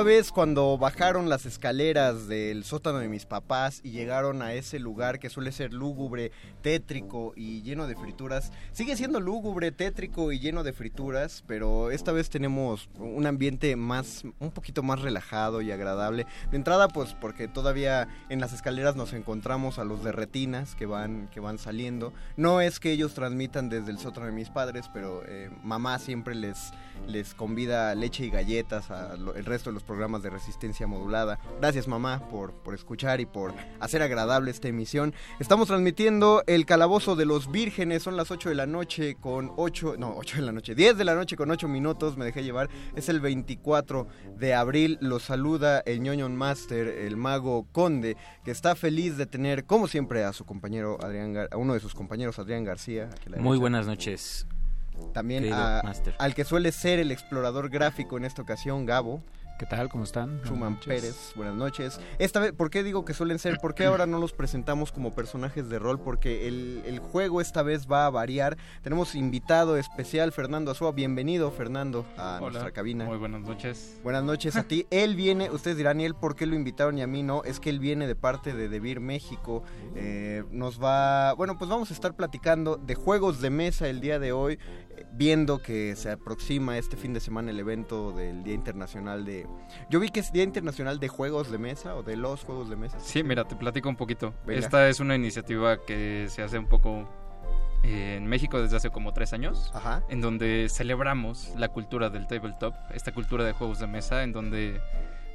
Esta vez cuando bajaron las escaleras del sótano de mis papás y llegaron a ese lugar que suele ser lúgubre, tétrico y lleno de frituras, sigue siendo lúgubre, tétrico y lleno de frituras, pero esta vez tenemos un ambiente más, un poquito más relajado y agradable. De entrada, pues porque todavía en las escaleras nos encontramos a los de retinas que van, que van saliendo. No es que ellos transmitan desde el sótano de mis padres, pero eh, mamá siempre les, les convida leche y galletas al resto de los programas de resistencia modulada. Gracias mamá por, por escuchar y por hacer agradable esta emisión. Estamos transmitiendo el calabozo de los vírgenes, son las 8 de la noche con 8, no, 8 de la noche, 10 de la noche con 8 minutos, me dejé llevar, es el 24 de abril, los saluda el ñoño master, el mago conde, que está feliz de tener, como siempre, a su compañero Adrián, a uno de sus compañeros, Adrián García. Muy buenas noches. También al que suele ser el explorador gráfico en esta ocasión, Gabo. ¿Qué tal? ¿Cómo están? Schumann Pérez, buenas noches. Esta vez, ¿por qué digo que suelen ser? ¿Por qué ahora no los presentamos como personajes de rol? Porque el, juego esta vez va a variar. Tenemos invitado especial, Fernando Azúa. Bienvenido, Fernando, a nuestra cabina. Muy buenas noches. Buenas noches a ti. Él viene, ustedes dirán, ¿y él por qué lo invitaron y a mí no? Es que él viene de parte de Debir México. Eh, nos va, bueno, pues vamos a estar platicando de juegos de mesa el día de hoy, eh, viendo que se aproxima este fin de semana el evento del Día Internacional de yo vi que es Día Internacional de Juegos de Mesa o de los Juegos de Mesa. Sí, mira, te platico un poquito. Esta es una iniciativa que se hace un poco eh, en México desde hace como tres años, en donde celebramos la cultura del tabletop, esta cultura de juegos de mesa, en donde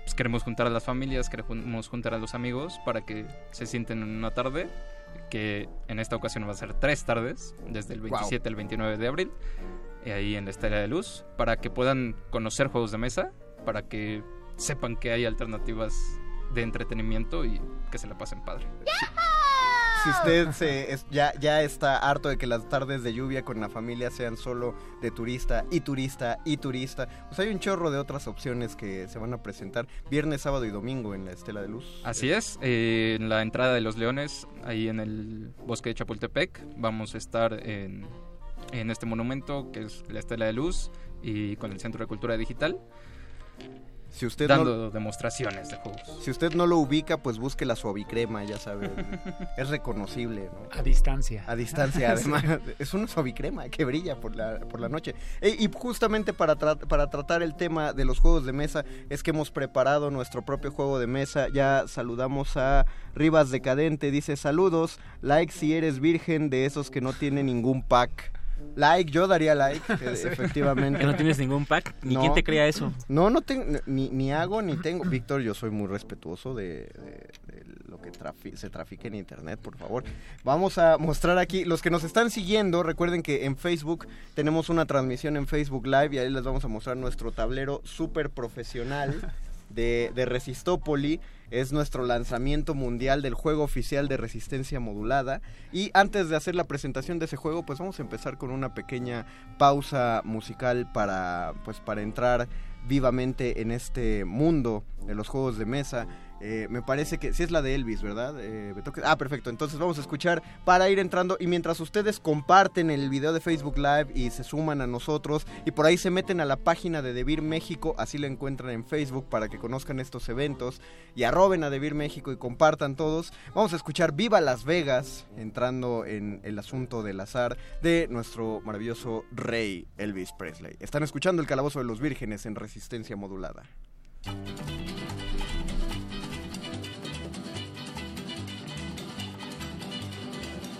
pues, queremos juntar a las familias, queremos juntar a los amigos para que se sienten en una tarde, que en esta ocasión va a ser tres tardes, desde el 27 al 29 de abril, eh, ahí en la Estrella de Luz, para que puedan conocer juegos de mesa, para que sepan que hay alternativas de entretenimiento y que se la pasen padre. si usted se, ya, ya está harto de que las tardes de lluvia con la familia sean solo de turista y turista y turista, pues hay un chorro de otras opciones que se van a presentar viernes, sábado y domingo en la Estela de Luz. Así es, eh, en la entrada de los Leones, ahí en el bosque de Chapultepec, vamos a estar en, en este monumento que es la Estela de Luz y con el Centro de Cultura Digital. Si usted dando demostraciones de juegos. Si usted no lo ubica, pues busque la suavicrema, ya sabe. es reconocible, A distancia. A distancia, además. es una suavicrema que brilla por la, por la noche. E, y justamente para, para tratar el tema de los juegos de mesa, es que hemos preparado nuestro propio juego de mesa. Ya saludamos a Rivas Decadente. Dice, saludos, like si eres virgen de esos que no tienen ningún pack. Like, yo daría like, efectivamente. Que no tienes ningún pack, ni quién te crea eso. No, no tengo, ni, ni hago ni tengo. Víctor, yo soy muy respetuoso de, lo que se trafique en internet, por favor. Vamos a mostrar aquí, los que nos están siguiendo, recuerden que en Facebook tenemos una transmisión en Facebook Live y ahí les vamos a mostrar nuestro tablero súper profesional de, de Resistópoli es nuestro lanzamiento mundial del juego oficial de resistencia modulada. Y antes de hacer la presentación de ese juego, pues vamos a empezar con una pequeña pausa musical para, pues, para entrar vivamente en este mundo de los juegos de mesa. Eh, me parece que sí es la de Elvis, ¿verdad? Eh, ah, perfecto. Entonces vamos a escuchar para ir entrando. Y mientras ustedes comparten el video de Facebook Live y se suman a nosotros y por ahí se meten a la página de Debir México, así lo encuentran en Facebook para que conozcan estos eventos y arroben a Debir México y compartan todos. Vamos a escuchar Viva Las Vegas, entrando en el asunto del azar de nuestro maravilloso rey Elvis Presley. Están escuchando el Calabozo de los Vírgenes en resistencia modulada.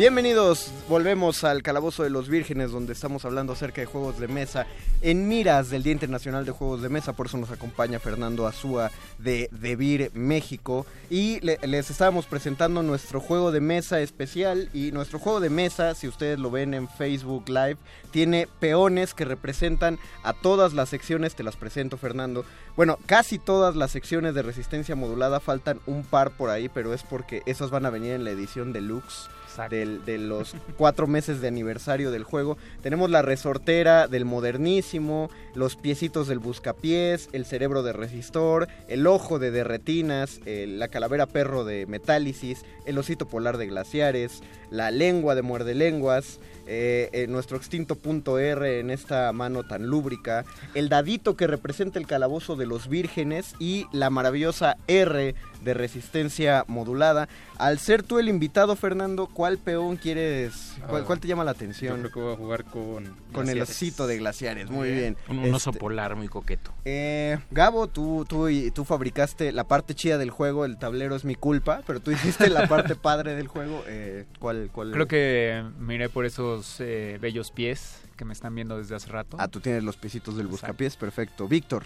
Bienvenidos, volvemos al Calabozo de los Vírgenes donde estamos hablando acerca de juegos de mesa en miras del Día Internacional de Juegos de Mesa, por eso nos acompaña Fernando Azúa de Debir México y les estábamos presentando nuestro juego de mesa especial y nuestro juego de mesa, si ustedes lo ven en Facebook Live, tiene peones que representan a todas las secciones, te las presento Fernando, bueno, casi todas las secciones de resistencia modulada, faltan un par por ahí, pero es porque esas van a venir en la edición deluxe de los cuatro meses de aniversario del juego. Tenemos la resortera del modernísimo, los piecitos del buscapiés, el cerebro de resistor, el ojo de derretinas, la calavera perro de metálisis, el osito polar de glaciares, la lengua de muerde lenguas, eh, eh, nuestro extinto punto R en esta mano tan lúbrica, el dadito que representa el calabozo de los vírgenes y la maravillosa R de resistencia modulada. Al ser tú el invitado, Fernando, ¿cuál peón quieres? ¿Cuál, ah, te llama la atención? Yo creo que voy a jugar con. Con el osito de glaciares, muy bien. Un, oso este, polar muy coqueto. Eh, Gabo, tú, tú, tú fabricaste la parte chida del juego, el tablero es mi culpa, pero tú hiciste la parte padre del juego. Eh, ¿cuál, ¿Cuál? Creo que miré por esos eh, bellos pies que me están viendo desde hace rato. Ah, tú tienes los piecitos del buscapiés, perfecto. Víctor.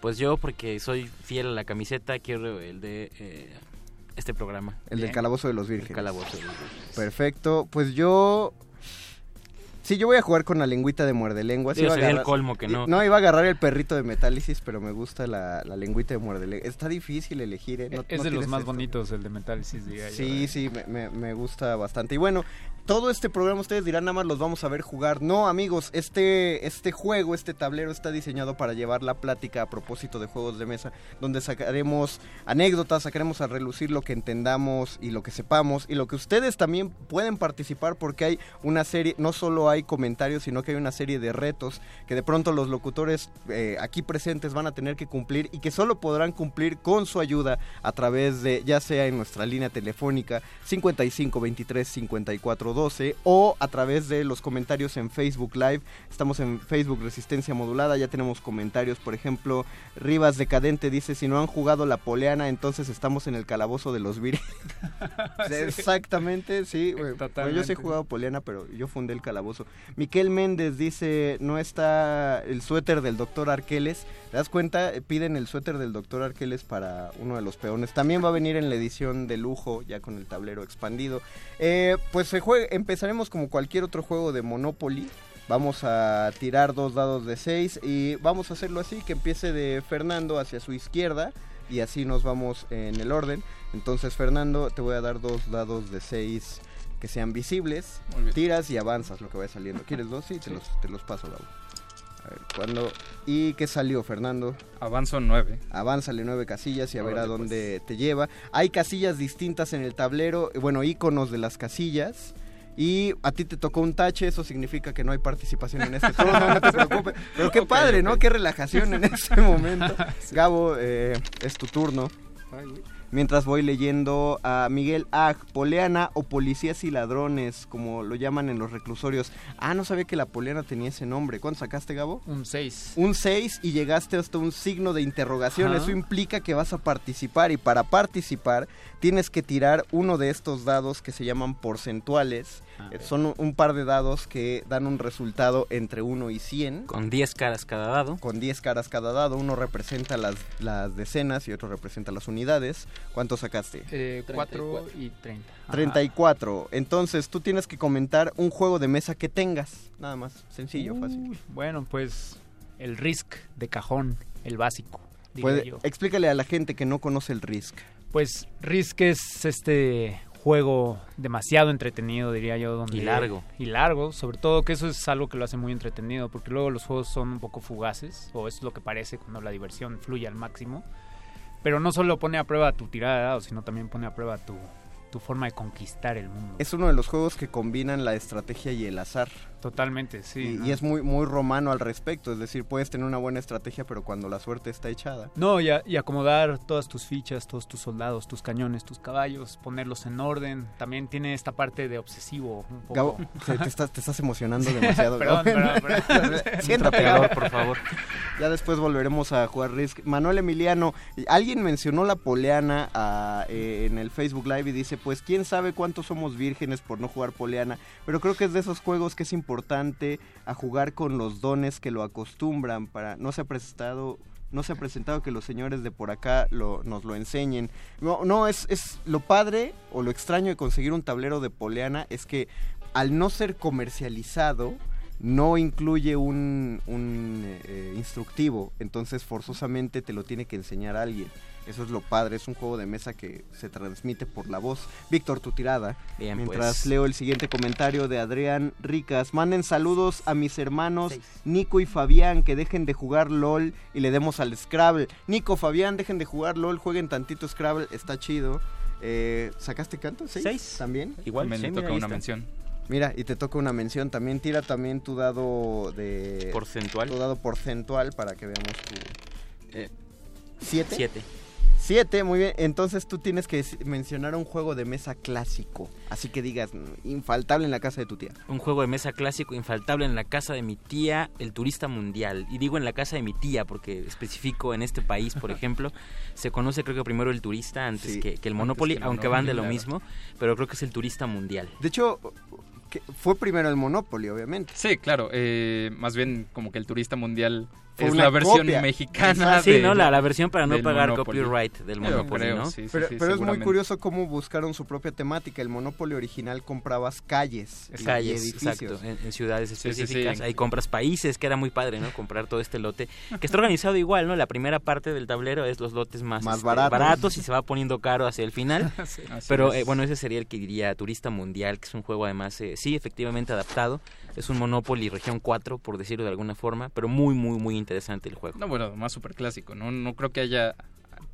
Pues yo, porque soy fiel a la camiseta, quiero el de eh, este programa. El del Calabozo de los Vírgenes. Calabozo de los Vírgenes. Perfecto. Pues yo Sí, yo voy a jugar con la lengüita de muerde lenguas. Sí, sería el colmo que no. No, iba a agarrar el perrito de metálisis, pero me gusta la, la lengüita de muerde lenguas. Está difícil elegir, ¿eh? es de los más bonitos el de metálisis, diría Sí, sí, me, me, gusta bastante. Y bueno, todo este programa ustedes dirán nada más los vamos a ver jugar. No, amigos, este, este juego, este tablero está diseñado para llevar la plática a propósito de juegos de mesa, donde sacaremos anécdotas, sacaremos a relucir lo que entendamos y lo que sepamos y lo que ustedes también pueden participar porque hay una serie, no solo hay comentarios, sino que hay una serie de retos que de pronto los locutores eh, aquí presentes van a tener que cumplir y que solo podrán cumplir con su ayuda a través de, ya sea en nuestra línea telefónica 55 23 54 12 o a través de los comentarios en Facebook Live. Estamos en Facebook Resistencia Modulada, ya tenemos comentarios, por ejemplo, Rivas Decadente dice, si no han jugado la poleana, entonces estamos en el calabozo de los vir Exactamente, sí. yo sí he jugado poleana, pero yo fundé el calabozo. Miquel Méndez dice, no está el suéter del doctor Arqueles. ¿Te das cuenta? Piden el suéter del doctor Arqueles para uno de los peones. También va a venir en la edición de lujo, ya con el tablero expandido. Eh, pues empezaremos como cualquier otro juego de Monopoly. Vamos a tirar dos dados de 6 y vamos a hacerlo así, que empiece de Fernando hacia su izquierda y así nos vamos en el orden. Entonces Fernando, te voy a dar dos dados de 6 que sean visibles. Tiras y avanzas lo que vaya saliendo. ¿Quieres dos? Sí, Te, los, te los paso, Gabo. A ver, ¿cuándo? ¿Y qué salió, Fernando? Avanzo nueve. Avánzale nueve casillas y a ver a dónde pues. te lleva. Hay casillas distintas en el tablero, bueno, iconos de las casillas y a ti te tocó un tache, eso significa que no hay participación en este turno, no te preocupes. Pero qué padre, ¿no? Qué relajación en este momento. Gabo, eh, es tu turno. Mientras voy leyendo a Miguel Ag, Poleana o Policías y Ladrones, como lo llaman en los reclusorios. Ah, no sabía que la Poleana tenía ese nombre. ¿Cuánto sacaste, Gabo? Un 6. Un 6 y llegaste hasta un signo de interrogación. Eso implica que vas a participar y para participar tienes que tirar uno de estos dados que se llaman porcentuales eh, son un par de dados que dan un resultado entre 1 y 100. Con 10 caras cada dado. Con 10 caras cada dado. Uno representa las, las decenas y otro representa las unidades. ¿Cuánto sacaste? Eh, 4 y 30. 34. Entonces tú tienes que comentar un juego de mesa que tengas. Nada más. Sencillo, fácil. Bueno, pues el Risk de cajón, el básico. explícale a la gente que no conoce el Risk. Pues Risk es este juego demasiado entretenido, diría yo. Donde, y largo. Y largo, sobre todo que eso es algo que lo hace muy entretenido, porque luego los juegos son un poco fugaces, o es lo que parece cuando la diversión fluye al máximo. Pero no solo pone a prueba tu tirada de dados, sino también pone a prueba tu, tu forma de conquistar el mundo. Es uno de los juegos que combinan la estrategia y el azar. Totalmente, sí. Y, es muy, muy romano al respecto, es decir, puedes tener una buena estrategia, pero cuando la suerte está echada. No, y, y acomodar todas tus fichas, todos tus soldados, tus cañones, tus caballos, ponerlos en orden. También tiene esta parte de obsesivo. Un poco. Gabo, te, estás, te estás emocionando demasiado. perdón, perdón, perdón, Siéntate, Gabo, por favor. Ya después volveremos a jugar Risk. Manuel Emiliano, alguien mencionó la poleana ah, eh, en el Facebook Live y dice, pues quién sabe cuántos somos vírgenes por no jugar poleana, pero creo que es de esos juegos que es importante a jugar con los dones que lo acostumbran para no se ha presentado no se ha presentado que los señores de por acá nos lo enseñen. No, no es, es lo padre o lo extraño de conseguir un tablero de poleana es que al no ser comercializado, no incluye un, un eh, instructivo, entonces forzosamente te lo tiene que enseñar alguien. Eso es lo padre, es un juego de mesa que se transmite por la voz. Víctor, tu tirada. Bien, Mientras pues. leo el siguiente comentario de Adrián Ricas. Manden saludos a mis hermanos Nico y Fabián que dejen de jugar LOL y le demos al Scrabble. Nico, Fabián, dejen de jugar LOL, jueguen tantito Scrabble, está chido. Eh, ¿Sacaste canto? ¿Seis? Seis. ¿También? Igual, Me sí, toca una está. mención. Mira, y te toca una mención también. Tira también tu dado de... Porcentual. Tu dado porcentual para que veamos tu... Eh, ¿Siete? Siete. Siete, muy bien. Entonces tú tienes que mencionar un juego de mesa clásico. Así que digas, infaltable en la casa de tu tía. Un juego de mesa clásico infaltable en la casa de mi tía, el turista mundial. Y digo en la casa de mi tía porque especifico en este país, por ejemplo, se conoce creo que primero el turista antes Sí, que, que el Monopoly, que el aunque van de lo mismo, pero creo que es el turista mundial. De hecho, que fue primero el Monopoly, obviamente. Sí, claro. eh, más bien como que el turista mundial Fue es una la versión copia. mexicana. Sí, de- ¿no? La, la versión para no pagar Monopoly. copyright del Monopoly, creo, ¿no? sí, sí, pero sí, pero es muy curioso cómo buscaron su propia temática. El Monopoly original comprabas calles y- calles, edificios. exacto, en, en ciudades Sí, sí, sí. específicas. Ahí compras países, que era muy padre, ¿no? Comprar todo este lote, que está organizado igual, ¿no? La primera parte del tablero es los lotes más, Más este, baratos. y se va poniendo caro hacia el final. Pero es. eh, bueno, ese sería el que diría Turista Mundial, que es un juego además, eh, sí, efectivamente adaptado. Es un Monopoly región 4, por decirlo de alguna forma, pero muy, muy, muy interesante el juego. No, bueno, más súper clásico, ¿no? No creo que haya...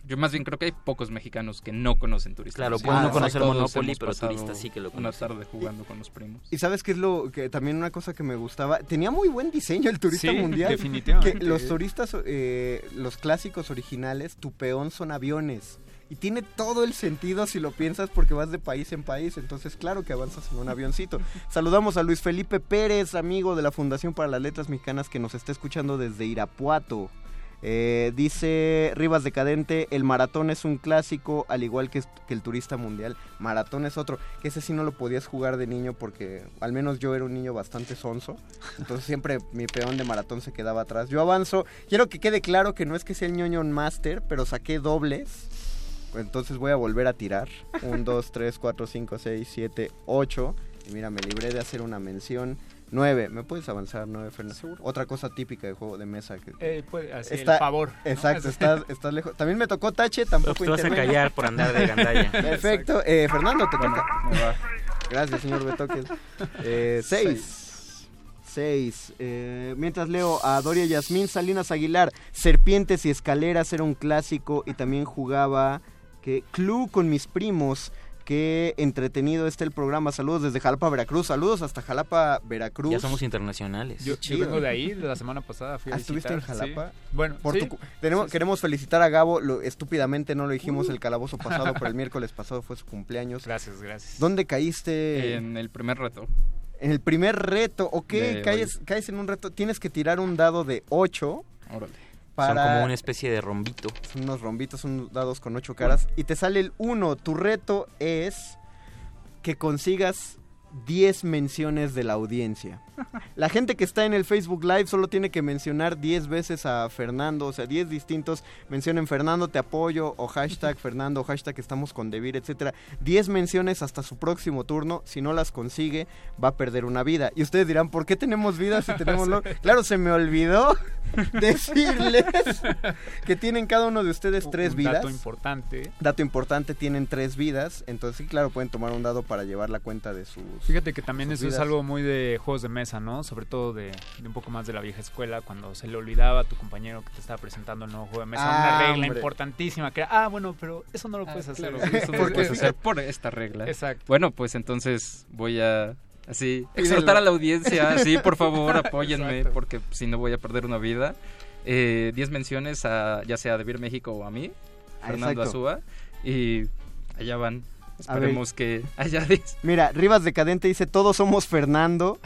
Yo más bien creo que hay pocos mexicanos que no conocen turista. Claro, pueden no Ah, conocer Monopoly, pero pasado turista sí que lo Una conocen. tarde jugando con los primos. Y sabes qué es lo que también una cosa que me gustaba, tenía muy buen diseño el turista Sí, mundial. definitivamente. Que los turistas, eh, los clásicos originales, tu peón son aviones. Y tiene todo el sentido si lo piensas porque vas de país en país. Entonces, claro que avanzas en un avioncito. Saludamos a Luis Felipe Pérez, amigo de la Fundación para las Letras Mexicanas, que nos está escuchando desde Irapuato. Eh, dice Rivas Decadente, el maratón es un clásico, al igual que, que el turista mundial. Maratón es otro, que ese sí no lo podías jugar de niño porque al menos yo era un niño bastante sonso. Entonces siempre mi peón de maratón se quedaba atrás. Yo avanzo, quiero que quede claro que no es que sea el ñoño master, pero saqué dobles. Entonces voy a volver a tirar. 1, 2, 3, 4, 5, 6, 7, 8. Y mira, me libré de hacer una mención. 9. ¿Me puedes avanzar, 9, Fernando? Otra cosa típica de juego de mesa. Que Eh, puede- así, el favor, ¿no? Exacto, estás, estás lejos. También me tocó Tache, tampoco Te vas a callar por andar de gandalla. Perfecto. Eh, Fernando, te toca. me va. Gracias, señor Betoques. Eh, seis. Seis. Eh, mientras leo a Doria Yasmín Salinas Aguilar, Serpientes y Escaleras era un clásico y también jugaba que Clue con mis primos. Qué entretenido está el programa. Saludos desde Jalapa, Veracruz. Saludos hasta Jalapa, Veracruz. Ya somos internacionales. Yo, yo vengo de ahí, de la semana pasada fui a Ah, ¿Estuviste en sí. Jalapa? Bueno, Por sí. tu cu- tenemos, Sí, sí. Queremos felicitar a Gabo. Lo, estúpidamente no lo dijimos Uh. el calabozo pasado, pero el miércoles pasado fue su cumpleaños. Gracias, gracias. ¿Dónde caíste? En el primer reto. En el primer reto, ok, caes, caes en un reto, tienes que tirar un dado de 8 Órale. Para... Son como una especie de rombito. Son unos rombitos, son dados con 8 caras, y te sale el 1. Tu reto es que consigas 10 menciones de la audiencia. La gente que está en el Facebook Live solo tiene que mencionar 10 veces a Fernando, o sea, 10 distintos. Mencionen Fernando, te apoyo, o hashtag Fernando, o hashtag estamos con Debir, etcétera. 10 menciones hasta su próximo turno. Si no las consigue, va a perder una vida. Y ustedes dirán, ¿por qué tenemos vidas si tenemos lo-?" Claro, se me olvidó decirles que tienen cada uno de ustedes tres vidas. dato importante. Dato importante, tienen tres vidas. Entonces, sí, claro, pueden tomar un dado para llevar la cuenta de sus. Fíjate que también eso es algo muy de juegos de mesa, ¿no? Sobre todo de, de un poco más de la vieja escuela, cuando se le olvidaba a tu compañero que te estaba presentando el nuevo juego de mesa. Ah, una regla hombre. importantísima que era, ah, bueno, pero eso no lo puedes hacer. Claro, eso no lo puedes hacer por esta regla. Exacto. Bueno, pues entonces voy a así exhortar a la audiencia, sí, por favor, apóyenme, Exacto. porque si no voy a perder una vida. Eh, 10 menciones a ya sea a Debir México o a mí, Ah, Fernando exacto. Azúa, y allá van. Esperemos que haya 10. Mira, Rivas Decadente dice, todos somos Fernando.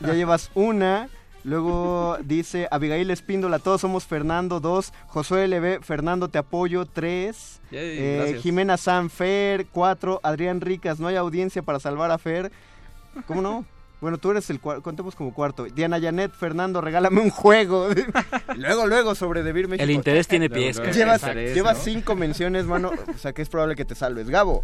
ya llevas una. Luego dice Abigail Espíndola, todos somos Fernando. Dos. Josué LB, Fernando, te apoyo. Tres. Yay, Eh, gracias. Jimena San, Fer. Cuatro. Adrián Ricas, no hay audiencia para salvar a Fer. ¿Cómo no? Bueno, tú eres el cuarto, contemos como cuarto. Diana Janet, Fernando, regálame un juego. Luego, luego, sobre Debir México. El interés tiene pies. Llevas, llevas ¿no? cinco menciones, mano. O sea que es probable que te salves. Gabo,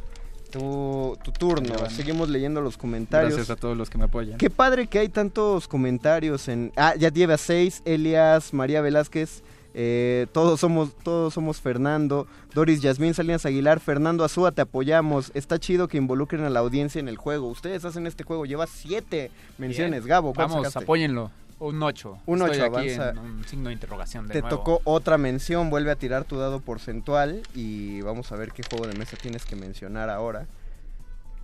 tu, tu turno. Seguimos leyendo los comentarios. Gracias a todos los que me apoyan. Qué padre que hay tantos comentarios en... Ah, ya lleva seis. Elias, María Velázquez. Eh, todos somos todos somos Fernando, Doris Yasmín Salinas Aguilar, Fernando Azúa, te apoyamos. Está chido que involucren a la audiencia en el juego. Ustedes hacen este juego, lleva siete menciones. Gabo, ¿cuál Vamos, apóyenlo. Un 8. Un Estoy 8 aquí avanza. en un signo de interrogación de Te nuevo. tocó otra mención, vuelve a tirar tu dado porcentual y vamos a ver qué juego de mesa tienes que mencionar ahora.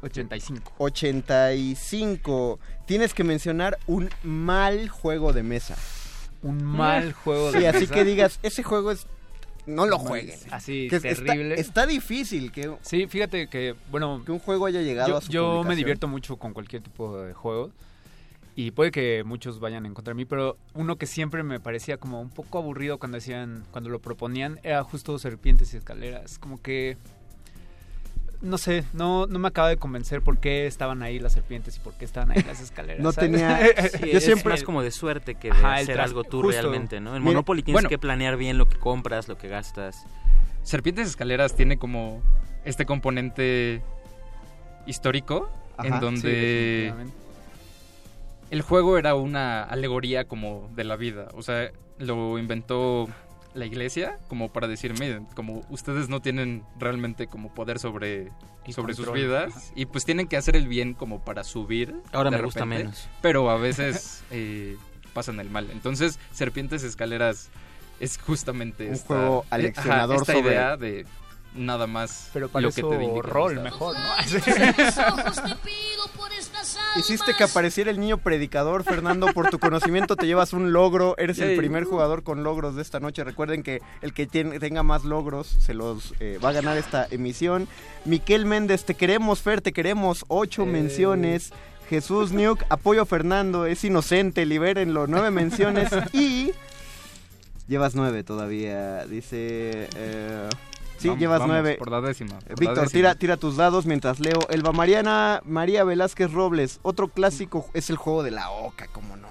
85. 85. Tienes que mencionar un mal juego de mesa. Un mal juego de Sí, así mesa. que digas, ese juego es... No lo jueguen. Así, Que terrible. Está, difícil que, Sí, fíjate que, bueno... que un juego haya llegado yo, a su yo me divierto mucho con cualquier tipo de juego. Y puede que muchos vayan en contra de mí, pero uno que siempre me parecía como un poco aburrido cuando decían, cuando lo proponían, era justo Serpientes y Escaleras. Como que no sé, no, no me acaba de convencer por qué estaban ahí las serpientes y por qué estaban ahí las escaleras. No ¿sabes? tenía- Sí, Yo es siempre- más como de suerte que de Ajá, hacer tras- algo tú justo. realmente, ¿no? Mira, Monopoly tienes bueno. que planear bien lo que compras, lo que gastas. Serpientes Escaleras tiene como este componente histórico Ajá, en donde. El juego era una alegoría como de la vida. O sea, lo inventó la iglesia como para decir, miren, como ustedes no tienen realmente como poder sobre, Y sobre sus vidas y pues tienen que hacer el bien como para subir. Ahora de me gusta menos. Pero a veces eh, pasan el mal. Entonces, Serpientes Escaleras es justamente Un esta, juego aleccionador esta sobre- idea de nada más Pero para lo eso que te rol mejor, ¿no? Hiciste que apareciera el niño predicador, Fernando. Por tu conocimiento te llevas un logro. Eres el primer jugador con logros de esta noche. Recuerden que el que tiene- tenga más logros se los eh, va a ganar esta emisión. Miquel Méndez, te queremos, Fer, te queremos. Ocho Eh. menciones. Jesús Nuke, apoyo a Fernando, es inocente, libérenlo. Nueve menciones y... Llevas nueve todavía, dice... eh, Sí, Vamos, llevas vamos, nueve. Por la décima. por la Víctor, décima. tira, tira tus dados mientras leo. Elba Mariana, María Velázquez Robles. Otro clásico es el juego de la oca, cómo no.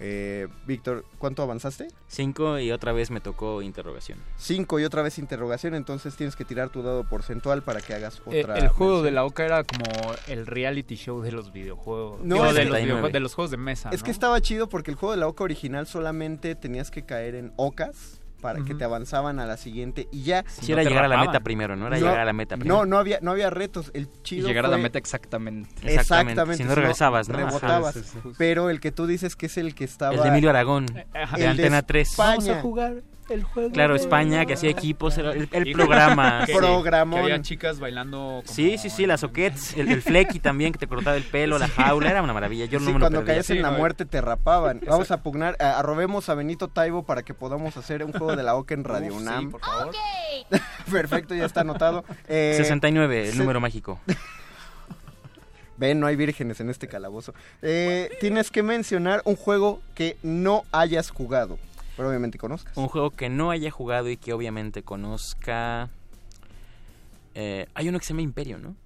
Eh, Víctor, ¿cuánto avanzaste? Cinco y otra vez me tocó interrogación. Cinco y otra vez interrogación, entonces tienes que tirar tu dado porcentual para que hagas Eh, otra. el juego de la Oca era como el reality show de los videojuegos. No, de, que- los 39. videojuegos de los juegos de mesa. Es ¿no? que estaba chido porque el juego de la oca original solamente tenías que caer en ocas para que Ujú. te avanzaban a la siguiente y ya. Si no era llegar a la rapaban. meta primero, ¿no? Era No, llegar a la meta primero. No, no había, no había retos. El Y chido llegar a la fue- meta exactamente. Exactamente. Si no regresabas, ¿no? Ajá. Rebotabas. Sí, sí, sí. Pero el que tú dices que es el que estaba. El de Emilio Aragón, Ajá. de El Antena de 3. España. Vamos a jugar el juego. Claro, España, que hacía equipos, era el, el programa. que- sí. Programón. Que había chicas bailando. como Sí, sí, sí, las soquets, el, el flequi también, que te cortaba el pelo, la jaula, era una maravilla. Yo Sí, no me lo cuando caías en Sí, la no, muerte te rapaban. Vamos a pugnar, a- arrobemos a Benito Taibo para que podamos hacer un juego de la OCA en Radio Uf, sí, UNAM. por favor. Perfecto, ya está anotado. Eh, 69, el se- número mágico. Ven, no hay vírgenes en este calabozo. Eh, tienes que mencionar un juego que no hayas jugado, pero obviamente conozcas. Un juego que no haya jugado y que obviamente conozca. Eh, hay uno que se llama Imperio, ¿no?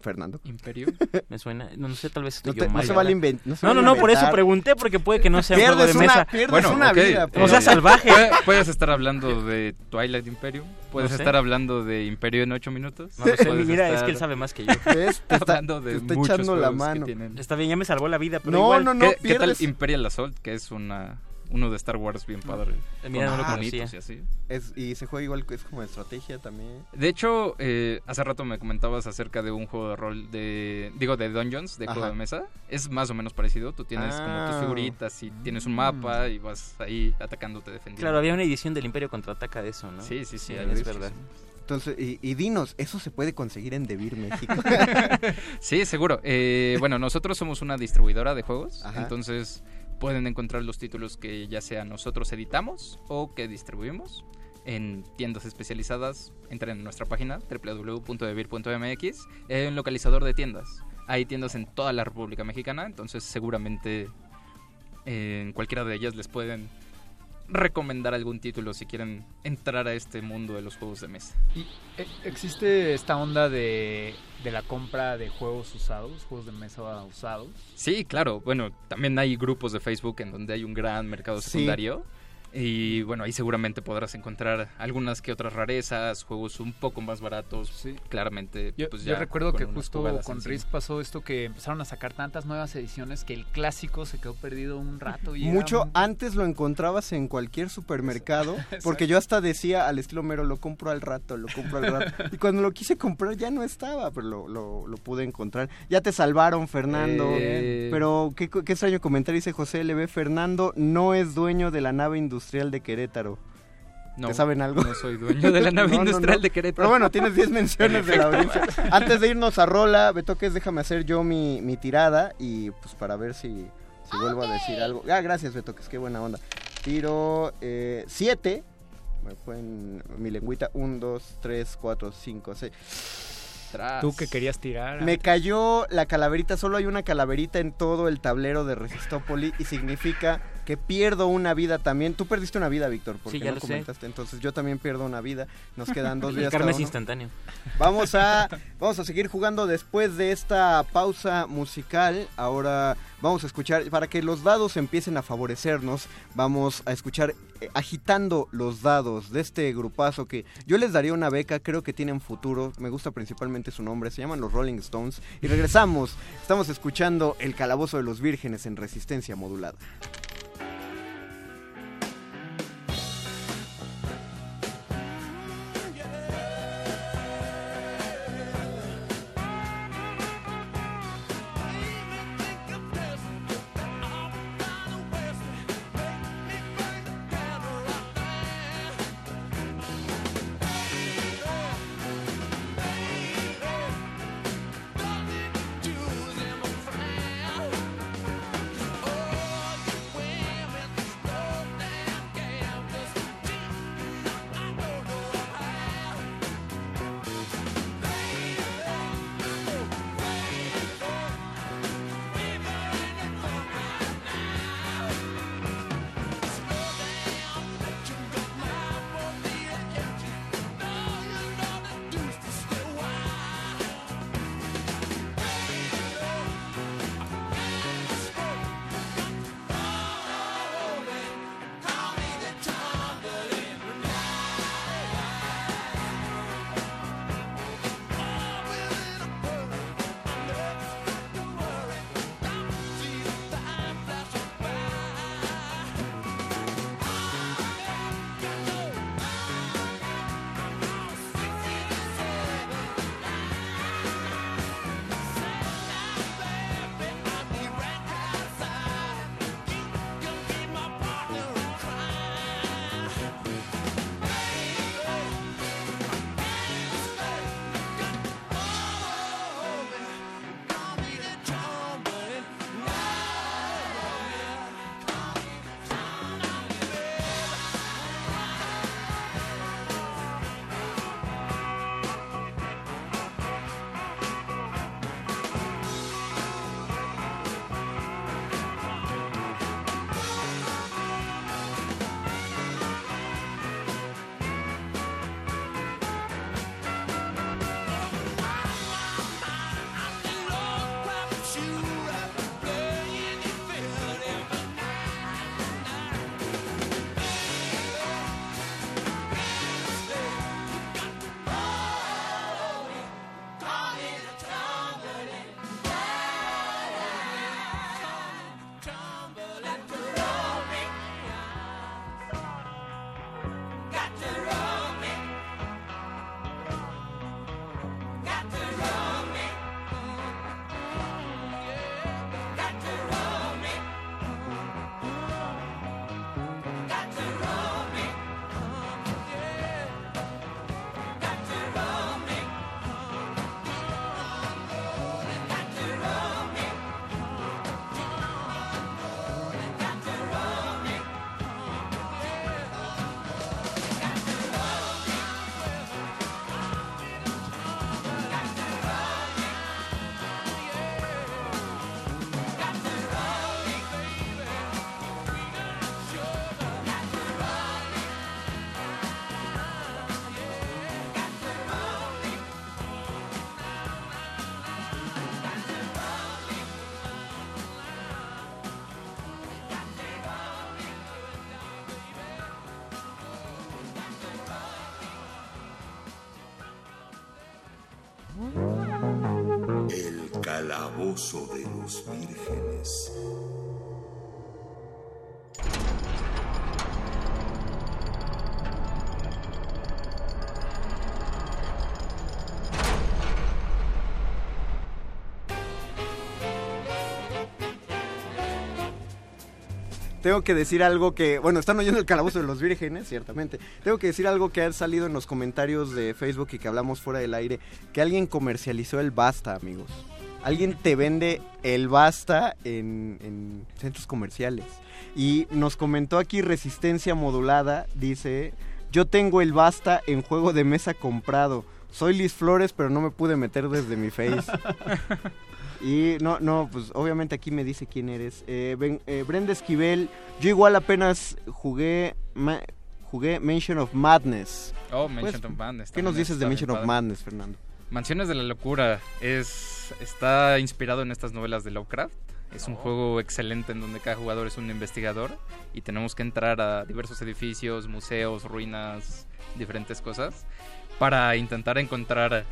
Fernando. Imperio. Me suena. No, no sé, tal vez No, estoy te- yo no mal. se vale invent- no se No, vale no, no, por eso pregunté, porque puede que no sea un juego de Pierdes una, mesa. pierdes Bueno, una vida. No seas pero- salvaje. Puede- Puedes estar hablando de Twilight Imperium. Puedes No sé. estar hablando de Imperio en 8 minutos. No lo sé, mira, es que él sabe más que yo. ¿Ves? Te está, hablando de te está echando la mano. Está bien, ya me salvó la vida, pero No, igual. no, no, ¿Qué, qué tal pierdes. Imperial Assault? Que es una uno de Star Wars bien padre. Mira, no lo y así. Es- y se juega igual que es como estrategia también. De hecho, eh, hace rato me comentabas acerca de un juego de rol de. Digo, de Dungeons, de juego Ajá. de mesa. Es más o menos parecido. Tú tienes como Ah. tus figuritas y tienes un mapa y vas ahí atacándote, defendiendo. Claro, había una edición del Imperio contraataca de eso, ¿no? Sí, sí, sí. Es verdad. Entonces, y, y dinos, ¿eso se puede conseguir en Devir México? Sí, seguro. Eh, bueno, nosotros somos una distribuidora de juegos, Ajá. entonces pueden encontrar los títulos que ya sea nosotros editamos o que distribuimos en tiendas especializadas. Entren en nuestra página www.devir.mx, un localizador de tiendas. Hay tiendas en toda la República Mexicana, entonces seguramente eh, en cualquiera de ellas les pueden recomendar algún título si quieren entrar a este mundo de los juegos de mesa. Y, eh, ¿Existe esta onda de, de la compra de juegos usados, juegos de mesa usados? Sí, claro. Bueno, también hay grupos de Facebook en donde hay un gran mercado Sí. Y bueno, ahí seguramente podrás encontrar algunas que otras rarezas, juegos un poco más baratos. Sí. Claramente, yo, pues ya recuerdo que justo con Risk pasó esto que empezaron a sacar tantas nuevas ediciones que el clásico se quedó perdido un rato. Y Mucho antes lo encontrabas en cualquier supermercado, porque yo hasta decía al estilo mero, lo compro al rato, lo compro al rato. y cuando lo quise comprar ya no estaba, pero lo, lo, pude encontrar. Ya te salvaron, Fernando. Eh. Pero qué, qué extraño comentario dice José LB. Fernando no es dueño de la nave industrial Industrial de Querétaro. No, ¿Te saben algo? No soy dueño de la nave industrial de Querétaro. Pero bueno, tienes 10 menciones de la audiencia. Antes de irnos a Rola, Betoques, déjame hacer yo mi, mi tirada y pues para ver si, si vuelvo a decir algo. Ah, gracias, Betoques, qué buena onda. Tiro 7. Eh, me fue en mi lengüita. 1, 2, 3, 4, 5, 6. Tú que querías tirar. Me cayó la calaverita. Solo hay una calaverita en todo el tablero de Resistópoli y significa que pierdo una vida también. Tú perdiste una vida, Víctor, porque ya no comentaste. Entonces yo también pierdo una vida. Nos quedan dos días. El es instantáneo. Vamos a, vamos a seguir jugando después de esta pausa musical. Ahora vamos a escuchar, para que los dados empiecen a favorecernos, vamos a escuchar eh, agitando los dados de este grupazo que yo les daría una beca, creo que tienen futuro. Me gusta principalmente su nombre, se llaman los Rolling Stones. Y regresamos, estamos escuchando El Calabozo de los Vírgenes en resistencia modulada. Calabozo de los Vírgenes. tengo que decir algo que, bueno, están oyendo el calabozo de los vírgenes, ciertamente. Tengo que decir algo que ha salido en los comentarios de Facebook y que hablamos fuera del aire, que alguien comercializó el basta, amigos. Alguien te vende el basta en, en centros comerciales. Y nos comentó aquí Resistencia Modulada, dice, yo tengo el basta en juego de mesa comprado. Soy Liz Flores, pero no me pude meter desde mi face. Y no, no, pues obviamente aquí me dice quién eres. Eh, eh, Brenda Esquivel, yo igual apenas jugué jugué Mansion of Madness. Oh, pues, of Madness. ¿Qué nos dices de Mansion of Madness, Fernando? Mansiones de la Locura es está inspirado en estas novelas de Lovecraft. Es un oh. juego excelente en donde cada jugador es un investigador y tenemos que entrar a diversos edificios, museos, ruinas, diferentes cosas para intentar encontrar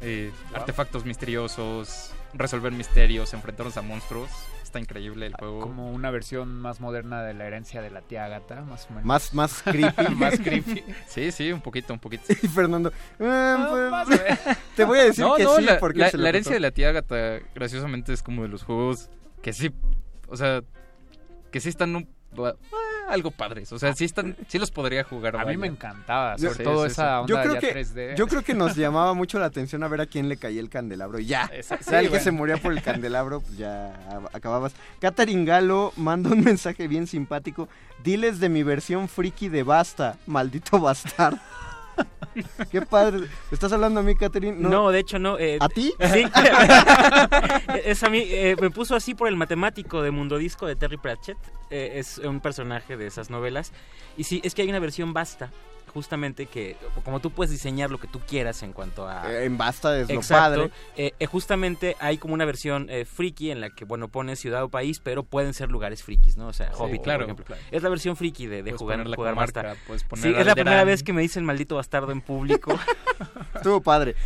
eh, artefactos misteriosos, resolver misterios, enfrentarnos a monstruos. Está increíble el ah, juego. Como una versión más moderna de la herencia de la tía Agatha, más o menos. Más, más creepy. más creepy. Sí, sí, un poquito, un poquito. Y Fernando, ah, pues, te voy a decir que sí, la, porque la, herencia de la tía Agatha, graciosamente, es como de los juegos que sí, o sea, que sí están un, algo padres. O sea, sí, están, sí los podría jugar. A mí me encantaba, sobre todo esa onda yo creo que, 3D. Yo creo que nos llamaba mucho la atención a ver a quién le caía el candelabro. Y ya, si alguien se moría por el candelabro, pues ya acababas. Catherine Galo manda un mensaje bien simpático. Diles de mi versión friki de Basta, maldito bastardo. Qué padre. ¿Estás hablando a mí, Catherine? No, de hecho no. Eh, ¿A ti? Sí. es a mí. Eh, me puso así por el matemático de Mundo Disco de Terry Pratchett. Eh, es un personaje de esas novelas. Y sí, es que hay una versión basta justamente que como tú puedes diseñar lo que tú quieras en cuanto a... Eh, en basta es lo padre. Eh, eh, justamente hay como una versión friki en la que, bueno, pones ciudad o país, pero pueden ser lugares frikis, ¿no? O sea, Hobbit, claro, por ejemplo. Es la versión friki de, de jugar, jugar basta. Sí, es la primera vez que me dicen maldito bastardo en público. Estuvo padre.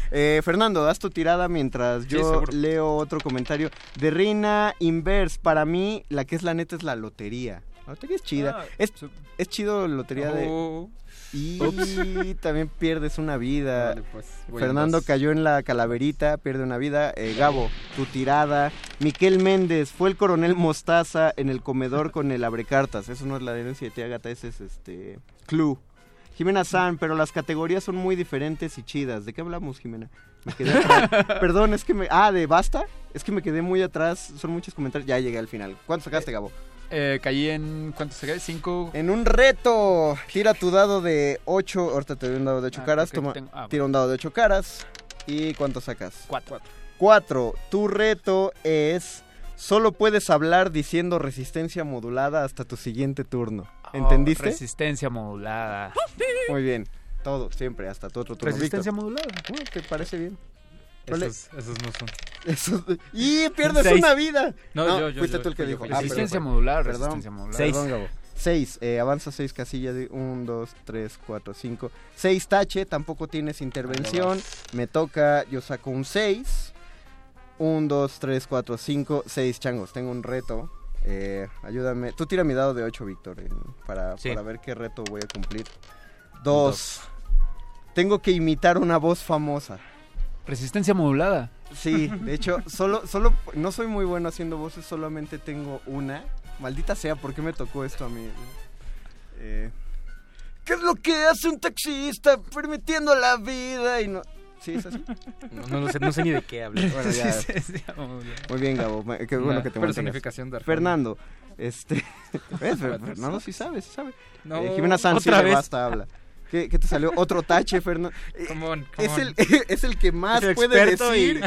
Fernando, das tu tirada mientras yo leo otro comentario. De Reina Inverse, para mí, la que es la neta es la lotería. La lotería es chida. Ah, es, es chido la lotería de... Oh. Y también pierdes una vida. Pues, Fernando cayó en la calaverita, pierde una vida. Eh, Gabo, tu tirada. Miquel Méndez, fue el coronel Mostaza en el comedor con el abrecartas. Eso no es la denuncia de Tía ese es este. Clue. Jimena San, pero las categorías son muy diferentes y chidas. ¿De qué hablamos, Jimena? Me quedé Perdón, es que me. Ah, de basta. Es que me quedé muy atrás. Son muchos comentarios. Ya llegué al final. ¿Cuánto sacaste, Gabo? Eh, caí en. ¿Cuánto se cae? ¿Cinco? En un reto. Tira tu dado de 8. Ahorita te doy un dado de 8 ah, caras. Toma, ah, tira un dado de 8 caras. ¿Y cuánto sacas? 4. 4. Tu reto es. Solo puedes hablar diciendo resistencia modulada hasta tu siguiente turno. Oh, ¿Entendiste? resistencia modulada. Muy bien. Todo, siempre, hasta tu otro turno. Resistencia modulada. ¿Te parece bien? Esos, no son. ¡Y pierdes una vida! No, yo, Fuiste tú el que dijo. Ah, resistencia modular, resistencia modular. Seis. Perdón, Seis, eh, avanza seis casillas de 1, 2, 3, 4, 5. 6 tache, tampoco tienes intervención. Me toca, yo saco un 6. 1, 2, 3, 4, 5, 6 changos. Tengo un reto. Eh, ayúdame. Tú tira mi dado de 8, Víctor, para, para ver qué reto voy a cumplir. 2. Tengo que imitar una voz famosa. Resistencia modulada. Sí, de hecho, solo, solo, no soy muy bueno haciendo voces, solamente tengo una. Maldita sea, ¿por qué me tocó esto a mí? Eh, ¿Qué es lo que hace un taxista permitiendo la vida y no... ¿Sí es así? No, no, sé, no sé ni de qué. Bueno, ya. Muy bien, Gabo. Qué bueno que te personificación de Fernando, este... ¿Ves? Fernando sí sabe, sí sabe. No, eh, Jimena Sanz sí basta habla. ¿Qué, te salió? Otro tache, Fernando. Eh, es, El, es el que más puede decir.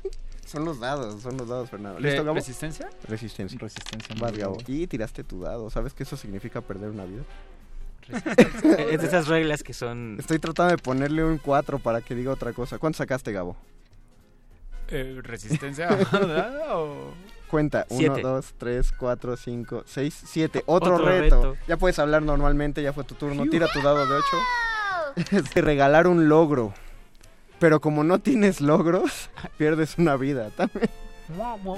son los dados, son los dados, Fernando. ¿Listo, Gabo? ¿Resistencia? Resistencia. Resistencia. Vas, Gabo. Y tiraste tu dado. ¿Sabes qué eso significa perder una vida? es de esas reglas que son... Estoy tratando de ponerle un 4 para que diga otra cosa. ¿Cuánto sacaste, Gabo? Eh, ¿Resistencia? o... Cuenta, 1, 2, 3, 4, 5, 6, 7. Otro, reto. Ya puedes hablar normalmente, ya fue tu turno. Tira tu dado de 8. de regalar un logro. Pero como no tienes logros, pierdes una vida también.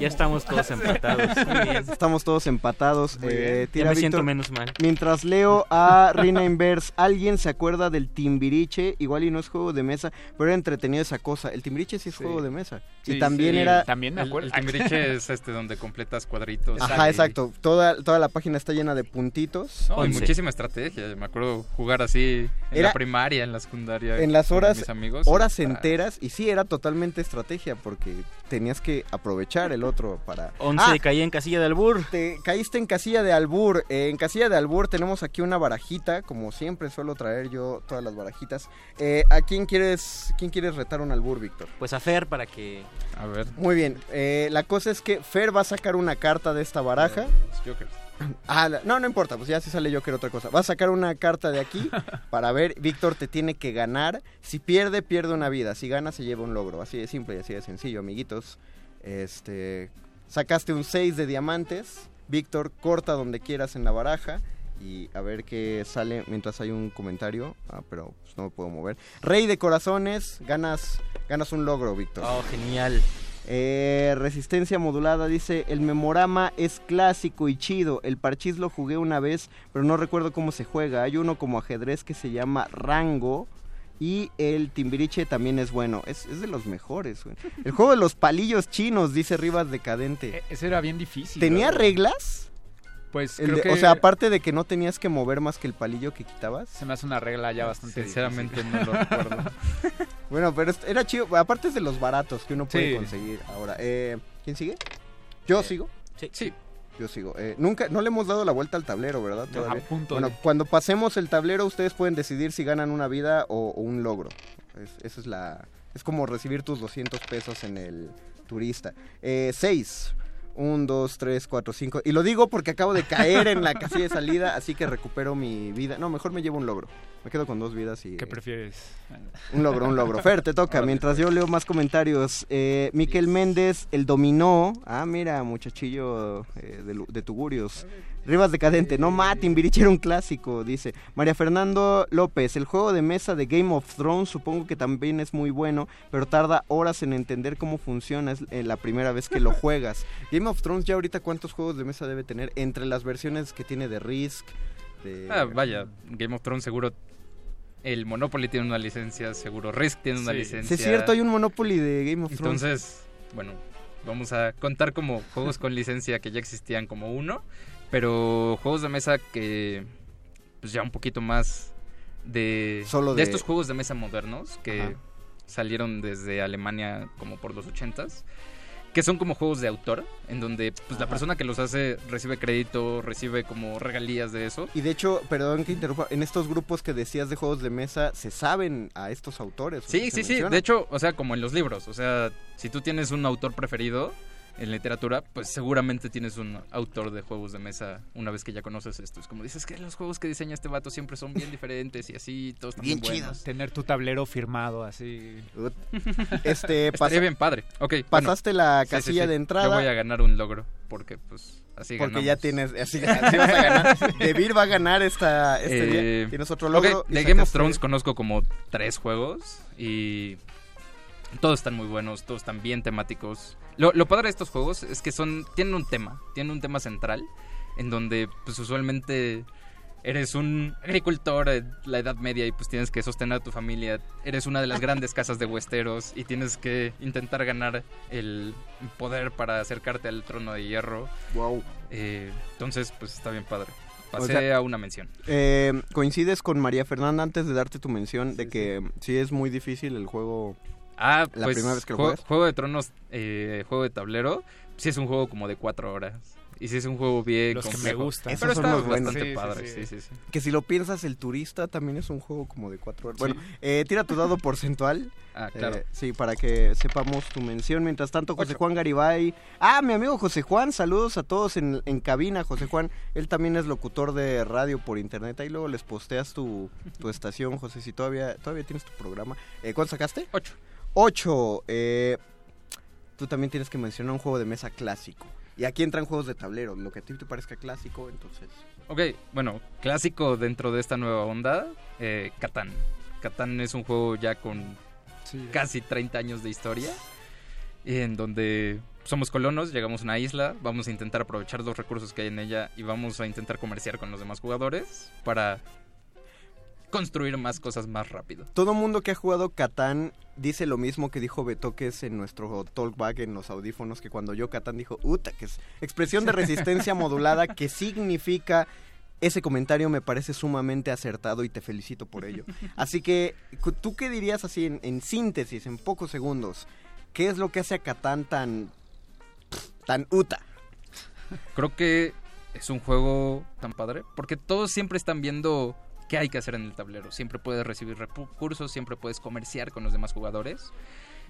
Ya estamos todos empatados. Muy bien. Estamos todos empatados. Muy bien. Eh, Ya me siento Víctor. menos mal. Mientras leo a Reina Inverse, ¿alguien se acuerda del Timbiriche? Igual y no es juego de mesa, pero era entretenido esa cosa. El Timbiriche sí es juego de mesa. y también sí. era... También me El, acuerdo. el timbiriche es este donde completas cuadritos. Ajá, Y- exacto. Toda, toda la página está llena de puntitos. No, y muchísima estrategia. Me acuerdo jugar así en Era- la primaria, en la secundaria. en las con horas, mis amigos. horas enteras y sí era totalmente estrategia porque tenías que aprovechar el otro para 11 Ah, caía en casilla de albur. te caíste en casilla de albur Eh, en casilla de albur tenemos aquí una barajita como siempre suelo traer yo todas las barajitas Eh, a quién quieres quién quieres retar un albur Víctor Pues a Fer para que... A ver. muy bien eh, la cosa es que Fer va a sacar una carta de esta baraja Los Jokers. Ah, no, no importa, pues ya si sale yo quiero otra cosa. Va a sacar una carta de aquí para ver, Víctor te tiene que ganar. Si pierde, pierde una vida. Si gana, se lleva un logro. Así de simple y así de sencillo, amiguitos. Este, sacaste un 6 de diamantes. Víctor, corta donde quieras en la baraja. Y a ver qué sale mientras hay un comentario. Ah, pero pues, no me puedo mover. Rey de corazones, ganas, ganas un logro, Víctor. Oh, genial. Eh, resistencia modulada dice, el memorama es clásico y chido. El parchís lo jugué una vez, pero no recuerdo cómo se juega. Hay uno como ajedrez que se llama Rango. Y el Timbiriche también es bueno. Es, es de los mejores. güey. El juego de los palillos chinos, dice Rivas Decadente. Ese era bien difícil. ¿Tenía reglas? Pues creo de- que O sea, aparte de que no tenías que mover más que el palillo que quitabas. se me hace una regla ya bastante Sinceramente difícil. no lo recuerdo. Bueno, pero era chido. Aparte es de los baratos que uno puede Sí. conseguir ahora. Eh, ¿Quién sigue? ¿Yo sigo? Sí. Sí. Yo sigo. Eh, nunca, no le hemos dado la vuelta al tablero, ¿verdad? No, a punto bueno, de. cuando pasemos el tablero, ustedes pueden decidir si ganan una vida o, o un logro. Es, esa es la. Es como recibir tus 200 pesos en el turista. Eh, seis. Un, dos, tres, cuatro, cinco. Y lo digo porque acabo de caer en la casilla de salida, así que recupero mi vida. No, mejor me llevo un logro. Me quedo con dos vidas y. ¿Qué prefieres? Un logro, un logro. Fer, te toca. Mientras yo leo más comentarios. Eh, Miquel Méndez, el dominó. Ah, mira, muchachillo eh, de, de Tugurios. Rivas Decadente. No maten, Timbiriche era un clásico, dice. María Fernando López, el juego de mesa de Game of Thrones supongo que también es muy bueno, pero tarda horas en entender cómo funciona. Es eh, la primera vez que lo juegas. Game of Thrones ya ahorita cuántos juegos de mesa debe tener entre las versiones que tiene de Risk. De... Ah, vaya, Game of Thrones seguro. El Monopoly tiene una licencia, seguro Risk tiene una Sí. licencia. Sí, es cierto, hay un Monopoly de Game of Thrones. Entonces, bueno, vamos a contar como juegos con licencia que ya existían como uno, pero juegos de mesa que pues ya un poquito más de Solo de- estos juegos de mesa modernos que Ajá. salieron desde Alemania como por los ochentas que son como juegos de autor en donde pues la persona que los hace recibe crédito recibe como regalías de eso Y de hecho, perdón que interrumpa, en estos grupos que decías de juegos de mesa, se saben a estos autores. Sí, sí, sí. mencionan. De hecho, o sea, como en los libros. O sea, si tú tienes un autor preferido en literatura, pues seguramente tienes un autor de juegos de mesa una vez que ya conoces esto. Es como dices que los juegos que diseña este vato siempre son bien diferentes y así, todos están Bien muy buenos. chidos. Tener tu tablero firmado así. Este, Estaría bien padre. Ok, bueno. pasaste la Sí, sí, casilla sí. de entrada. Yo voy a ganar un logro porque pues así Porque ganamos. ya tienes, así, así vas a ganar. Debir va a ganar esta, este Eh, día. Tienes otro logro. y de Game of Thrones conozco como tres juegos y todos están muy buenos, todos están bien temáticos. Lo, lo padre de estos juegos es que son tienen un tema, tienen un tema central en donde pues usualmente eres un agricultor en la Edad Media y pues tienes que sostener a tu familia. Eres una de las grandes casas de Westeros y tienes que intentar ganar el poder para acercarte al trono de hierro. Wow. Eh, entonces pues está bien padre. O Pasé sea, a una mención. Eh, coincides con María Fernanda antes de darte tu mención de que sí. es muy difícil el juego. Ah, la pues, primera vez que lo juego, juegas. Juego de Tronos, eh, juego de tablero, sí es un juego como de cuatro horas. Y sí es un juego bien Los que me gustan. Esos Pero son los buenos. bastante Sí, sí, padre, sí. sí, sí, sí. Que si lo piensas, el turista también es un juego como de cuatro horas. Sí. Bueno, eh, tira tu dado porcentual. Ah, claro. Eh, sí, para que sepamos tu mención. Mientras tanto, José Juan Garibay. Ah, mi amigo José Juan, saludos a todos en, en cabina. José Juan, él también es locutor de radio por internet. Ahí luego les posteas tu, tu estación, José, si todavía, todavía tienes tu programa. Eh, ¿Cuánto sacaste? Ocho. Ocho. Eh, tú también tienes que mencionar un juego de mesa clásico. Y aquí entran juegos de tablero, lo que a ti te parezca clásico, entonces... Ok, bueno, clásico dentro de esta nueva onda, eh, Catán. Catán es un juego ya con Sí. casi 30 años de historia, en donde somos colonos, llegamos a una isla, vamos a intentar aprovechar los recursos que hay en ella y vamos a intentar comerciar con los demás jugadores para construir más cosas más rápido. Todo mundo que ha jugado Catán dice lo mismo que dijo Betoques en nuestro talkback en los audífonos, que cuando yo Catán dijo, uta, que es expresión de resistencia modulada, que significa... Ese comentario me parece sumamente acertado y te felicito por ello. Así que, ¿tú qué dirías así en, en síntesis, en pocos segundos? ¿Qué es lo que hace a Catán tan... tan uta? Creo que es un juego tan padre, porque todos siempre están viendo qué hay que hacer en el tablero. Siempre puedes recibir recursos, siempre puedes comerciar con los demás jugadores.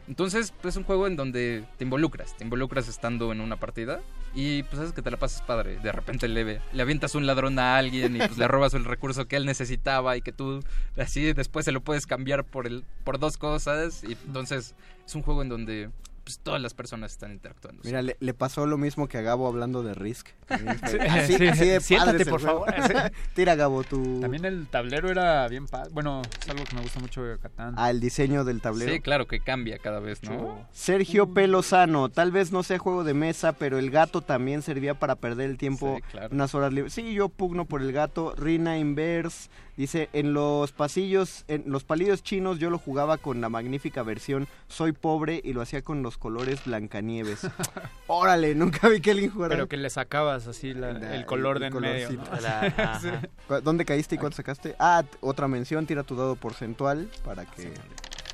Entonces, pues, es un juego en donde te involucras, te involucras estando en una partida y pues sabes que te la pasas padre. De repente le, le avientas un ladrón a alguien y pues le robas el recurso que él necesitaba y que tú así después se lo puedes cambiar por el por dos cosas y entonces es un juego en donde pues todas las personas están interactuando. Mira, le, pasó lo mismo que a Gabo hablando de Risk. así, de Siéntate, por favor. Tira, Gabo, tú. También el tablero era bien padre. Bueno, es algo que me gusta mucho de Catán. Ah, el diseño del tablero. Sí, claro, que cambia cada vez, ¿no? Sergio Pelosano, tal vez no sea juego de mesa, pero el gato también servía para perder el tiempo unas horas libres. Sí, yo pugno por el gato. Rina Inverse Dice, en los pasillos, en los palillos chinos yo lo jugaba con la magnífica versión Soy pobre y lo hacía con los colores Blancanieves. Órale, nunca vi que alguien jugara. Pero que le sacabas así el color de en medio. ¿Dónde caíste y cuánto sacaste? Ah, otra mención, tira tu dado porcentual para que...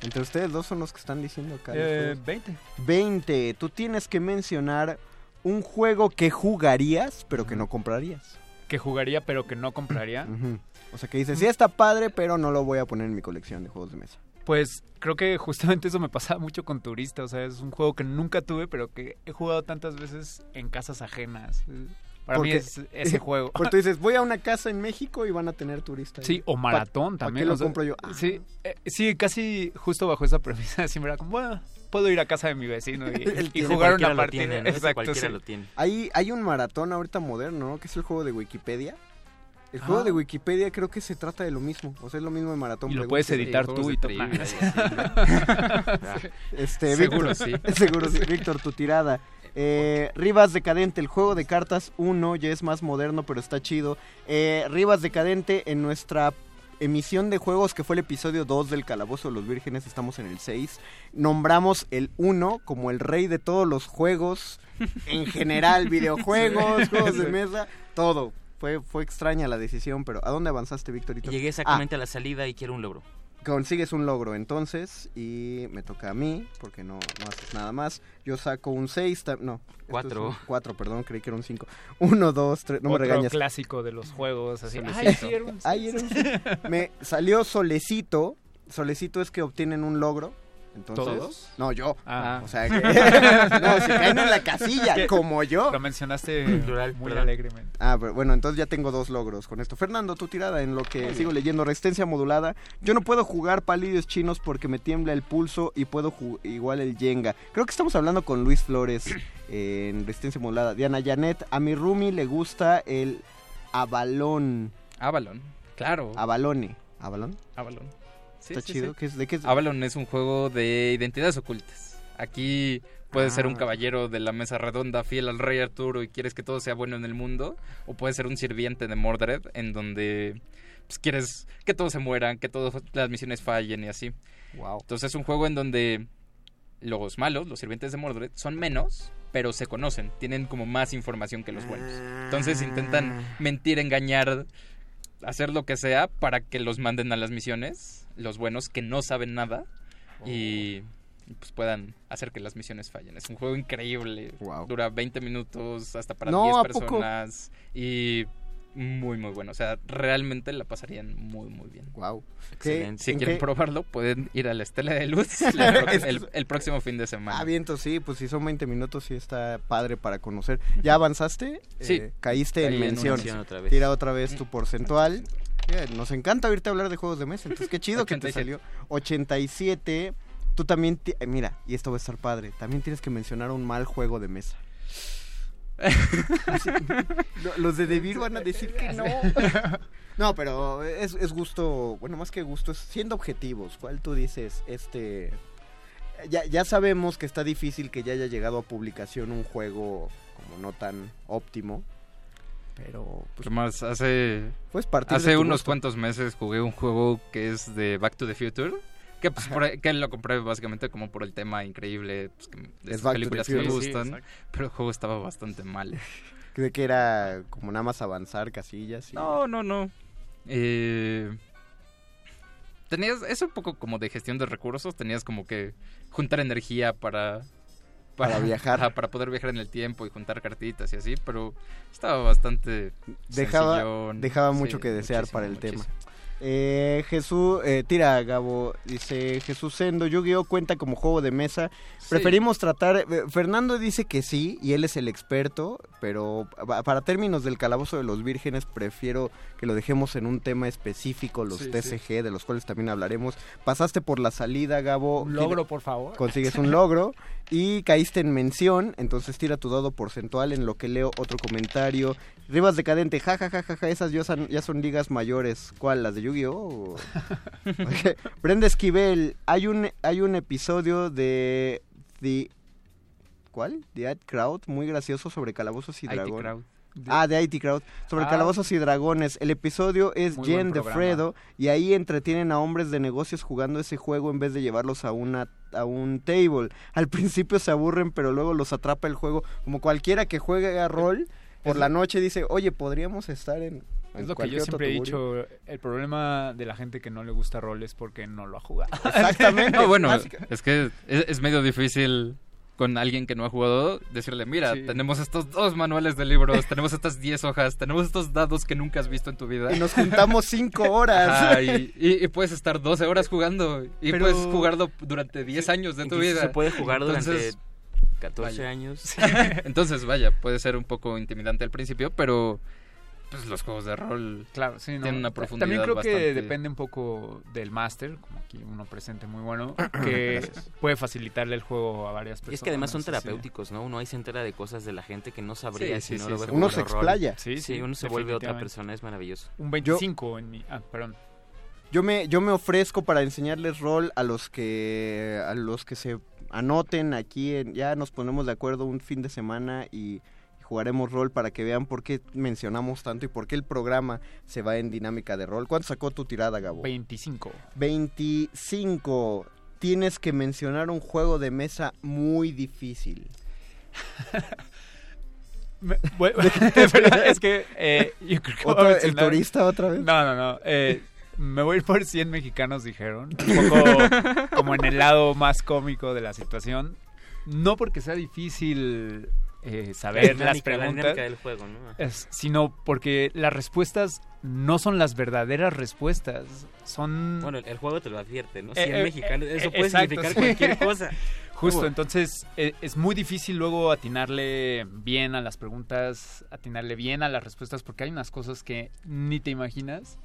Entre ustedes dos son los que están diciendo acá. Eh, 20. 20. Tú tienes que mencionar un juego que jugarías, pero que no comprarías. Que jugaría, pero que no compraría. O sea, que dices, sí está padre, pero no lo voy a poner en mi colección de juegos de mesa. Pues creo que justamente eso me pasaba mucho con Turista. O sea, es un juego que nunca tuve, pero que he jugado tantas veces en casas ajenas. Para mí es ese juego. Porque tú dices, voy a una casa en México y van a tener turistas. Sí, o maratón también. ¿Para qué lo compro yo? Sí, eh, sí, casi justo bajo esa premisa. Siempre era como, bueno, puedo ir a casa de mi vecino y, jugar una partida. Exacto, lo tiene. Hay, hay un maratón ahorita moderno, ¿no? Que es el juego de Wikipedia el juego de Wikipedia creo que se trata de lo mismo. O sea, es lo mismo de Maratón. Y lo puedes editar tú y todo. este, seguro sí. Seguro sí. Víctor, tu tirada. Eh, Rivas Decadente, el juego de cartas 1 ya es más moderno, pero está chido. Eh, Rivas Decadente, en nuestra emisión de juegos que fue el episodio 2 del Calabozo de los Vírgenes, estamos en el 6. Nombramos el 1 como el rey de todos los juegos, en general, videojuegos, juegos de mesa, todo fue, fue extraña la decisión, pero ¿a dónde avanzaste, Victorito? Llegué exactamente ah. a la salida y quiero un logro. Consigues un logro entonces y me toca a mí, porque no, no haces nada más. Yo saco un 6, no. 4. 4, perdón, creí que era un 5. 1, 2, 3, no me regañes. clásico de los juegos, así. Ay, sí, era un Ay, era un Me salió Solecito. Solecito es que obtienen un logro ¿Todos? No, yo. Ah. O sea, que, no, si caen en la casilla, como yo. Lo mencionaste muy alegremente. Ah, pero bueno, entonces ya tengo dos logros con esto. Fernando, tu tirada en lo que sigo leyendo, resistencia modulada. Yo no puedo jugar palillos chinos porque me tiembla el pulso y puedo igual el Jenga. Creo que estamos hablando con Luis Flores en resistencia modulada. Diana Janet, a mi Rumi le gusta el Avalón. Avalón, claro. Avalone. ¿Avalón? Avalón. Está chido. es, ¿De qué es? Avalon es un juego de identidades ocultas. Aquí puedes ser un ah. caballero de la mesa redonda fiel al rey Arturo y quieres que todo sea bueno en el mundo. O puedes ser un sirviente de Mordred en donde pues, quieres que todos se mueran, que todas las misiones fallen y así. Wow. Entonces es un juego en donde los malos, los sirvientes de Mordred, son menos, pero se conocen, tienen como más información que los buenos. Entonces intentan ah. mentir, engañar, hacer lo que sea para que los manden a las misiones, los buenos que no saben nada y pues puedan hacer que las misiones fallen. Es un juego increíble. Dura 20 minutos hasta para 10 personas y muy muy bueno. O sea, realmente la pasarían muy muy bien. Wow. Excelente. Si quieren probarlo, pueden ir a la Estela de Luz el, próximo fin de semana. Ah, viento, sí, pues si son 20 minutos sí está padre para conocer. ¿Ya avanzaste? Sí. Eh, caíste en mención. Tira otra vez tu porcentual. Nos encanta oírte hablar de juegos de mesa, entonces qué chido que te salió. 87. Tú también, eh, mira, y esto va a estar padre, también tienes que mencionar un mal juego de mesa. Los de Devir van a decir que no. No, pero es, gusto, bueno, más que gusto, es siendo objetivos. ¿Cuál tú dices? Este. ya, ya sabemos que está difícil que ya haya llegado a publicación un juego como no tan óptimo. Pero pues más hace pues hace unos cuantos meses jugué un juego que es de Back to the Future que, pues, por, que lo compré básicamente como por el tema increíble pues, que, de esas películas que me gustan pero el juego estaba bastante mal ¿De que era como nada más avanzar casillas? Y... No, no, no. Eh, tenías, es un poco como de gestión de recursos, tenías como que juntar energía para... Para, viajar. para poder viajar en el tiempo y juntar cartitas y así, pero estaba bastante... Dejaba, dejaba mucho que desear para el tema. Eh, Jesús, eh, tira Gabo, dice Jesús Sendo, Yu-Gi-Oh cuenta como juego de mesa. Preferimos tratar, eh, Fernando dice que sí, y él es el experto, pero para términos del calabozo de los vírgenes prefiero que lo dejemos en un tema específico, los TCG, de los cuales también hablaremos. Pasaste por la salida, Gabo. Un logro, por favor. Consigues un logro y caíste en mención, entonces tira tu dado porcentual en lo que leo otro comentario. Rivas decadente, jajajaja, esas ya son, ya son ligas mayores. ¿Cuál? ¿Las de Yu-Gi-Oh? Brenda Esquivel, hay un, hay un episodio de The... ¿Cuál? The Ad Crowd, muy gracioso sobre calabozos y dragones. Ah, de IT Crowd. Sobre ah. calabozos y dragones. El episodio es Jen de Fredo y ahí entretienen a hombres de negocios jugando ese juego en vez de llevarlos a una a un table. Al principio se aburren, pero luego los atrapa el juego. Como cualquiera que juegue a rol, por la noche dice, oye, podríamos estar en... es lo que yo siempre he dicho, el problema de la gente que no le gusta rol es porque no lo ha jugado. Exactamente. bueno, es que es, medio difícil con alguien que no ha jugado, decirle, mira, tenemos estos dos manuales de libros, tenemos estas 10 hojas, tenemos estos dados que nunca has visto en tu vida. Y nos juntamos 5 horas. y, puedes estar 12 horas jugando y puedes jugarlo durante 10 años de tu vida. Se puede jugar durante 14 años. Entonces, vaya, puede ser un poco intimidante al principio, pero pues los juegos de rol claro, sí, tienen una profundidad También creo que depende un poco del máster, como aquí uno presente muy bueno, que puede facilitarle el juego a varias personas. Y es que además son terapéuticos, ¿no? Uno ahí se entera de cosas de la gente que no sabría si no lo ve Uno se explaya. Sí, sí, uno se vuelve otra persona, es maravilloso. Un 25 en mi... Ah, perdón. Yo me, yo me ofrezco para enseñarles rol a los que a los que se anoten aquí, en, ya nos ponemos de acuerdo un fin de semana y jugaremos rol para que vean por qué mencionamos tanto y por qué el programa se va en dinámica de rol. ¿Cuánto sacó tu tirada, Gabo? 25. 25. Tienes que mencionar un juego de mesa muy difícil. es que eh, yo creo que ¿El turista otra vez? No, no, no. Eh, me voy a ir por 100 mexicanos, dijeron. Un poco como en el lado más cómico de la situación. No porque sea difícil eh, saber las preguntas, del juego, sino porque las respuestas no son las verdaderas respuestas, son... Bueno, el, juego te lo advierte, ¿no? Si eh, mexicano, eh, eso puede significar cualquier cosa. Justo, entonces es muy difícil luego atinarle bien a las preguntas, atinarle bien a las respuestas, porque hay unas cosas que ni te imaginas.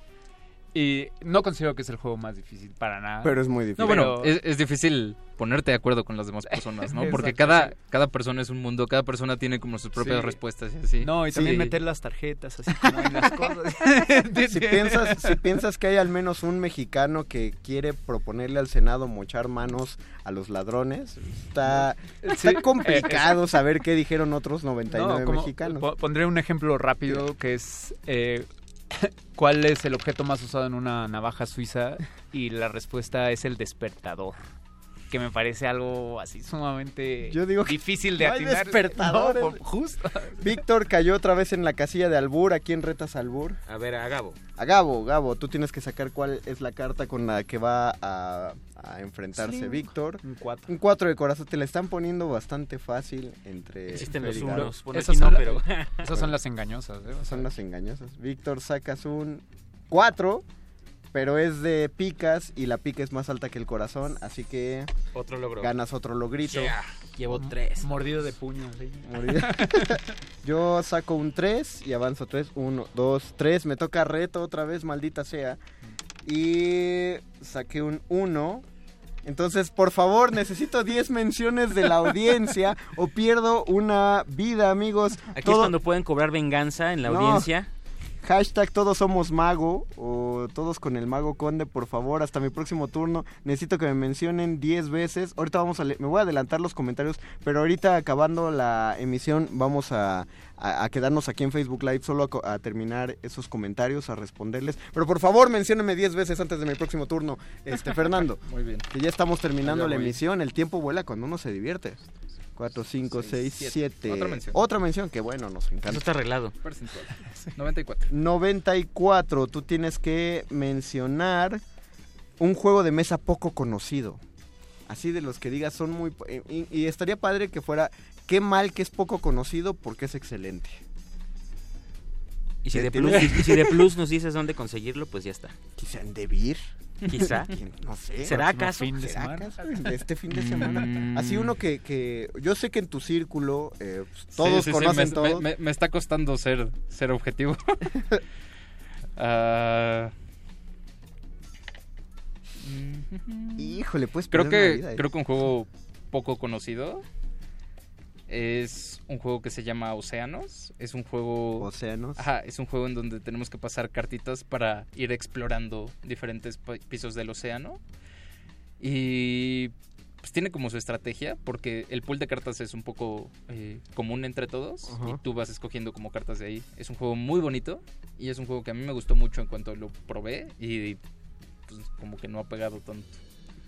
Y no considero que es el juego más difícil para nada. Pero es muy difícil. No, bueno, es, difícil ponerte de acuerdo con las demás personas, ¿no? Porque cada, cada persona es un mundo, cada persona tiene como sus propias respuestas y así. No, y también meter las tarjetas, así como en las cosas. si, piensas, si piensas que hay al menos un mexicano que quiere proponerle al Senado mochar manos a los ladrones, está, complicado saber qué dijeron otros 99 mexicanos. Pondré un ejemplo rápido que es... Eh, ¿Cuál es el objeto más usado en una navaja suiza? Y la respuesta es el despertador. Que me parece algo así sumamente Yo digo difícil de no atinar. despertador. justo. Víctor cayó otra vez en la casilla de Albur. ¿A quién retas Albur? A ver, a Gabo. A Gabo, Gabo. Tú tienes que sacar cuál es la carta con la que va a a enfrentarse Víctor. Un 4. Un 4 de corazón. Te la están poniendo bastante fácil entre. Existen los unos. Esas, son, pero... esas son las engañosas. ¿eh? Son las engañosas. Víctor, sacas un 4. Pero es de picas y la pica es más alta que el corazón, así que otro logro. ganas otro logrito. Llevo 3. Mordido de puño. Yo saco un 3 y avanzo 3. 1, 2, 3. Me toca reto otra vez, maldita sea. Y saqué un 1. Entonces, por favor, necesito 10 menciones de la audiencia o pierdo una vida, amigos. Aquí es cuando pueden cobrar venganza en la audiencia. Hashtag todos somos mago o todos con el Mago Conde, por favor, hasta mi próximo turno. Necesito que me mencionen 10 veces. Ahorita vamos a... Me voy a adelantar los comentarios, pero ahorita acabando la emisión vamos a, quedarnos aquí en Facebook Live solo a, terminar esos comentarios, a responderles. Pero por favor, menciónenme 10 veces antes de mi próximo turno, este Fernando. Muy bien. Que ya estamos terminando la emisión. El tiempo vuela cuando uno se divierte. 4, 5, 6, 7. Otra mención. Otra mención, que bueno, nos encanta. Eso está arreglado. 94. 94. Tú tienes que mencionar un juego de mesa poco conocido. Así de los que digas son muy... Y, y estaría padre que fuera, qué mal que es poco conocido porque es excelente. Y si, de plus, y si de plus nos dices dónde conseguirlo, pues ya está. Quizá en Debir. Quizá. No sé. ¿Será acaso? Fin de semana? este fin de semana. Mm. Así uno que, que, yo sé que en tu círculo eh, pues, todos conocen me, todos. Me, está costando ser, ser objetivo. uh... Híjole, pues creo que ¿eh? creo que un juego poco conocido es un juego que se llama Océanos. Es un juego. Océanos. Ajá, es un juego en donde tenemos que pasar cartitas para ir explorando diferentes pisos del océano. Y pues tiene como su estrategia, porque el pool de cartas es un poco eh, común entre todos. Y tú vas escogiendo como cartas de ahí. Es un juego muy bonito. Y es un juego que a mí me gustó mucho en cuanto lo probé. Y pues como que no ha pegado tanto.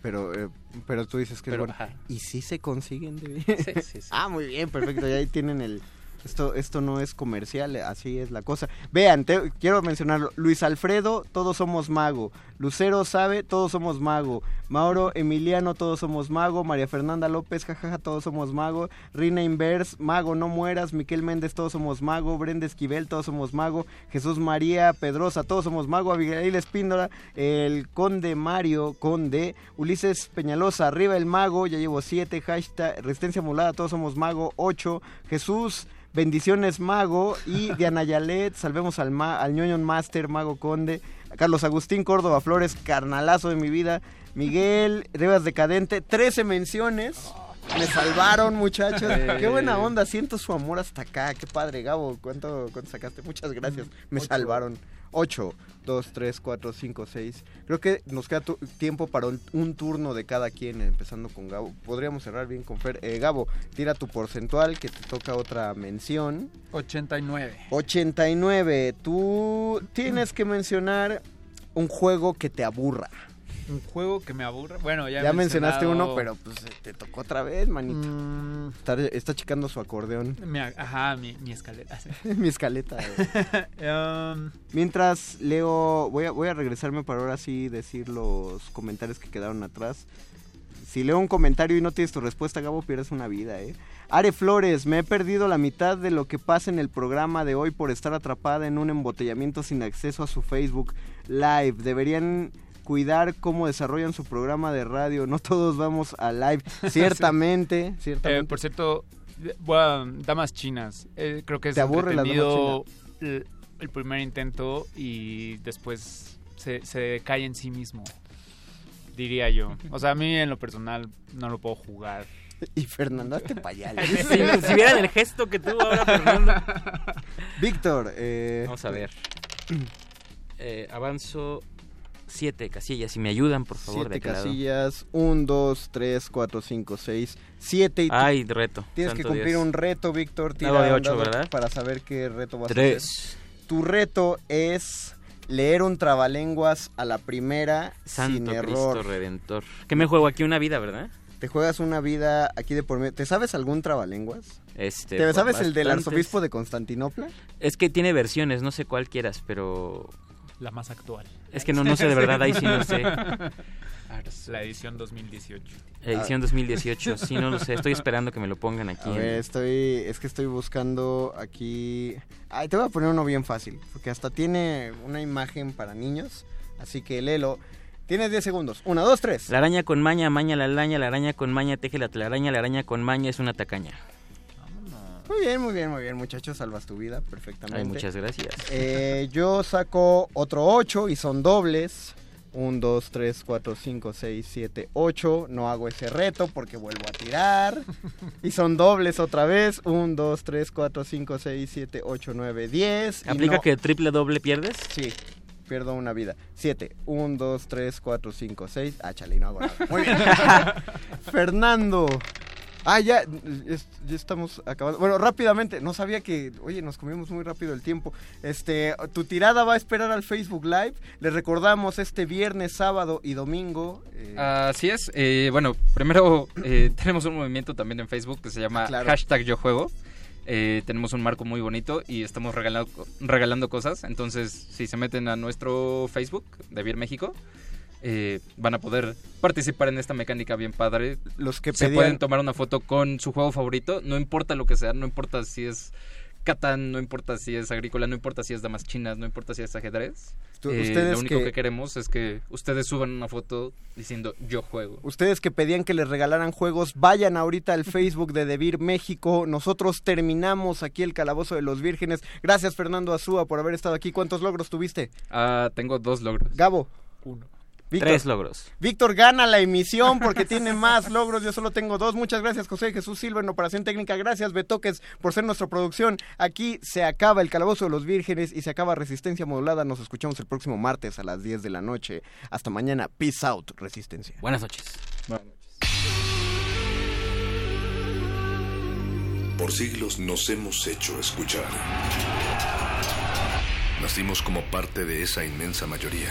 Pero, eh, pero tú dices que pero, es bueno. ¿Y si se consiguen de sí, sí, sí. ah, muy bien, perfecto. Y ahí tienen el, esto, esto no es comercial, así es la cosa. Vean, quiero mencionarlo. Luis Alfredo, todos somos mago. Lucero sabe, todos somos mago. Mauro Emiliano, todos somos mago. María Fernanda López, jajaja, todos somos mago. Rina Invers, mago, no mueras. Miquel Méndez, todos somos mago. Brenda Esquivel, todos somos mago. Jesús María Pedrosa, todos somos mago. Abigail Espíndola, el conde Mario, conde. Ulises Peñalosa, arriba el mago, ya llevo siete. Hashtag, resistencia mulada, todos somos mago. Ocho. Jesús. Bendiciones Mago y Diana Yalet, salvemos al, ma al Master, Mago Conde, Carlos Agustín Córdoba Flores, carnalazo de mi vida, Miguel Rivas Decadente, 13 menciones. Me salvaron, muchachos. Qué buena onda. Siento su amor hasta acá. Qué padre, Gabo. ¿Cuánto, cuánto sacaste? Muchas gracias. Me salvaron. 8, 2, 3, 4, 5, 6. Creo que nos queda tiempo para un, turno de cada quien, empezando con Gabo. Podríamos cerrar bien con Fer. Eh, Gabo, tira tu porcentual, que te toca otra mención. 89. 89. Tú tienes que mencionar un juego que te aburra. Un juego que me aburra. Bueno, ya, ya mencionaste uno, pero pues te tocó otra vez, manito. Mm. Está, checando su acordeón. ajá, mi, escaleta. mi escaleta. Um, Mientras leo, voy a, voy a regresarme para ahora sí decir los comentarios que quedaron atrás. Si leo un comentario y no tienes tu respuesta, Gabo, pierdes una vida, ¿eh? Are Flores, me he perdido la mitad de lo que pasa en el programa de hoy por estar atrapada en un embotellamiento sin acceso a su Facebook Live. Deberían cuidar cómo desarrollan su programa de radio. No todos vamos a live. Ciertamente, ciertamente. Eh, por cierto, Damas Chinas. Eh, creo que es ¿Te aburre el, el, primer intento y después se, se cae en sí mismo. Diría yo. O sea, a mí en lo personal no lo puedo jugar. Y Fernando, hazte payal. si, vieran el gesto que tuvo ahora Fernando. Víctor, eh, vamos a ver. Eh, avanzo siete casillas. Si me ayudan, por favor. Siete casillas. Un, dos, tres, cuatro, cinco, seis, siete. Y Ay, reto. Tienes que cumplir un reto, Víctor. Tira de ocho, ¿verdad? Para saber qué reto vas a hacer. Tu reto es leer un trabalenguas a la primera Santo sin error. Cristo Redentor. ¿Qué me juego aquí? ¿Una vida, verdad? Te juegas una vida aquí de por medio. ¿Te sabes algún trabalenguas? Este, ¿Te sabes el del arzobispo de Constantinopla? Es que tiene versiones, no sé cuál quieras, pero la más actual. Es que no, no sé de verdad, ahí sí no sé. La edición 2018. Edición 2018, sí, no lo sé. Estoy esperando que me lo pongan aquí. estoy, es que estoy buscando aquí. Ay, te voy a poner uno bien fácil, porque hasta tiene una imagen para niños. Así que léelo. Tienes 10 segundos. Una, dos, tres. La araña con maña, maña la araña, la araña con maña teje la telaraña, la araña con maña es una tacaña. Muy bien, muy bien, muy bien, muchachos. Salvas tu vida perfectamente. Ay, muchas gracias. Eh, yo saco otro 8 y son dobles. 1, 2, 3, 4, 5, 6, 7, 8. No hago ese reto porque vuelvo a tirar. Y son dobles otra vez. 1, 2, 3, 4, 5, 6, 7, 8, 9, 10. ¿Aplica que triple doble pierdes? Sí. pierdo una vida. Siete. Un, dos, tres, cuatro, cinco, seis. Ah, chale, no hago nada. Muy bien. Fernando. Ah, ya, ya estamos acabando. Bueno, rápidamente, no sabía que, oye, nos comimos muy rápido el tiempo. Este, tu tirada va a esperar al Facebook Live. Les recordamos este viernes, sábado y domingo. Eh, Así es. Eh, bueno, primero eh, tenemos un movimiento también en Facebook que se llama hashtag yo juego. tenemos un marco muy bonito y estamos regalando, regalando cosas. Entonces, si se meten a nuestro Facebook de Vier México, eh, van a poder participar en esta mecánica bien padre. Los que se pueden tomar una foto con su juego favorito, no importa lo que sea, no importa si es Catán, no importa si es agrícola, no importa si es damas chinas, no importa si es ajedrez. Eh, lo único que... queremos es que ustedes suban una foto diciendo yo juego. Ustedes que pedían que les regalaran juegos, vayan ahorita al Facebook de Debir México. Nosotros terminamos aquí el Calabozo de los Vírgenes. Gracias Fernando Azúa por haber estado aquí. ¿Cuántos logros tuviste? Ah, tengo dos logros. Gabo. Uno. Tres logros. Víctor gana la emisión porque tiene más logros. Yo solo tengo dos. Muchas gracias, José Jesús Silva en Operación Técnica. Gracias, Betoques, por ser nuestra producción. Aquí se acaba el Calabozo de los Vírgenes y se acaba Resistencia Modulada. Nos escuchamos el próximo martes a las 10 de la noche. Hasta mañana. Peace out, Resistencia. Buenas noches. Buenas noches. Por siglos nos hemos hecho escuchar. Nacimos como parte de esa inmensa mayoría.